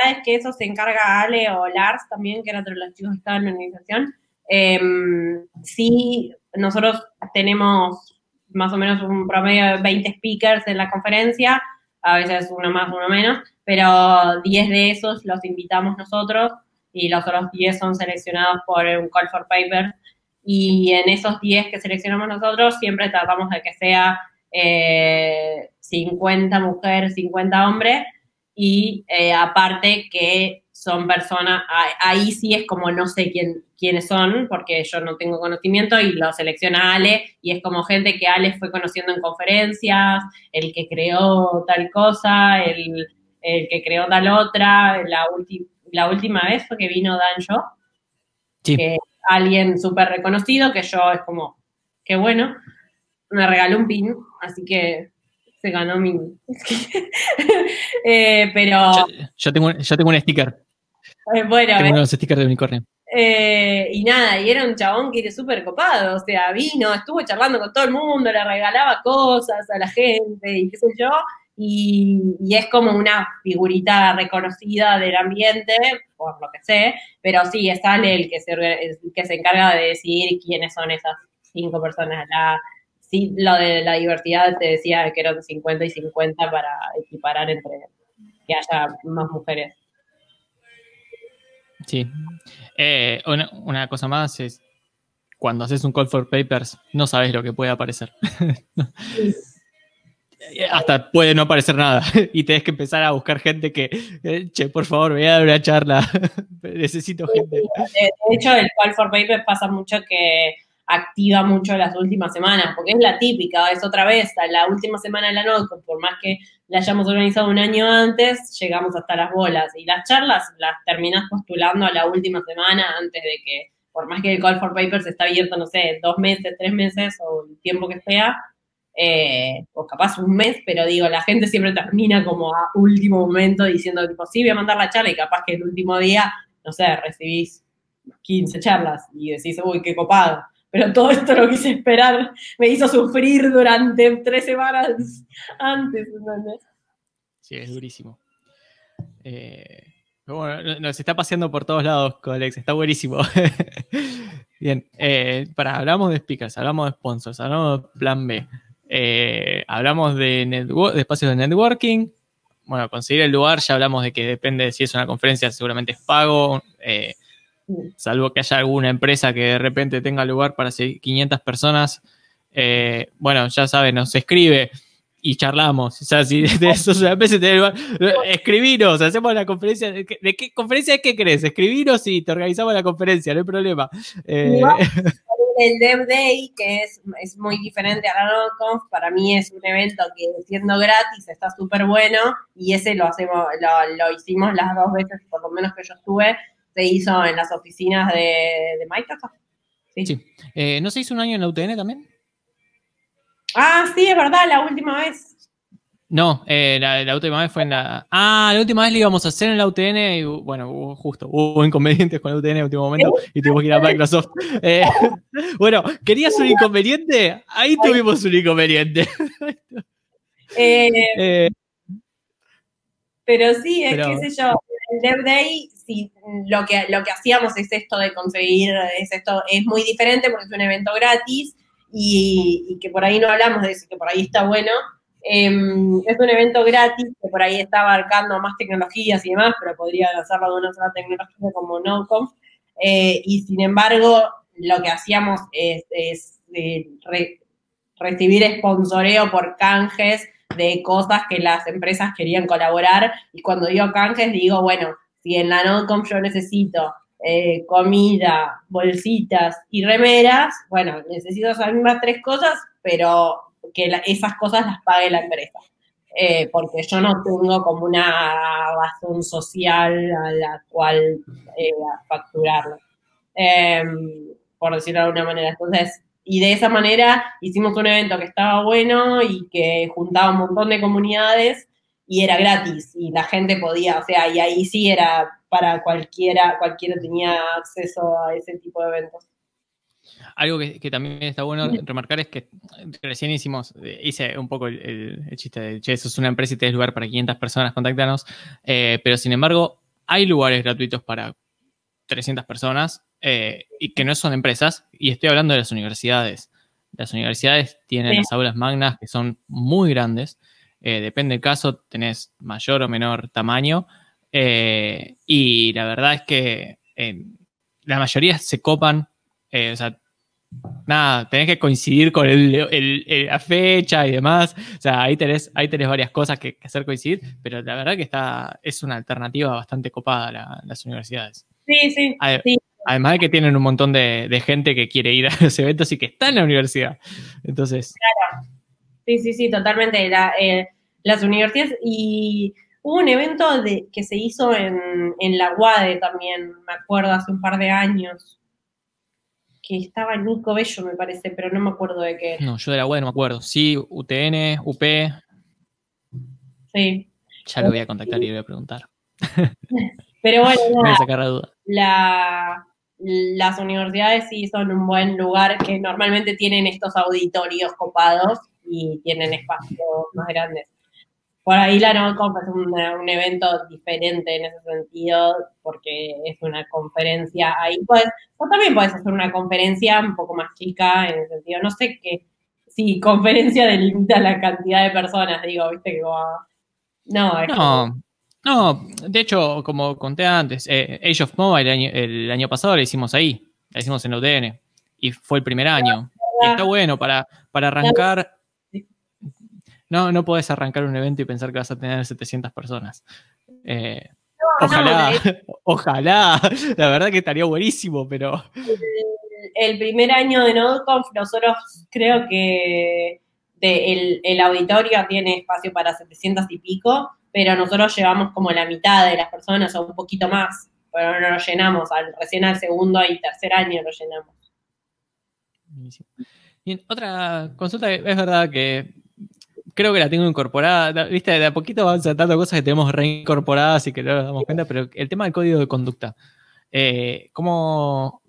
[SPEAKER 2] es que eso se encarga Ale o Lars también, que era otro de los chicos que estaban en la organización. Em, sí, nosotros tenemos más o menos un promedio de 20 speakers en la conferencia, a veces uno más, uno menos, pero 10 de esos los invitamos nosotros y los otros 10 son seleccionados por un call for paper. Y en esos 10 que seleccionamos nosotros, siempre tratamos de que sea 50 eh, mujeres, 50 hombres, y eh, aparte que son personas, ahí sí es como no sé quién, quiénes son, porque yo no tengo conocimiento y lo selecciona Ale y es como gente que Ale fue conociendo en conferencias, el que creó tal cosa, el, que creó tal otra, la, la última vez fue que vino Dan Yo, que alguien súper reconocido, que yo es como, qué bueno, me regaló un pin, así que se ganó mi. [laughs] Eh, pero.
[SPEAKER 1] Yo, tengo, yo tengo un sticker.
[SPEAKER 2] Eh, bueno,
[SPEAKER 1] tengo unos stickers de unicornio.
[SPEAKER 2] Eh, y nada, y era un chabón que era súper copado, o sea, vino, estuvo charlando con todo el mundo, le regalaba cosas a la gente y qué sé yo, y, es como una figurita reconocida del ambiente, por lo que sé, pero sí, es Ale el que se, el que se encarga de decidir quiénes son esas cinco personas. La, sí, lo de la diversidad te decía que eran 50 y 50 para equiparar entre que haya más mujeres.
[SPEAKER 1] Sí. Eh, una, cosa más es, cuando haces un call for papers, no sabes lo que puede aparecer. [laughs] Hasta puede no aparecer nada [laughs] y tenés que empezar a buscar gente que, eh, che, por favor, voy a dar una charla, [laughs] necesito gente.
[SPEAKER 2] De hecho, el call for papers pasa mucho que activa mucho las últimas semanas, porque es la típica, es otra vez, la última semana de la noche, por más que la hayamos organizado un año antes, llegamos hasta las bolas. Y las charlas las terminas postulando a la última semana antes de que, por más que el Call for Papers está abierto, no sé, dos meses, tres meses o el tiempo que sea, eh, o capaz un mes, pero digo, la gente siempre termina como a último momento diciendo, tipo, sí, voy a mandar la charla y capaz que el último día, no sé, recibís 15 charlas y decís, uy, qué copado pero todo esto lo quise esperar, me hizo sufrir durante tres semanas antes.
[SPEAKER 1] Sí, es durísimo. Eh, bueno, nos está paseando por todos lados, Colex, está buenísimo. [laughs] Bien, eh, para, hablamos de speakers, hablamos de sponsors, hablamos de plan B, eh, hablamos de, espacios de networking. Bueno, conseguir el lugar, ya hablamos de que depende de si es una conferencia, seguramente es pago. Eh, salvo que haya alguna empresa que de repente tenga lugar para 500 personas, eh, bueno, ya saben, nos escribe y charlamos. O sea, si de eso empresa lugar, escribiros, hacemos la conferencia. ¿De qué, conferencia de qué crees? Escribiros y te organizamos la conferencia, no hay problema.
[SPEAKER 2] El Dev Day, que es, es muy diferente a la NodeConf, para mí es un evento que siendo gratis está súper bueno y ese lo hacemos, lo, lo hicimos las dos veces, por lo menos que yo estuve, se hizo en las oficinas de, Microsoft.
[SPEAKER 1] Sí. Eh, ¿No se hizo un año en la UTN también?
[SPEAKER 2] Ah, sí, es verdad, la última vez.
[SPEAKER 1] No, eh, la, última vez fue en la. Ah, la última vez la íbamos a hacer en la UTN y bueno, justo, hubo inconvenientes con la UTN en el último momento y tuvimos que ir a Microsoft. [laughs] Eh, [laughs] bueno, ¿querías un inconveniente? Ahí tuvimos un inconveniente. [laughs]
[SPEAKER 2] pero sí, es qué sé yo, el Dev Day si lo que, lo que hacíamos es esto de conseguir, es esto, es muy diferente porque es un evento gratis y, que por ahí no hablamos de eso, que por ahí está bueno. Em, es un evento gratis que por ahí está abarcando más tecnologías y demás, pero podría hacerlo de una sola tecnología como NodeConf. Eh, y sin embargo, lo que hacíamos es, eh, recibir sponsoreo por canjes de cosas que las empresas querían colaborar. Y cuando digo canjes, digo, bueno, si en la NodeConf yo necesito eh, comida, bolsitas y remeras, bueno, necesito esas mismas tres cosas, pero que esas cosas las pague la empresa. Eh, porque yo no tengo como una razón social a la cual eh, facturarlo, em, por decirlo de alguna manera. Entonces, y de esa manera hicimos un evento que estaba bueno y que juntaba un montón de comunidades y era gratis y la gente podía, o sea, y ahí sí era para cualquiera, cualquiera tenía acceso a ese tipo de eventos.
[SPEAKER 1] Algo que, también está bueno remarcar es que recién hicimos, hice un poco el, chiste de, che, eso es una empresa y tenés lugar para 500 personas, contáctanos, eh, pero sin embargo hay lugares gratuitos para 300 personas eh, y que no son empresas, y estoy hablando de las universidades. Las universidades tienen las aulas magnas que son muy grandes, eh, depende del caso, tenés mayor o menor tamaño. Eh, y la verdad es que eh, la mayoría se copan. o sea, nada, tenés que coincidir con la fecha y demás. O sea, ahí tenés, ahí tenés varias cosas que, hacer coincidir, pero la verdad que está, es una alternativa bastante copada las universidades.
[SPEAKER 2] Sí, sí,
[SPEAKER 1] Además de que tienen un montón de, gente que quiere ir a [laughs] los eventos y que está en la universidad. Entonces.
[SPEAKER 2] Claro. Sí, sí, sí, totalmente. La, las universidades y hubo un evento de, que se hizo en, en la UADE también, me acuerdo, hace un par de años, que estaba Nico Bello, me parece, pero no me acuerdo de qué.
[SPEAKER 1] No, yo de la UADE no me acuerdo. Sí, UTN, UP.
[SPEAKER 2] Sí.
[SPEAKER 1] Ya lo voy a contactar y le voy a preguntar. [laughs]
[SPEAKER 2] Pero bueno. [laughs]
[SPEAKER 1] La,
[SPEAKER 2] las universidades sí son un buen lugar que normalmente tienen estos auditorios copados y tienen espacios más grandes. Por ahí la NodeConf es un, evento diferente en ese sentido, porque es una conferencia ahí. Pues, o también puedes hacer una conferencia un poco más chica, en ese sentido. No sé qué, si conferencia delimita la cantidad de personas, digo, viste que como...
[SPEAKER 1] No, es no. No, de hecho, como conté antes, eh, Age of Mobile el año, pasado lo hicimos ahí, lo hicimos en UDN, y fue el primer año. está bueno para, para arrancar no, no puedes arrancar un evento y pensar que vas a tener 700 personas. Eh, ojalá, [laughs] ojalá. La verdad que estaría buenísimo, pero.
[SPEAKER 2] El, primer año de NodeConf, nosotros creo que el, auditorio tiene espacio para 700 y pico, pero nosotros llevamos como la mitad de las personas o un poquito más, pero no lo llenamos. Al, recién al segundo y tercer año lo llenamos.
[SPEAKER 1] Bien, otra consulta, es verdad que creo que la tengo incorporada. Viste, de a poquito van saltando cosas que tenemos reincorporadas y que no nos damos cuenta, pero el tema del código de conducta. Eh, ¿Cómo,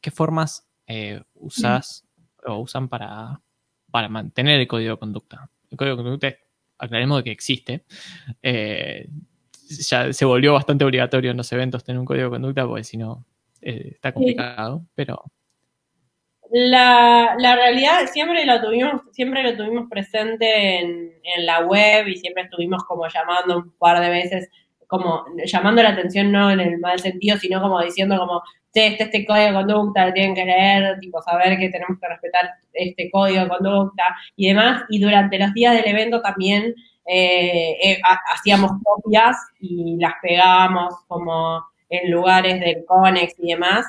[SPEAKER 1] qué formas eh, usas o usan para, para mantener el código de conducta? El código de conducta, aclaremos de que existe. Eh, ya se volvió bastante obligatorio en los eventos tener un código de conducta, porque si no está complicado, pero
[SPEAKER 2] la, la, realidad siempre lo tuvimos, siempre lo tuvimos presente en, en, la web y siempre estuvimos como llamando un par de veces, como llamando la atención no en el mal sentido, sino como diciendo como, este, este código de conducta, lo tienen que leer, tipo saber que tenemos que respetar este código de conducta y demás. Y durante los días del evento también eh, eh, hacíamos copias y las pegábamos como en lugares del CONEX y demás.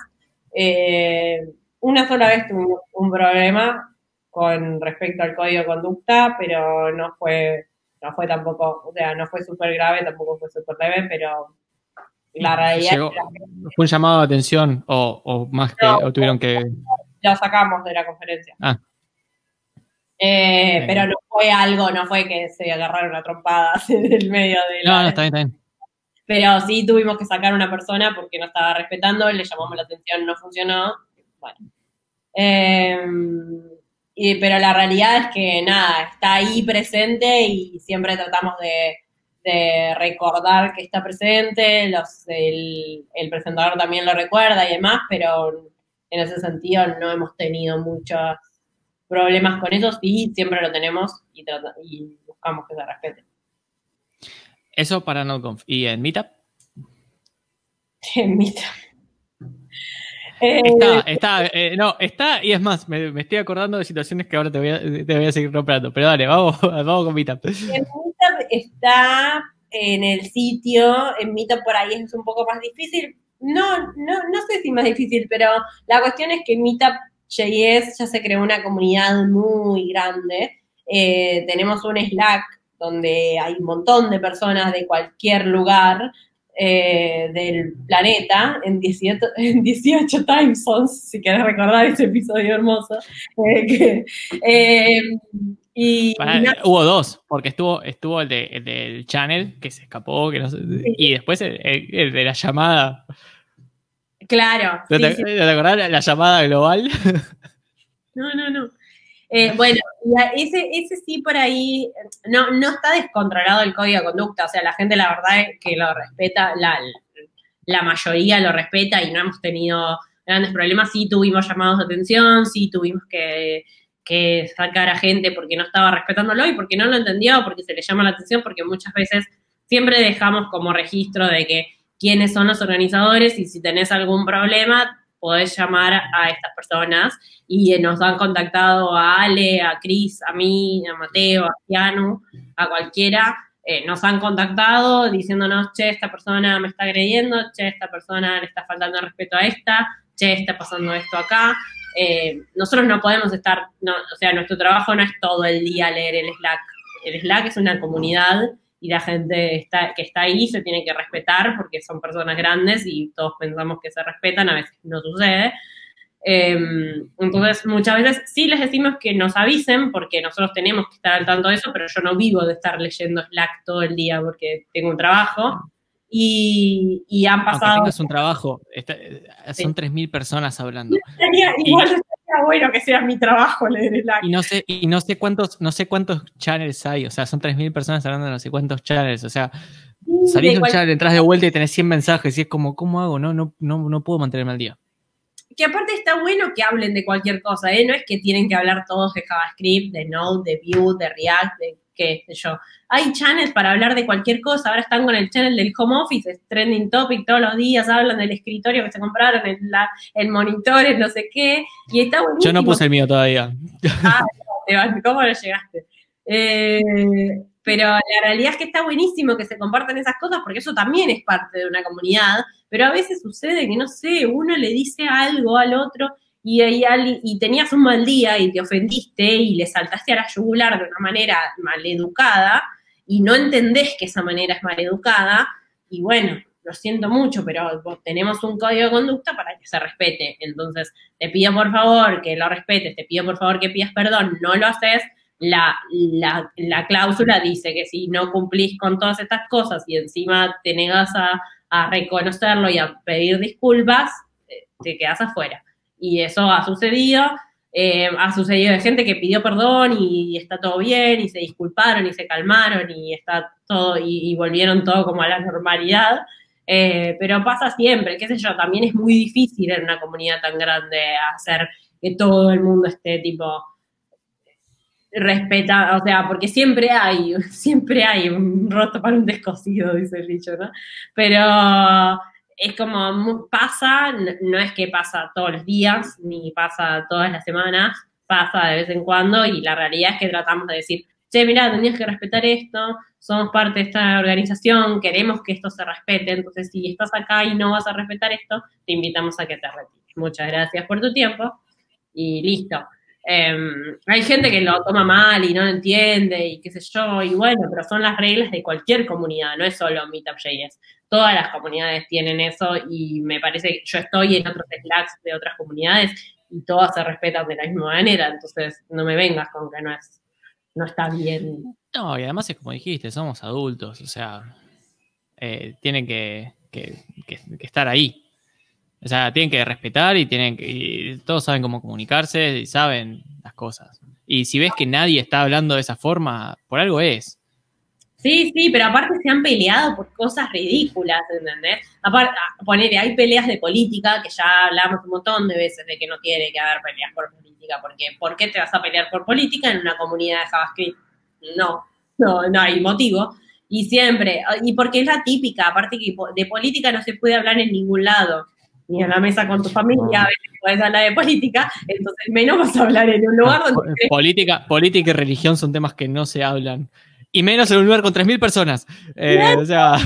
[SPEAKER 2] Eh, una sola vez tuvimos un problema con respecto al código de conducta, pero no fue, no fue tampoco, o sea, no fue súper grave, tampoco fue súper leve, pero la realidad
[SPEAKER 1] ¿Fue un llamado de atención o, más que o tuvieron que...?
[SPEAKER 2] Lo sacamos de la conferencia. Ah. Eh, pero no fue algo, no fue que se agarraron a trompadas [laughs] en el medio de
[SPEAKER 1] la... No, no, está bien, está bien.
[SPEAKER 2] Pero sí tuvimos que sacar a una persona porque no estaba respetando, le llamamos la atención, no funcionó. Bueno, Em, pero la realidad es que nada, está ahí presente y siempre tratamos de, recordar que está presente, los, el, presentador también lo recuerda y demás, pero en ese sentido no hemos tenido muchos problemas con eso, sí, siempre lo tenemos y, buscamos que se respete.
[SPEAKER 1] Eso para NoConf. ¿Y en Meetup? [laughs]
[SPEAKER 2] En Meetup.
[SPEAKER 1] Está, eh, está, eh, no, está, y es más, me, estoy acordando de situaciones que ahora te voy a, te voy a seguir nombrando. Pero dale, vamos, [laughs] vamos con Meetup.
[SPEAKER 2] En Meetup está en el sitio, en Meetup por ahí es un poco más difícil. No, no, no sé si más difícil, pero la cuestión es que Meetup JS ya se creó una comunidad muy grande. Eh, tenemos un Slack donde hay un montón de personas de cualquier lugar eh, del planeta en 18, [laughs] en 18 time zones, si quieres recordar ese episodio hermoso. Eh,
[SPEAKER 1] eh, y, hubo dos, porque estuvo, estuvo el, de, el, del channel que se escapó, que no y después el, de la llamada.
[SPEAKER 2] Claro.
[SPEAKER 1] ¿Te, acordás la llamada global? [laughs]
[SPEAKER 2] No, no, no. Eh, bueno, ese, ese sí por ahí, no, no está descontrolado el código de conducta, o sea, la gente la verdad es que lo respeta, la, la mayoría lo respeta y no hemos tenido grandes problemas, sí tuvimos llamados de atención, sí tuvimos que, que sacar a gente porque no estaba respetándolo y porque no lo entendió, porque se le llama la atención, porque muchas veces siempre dejamos como registro de que quiénes son los organizadores y si tenés algún problema, podés llamar a estas personas y nos han contactado a Ale, a Cris, a mí, a Mateo, a Tiano, a cualquiera. Eh, nos han contactado diciéndonos, che, esta persona me está agrediendo, che, esta persona le está faltando respeto a esta, che, está pasando esto acá. Eh, nosotros no podemos estar, o sea, nuestro trabajo no es todo el día leer el Slack. El Slack es una comunidad y la gente está, que está ahí se tiene que respetar porque son personas grandes y todos pensamos que se respetan, a veces no sucede. Em, entonces, muchas veces sí les decimos que nos avisen porque nosotros tenemos que estar al tanto de eso, pero yo no vivo de estar leyendo Slack todo el día porque tengo un trabajo. Y, y han pasado...
[SPEAKER 1] un trabajo, son 3.000 personas hablando.
[SPEAKER 2] igual está bueno que sea mi trabajo leer Slack.
[SPEAKER 1] Y no sé, y no sé cuántos, no sé cuántos channels hay, o sea, son 3.000 personas hablando de no sé cuántos channels, o sea, salís de un channel, entras de vuelta y tenés 100 mensajes y es como, ¿cómo hago? No, no, no, no puedo mantenerme al día.
[SPEAKER 2] Que aparte está bueno que hablen de cualquier cosa, ¿eh? No es que tienen que hablar todos de JavaScript, de Node, de Vue, de React, de qué sé yo. Hay channels para hablar de cualquier cosa. Ahora están con el channel del home office, es trending topic todos los días, hablan del escritorio que se compraron, el, la, el monitor, no sé qué. Y está buenísimo.
[SPEAKER 1] Yo no puse el mío todavía.
[SPEAKER 2] Ah, ¿cómo no llegaste? Eh, pero la realidad es que está buenísimo que se compartan esas cosas porque eso también es parte de una comunidad, pero a veces sucede que, no sé, uno le dice algo al otro y, y, tenías un mal día y te ofendiste y le saltaste a la yugular de una manera maleducada y no entendés que esa manera es maleducada y bueno, lo siento mucho, pero tenemos un código de conducta para que se respete. Entonces, te pido por favor que lo respetes, te pido por favor que pidas perdón, no lo haces. La, la, cláusula dice que si no cumplís con todas estas cosas y encima te negas a, a reconocerlo y a pedir disculpas, eh, te quedas afuera y eso ha sucedido. Eh, ha sucedido de gente que pidió perdón y, está todo bien y se disculparon y se calmaron y está todo y, volvieron todo como a la normalidad. Eh, pero pasa siempre, qué sé yo, también es muy difícil en una comunidad tan grande hacer que todo el mundo esté tipo respeta, o sea, porque siempre hay, [laughs] siempre hay un roto para un descosido, dice el dicho, ¿no? Pero es como pasa, no es que pasa todos los días, ni pasa todas las semanas, pasa de vez en cuando y la realidad es que tratamos de decir, che, mira, tenías que respetar esto, somos parte de esta organización, queremos que esto se respete, entonces si estás acá y no vas a respetar esto, te invitamos a que te retires. Muchas gracias por tu tiempo y listo. Em, hay gente que lo toma mal y no lo entiende y qué sé yo, y bueno, pero son las reglas de cualquier comunidad, no es solo Meetup.js. Todas las comunidades tienen eso y me parece que yo estoy en otros Slacks de otras comunidades y todas se respetan de la misma manera, entonces no me vengas con que no es no está bien.
[SPEAKER 1] No, y además es como dijiste, somos adultos, o sea, eh, tienen que, que estar ahí. O sea, tienen que respetar y tienen que. todos saben cómo comunicarse y saben las cosas. Y si ves que nadie está hablando de esa forma, por algo es.
[SPEAKER 2] Sí, sí, pero aparte se han peleado por cosas ridículas, ¿entendés? Aparte, ah, ponele, hay peleas de política, que ya hablamos un montón de veces de que no tiene que haber peleas por política, porque ¿por qué te vas a pelear por política en una comunidad de JavaScript? No, no, no hay motivo. Y siempre, y porque es la típica, aparte que de política no se puede hablar en ningún lado ni a la mesa con tu familia, a veces puedes hablar de política, entonces menos vas a hablar en un lugar donde...
[SPEAKER 1] Política, política y religión son temas que no se hablan. Y menos en un lugar con 3.000 personas. Eh, o sea... [laughs]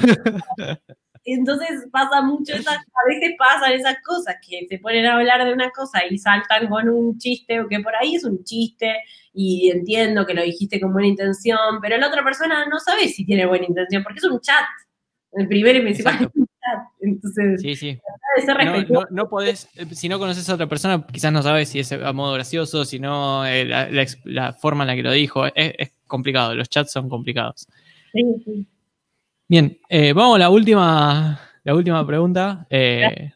[SPEAKER 2] Entonces pasa mucho, esas, a veces pasan esas cosas, que se ponen a hablar de una cosa y saltan con un chiste, o que por ahí es un chiste, y entiendo que lo dijiste con buena intención, pero la otra persona no sabe si tiene buena intención, porque es un chat. El primero y principal entonces,
[SPEAKER 1] sí, sí. No, podés, eh, si no conoces a otra persona, quizás no sabes si es a modo gracioso, si no eh, la, forma en la que lo dijo. Es, complicado, los chats son complicados. Bien, eh, vamos a la última, la última pregunta.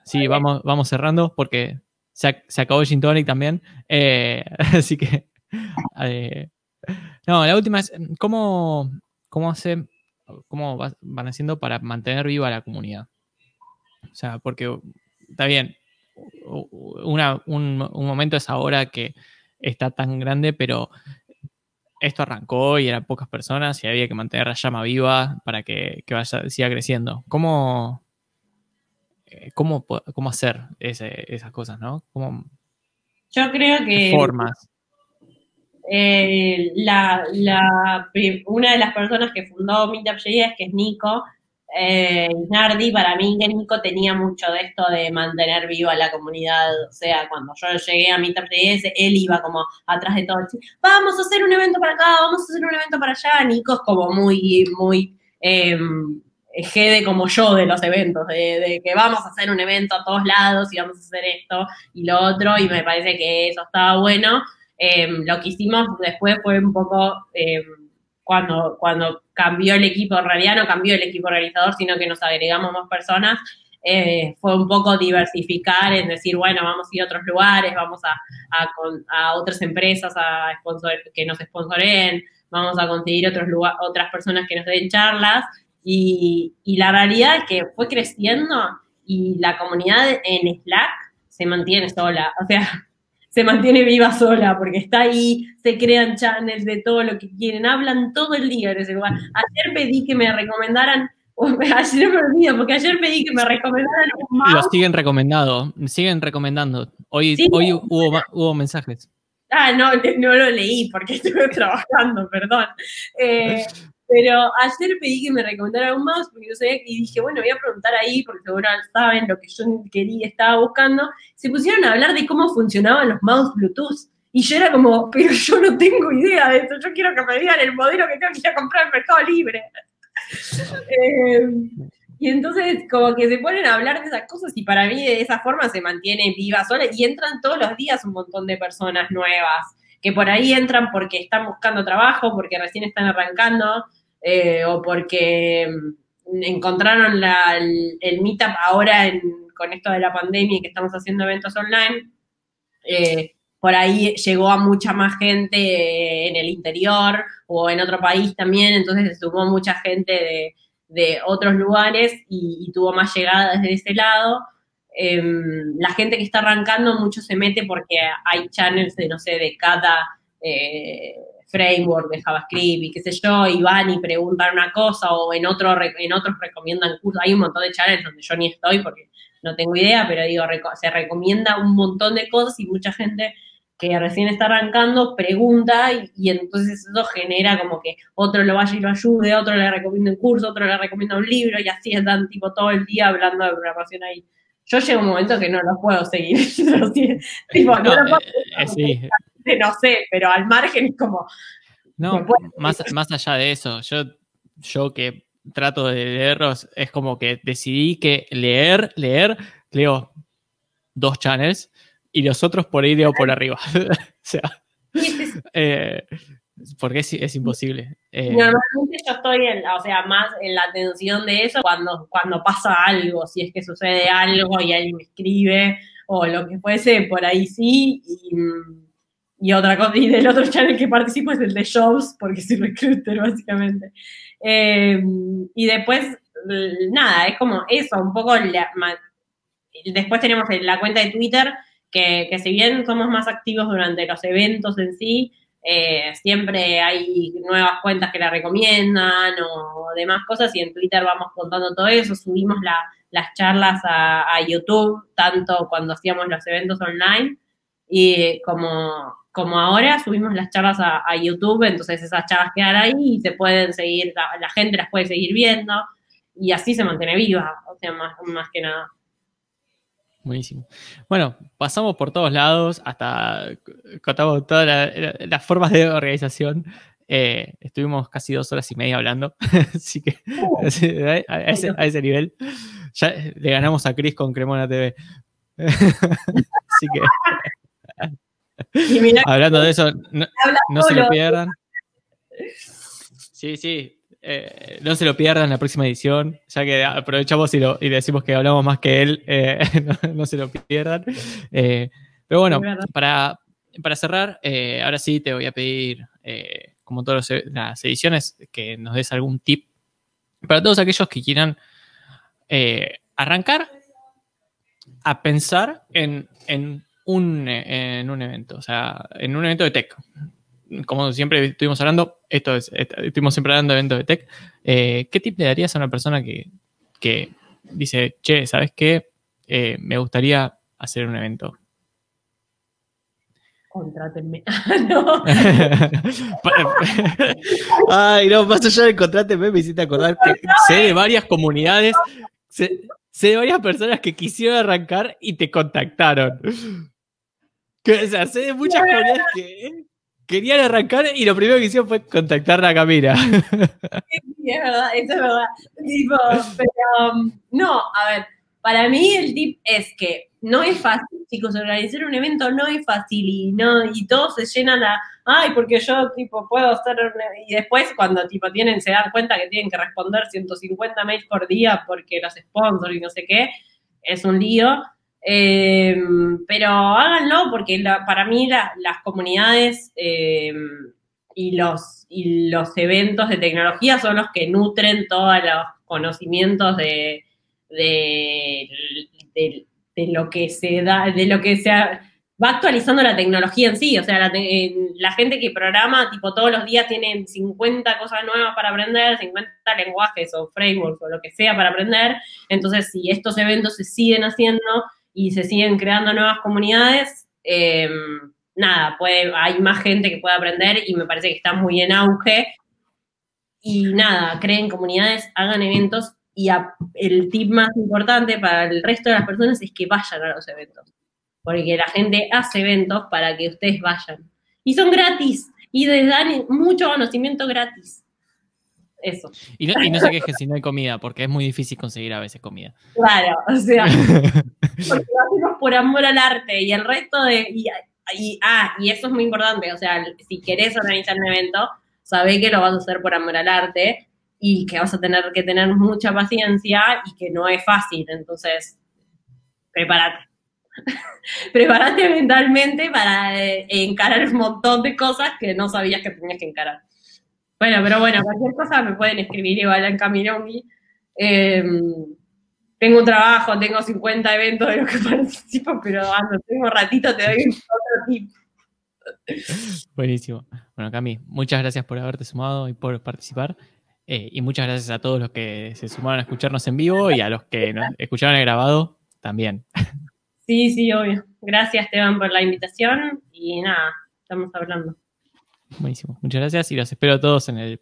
[SPEAKER 1] sí, vamos, vamos cerrando porque se, acabó el Gin Tonic también. [laughs] así que. no, la última es: ¿cómo, cómo hace cómo van haciendo para mantener viva la comunidad. O sea, porque está bien, un, momento es ahora que está tan grande, pero esto arrancó y eran pocas personas y había que mantener la llama viva para que, vaya, siga creciendo. ¿Cómo, eh, cómo, cómo hacer esas cosas, no?
[SPEAKER 2] Yo creo que...
[SPEAKER 1] Formas.
[SPEAKER 2] Eh, la, una de las personas que fundó Meetup.js, que es Nico, eh, Nardi, para mí que Nico tenía mucho de esto de mantener viva la comunidad, o sea, cuando yo llegué a Meetup.js, él iba como atrás de todo, vamos a hacer un evento para acá, vamos a hacer un evento para allá, Nico es como muy, muy... Eh, como yo de los eventos, de, que vamos a hacer un evento a todos lados y vamos a hacer esto y lo otro, y me parece que eso estaba bueno. Em, lo que hicimos después fue un poco em, cuando, cuando cambió el equipo, en realidad no cambió el equipo organizador, sino que nos agregamos más personas, eh, fue un poco diversificar en decir, bueno, vamos a ir a otros lugares, vamos a, a, otras empresas a sponsor, que nos sponsoren, vamos a conseguir otros otras personas que nos den charlas. Y, y la realidad es que fue creciendo y la comunidad en Slack se mantiene sola. O sea, se mantiene viva sola porque está ahí, se crean channels de todo lo que quieren, hablan todo el día en ese lugar. Ayer pedí que me recomendaran, [laughs] ayer me olvido, porque ayer pedí que me recomendaran
[SPEAKER 1] un mouse. Lo siguen recomendando, siguen recomendando. Hoy, hoy hubo, hubo mensajes.
[SPEAKER 2] Ah, no, no lo leí porque [laughs] estuve trabajando, perdón. Eh, [laughs] pero ayer pedí que me recomendaran un mouse porque y dije, bueno, voy a preguntar ahí porque seguro saben lo que yo quería, estaba buscando. Se pusieron a hablar de cómo funcionaban los mouse Bluetooth. Y yo era como, pero yo no tengo idea de esto, yo quiero que me digan el modelo que tengo que ir a comprar en Mercado Libre. [laughs] Eh, y entonces como que se ponen a hablar de esas cosas y para mí de esa forma se mantiene viva sola y entran todos los días un montón de personas nuevas que por ahí entran porque están buscando trabajo, porque recién están arrancando, eh, o porque mm, encontraron el, meetup ahora con esto de la pandemia y que estamos haciendo eventos online, eh, por ahí llegó a mucha más gente en el interior o en otro país también, entonces se sumó mucha gente de, otros lugares y, tuvo más llegada desde ese lado. Em, la gente que está arrancando mucho se mete porque hay channels de, no sé, de cada eh, framework de JavaScript y qué sé yo, y van y preguntan una cosa o en, otro, en otros recomiendan cursos. Hay un montón de channels donde yo ni estoy porque no tengo idea, pero digo, se recomienda un montón de cosas y mucha gente que recién está arrancando pregunta y, entonces eso genera como que otro lo vaya y lo ayude, otro le recomienda un curso, otro le recomienda un libro y así están tipo todo el día hablando de programación ahí. Yo llego un momento que no los puedo seguir. [laughs] tipo, no, no, eh, no sé, pero al margen es como...
[SPEAKER 1] No, más, más allá de eso, yo, yo que trato de leerlos, es como que decidí que leer, leer, leo dos channels y los otros por ahí leo por arriba. [laughs] o sea, eh, porque es, imposible.
[SPEAKER 2] Eh, Normalmente yo estoy, en, o sea, más en la atención de eso cuando, cuando pasa algo, si es que sucede algo y alguien me escribe o lo que fuese, por ahí sí. Y, otra cosa, y del otro channel que participo es el de shows, porque soy recruiter básicamente. Eh, y después, nada, es como eso, un poco, después tenemos la cuenta de Twitter, que, que, si bien somos más activos durante los eventos en sí, eh, siempre hay nuevas cuentas que la recomiendan o demás cosas y en Twitter vamos contando todo eso, subimos las charlas a, YouTube, tanto cuando hacíamos los eventos online y como como ahora subimos las charlas a, YouTube, entonces esas charlas quedan ahí y se pueden seguir, la, gente las puede seguir viendo y así se mantiene viva, o sea, más, que nada.
[SPEAKER 1] Buenísimo. Bueno, pasamos por todos lados, hasta contamos todas las formas de organización. Eh, estuvimos casi dos horas y media hablando, [laughs] así que uh. a, ese, nivel ya le ganamos a Chris con Cremona TV. [laughs] así que [laughs] Hablando de eso, no, se lo pierdan. Sí, sí. Eh, no se lo pierdan en la próxima edición, ya que aprovechamos y, lo, y decimos que hablamos más que él, eh, [laughs] no, se lo pierdan. Eh, pero bueno, para, para cerrar, ahora sí te voy a pedir, como todas las ediciones, que nos des algún tip para todos aquellos que quieran arrancar a pensar en, en un, en un evento, o sea, en un evento de tech. Como siempre estuvimos hablando, esto es, estuvimos siempre hablando de eventos de tech. Eh, ¿Qué tip le darías a una persona que, dice, che, ¿sabes qué? Eh, me gustaría hacer un evento.
[SPEAKER 2] Contrátenme. [laughs] no. [laughs] [laughs]
[SPEAKER 1] Ay, no, más allá de contrátenme, me hiciste acordar que sé de varias comunidades, sé, sé, de varias personas que quisieron arrancar y te contactaron. Que, o sea, sé de muchas comunidades que querían arrancar y lo primero que hicieron fue contactar a Camila. [laughs]
[SPEAKER 2] Sí, es verdad, eso es verdad. pero, um, no, a ver, para mí el tip es que no es fácil, chicos, organizar un evento no es fácil y no y todos se llenan a, ay, porque yo tipo puedo hacer y después cuando tipo tienen se dan cuenta que tienen que responder 150 mails por día porque los sponsors y no sé qué, es un lío. Eh, pero háganlo porque para mí las comunidades eh, y, los, y los eventos de tecnología son los que nutren todos los conocimientos de, de, lo que se da, de lo que se va actualizando la tecnología en sí. O sea, la, la, gente que programa, tipo, todos los días tienen 50 cosas nuevas para aprender, 50 lenguajes o frameworks o lo que sea para aprender. Entonces, si estos eventos se siguen haciendo, y se siguen creando nuevas comunidades, em, nada, puede, hay más gente que puede aprender y me parece que está muy en auge. Y nada, creen comunidades, hagan eventos y el tip más importante para el resto de las personas es que vayan a los eventos. Porque la gente hace eventos para que ustedes vayan. Y son gratis y les dan mucho conocimiento gratis. Eso.
[SPEAKER 1] Y no, y no se quejen si no hay comida, porque es muy difícil conseguir a veces comida.
[SPEAKER 2] Claro, o sea, [laughs] porque lo hacemos por amor al arte y el resto de... Y, ah, y eso es muy importante, o sea, si querés organizar un evento, sabé que lo vas a hacer por amor al arte y que vas a tener que tener mucha paciencia y que no es fácil, entonces, prepárate. [laughs] prepárate mentalmente para eh, encarar un montón de cosas que no sabías que tenías que encarar. Bueno, pero bueno, cualquier cosa me pueden escribir igual en Camilongi. Eh, tengo un trabajo, tengo 50 eventos de los que [laughs] participo, pero ando, tengo un ratito, te doy otro tip. [laughs]
[SPEAKER 1] Buenísimo. Bueno, Cami, muchas gracias por haberte sumado y por participar. Eh, y muchas gracias a todos los que se sumaron a escucharnos en vivo y a los que nos [laughs] escucharon el grabado también.
[SPEAKER 2] Sí, sí, obvio. Gracias, Esteban, por la invitación y nada, estamos hablando.
[SPEAKER 1] Buenísimo. Muchas gracias y los espero a todos en el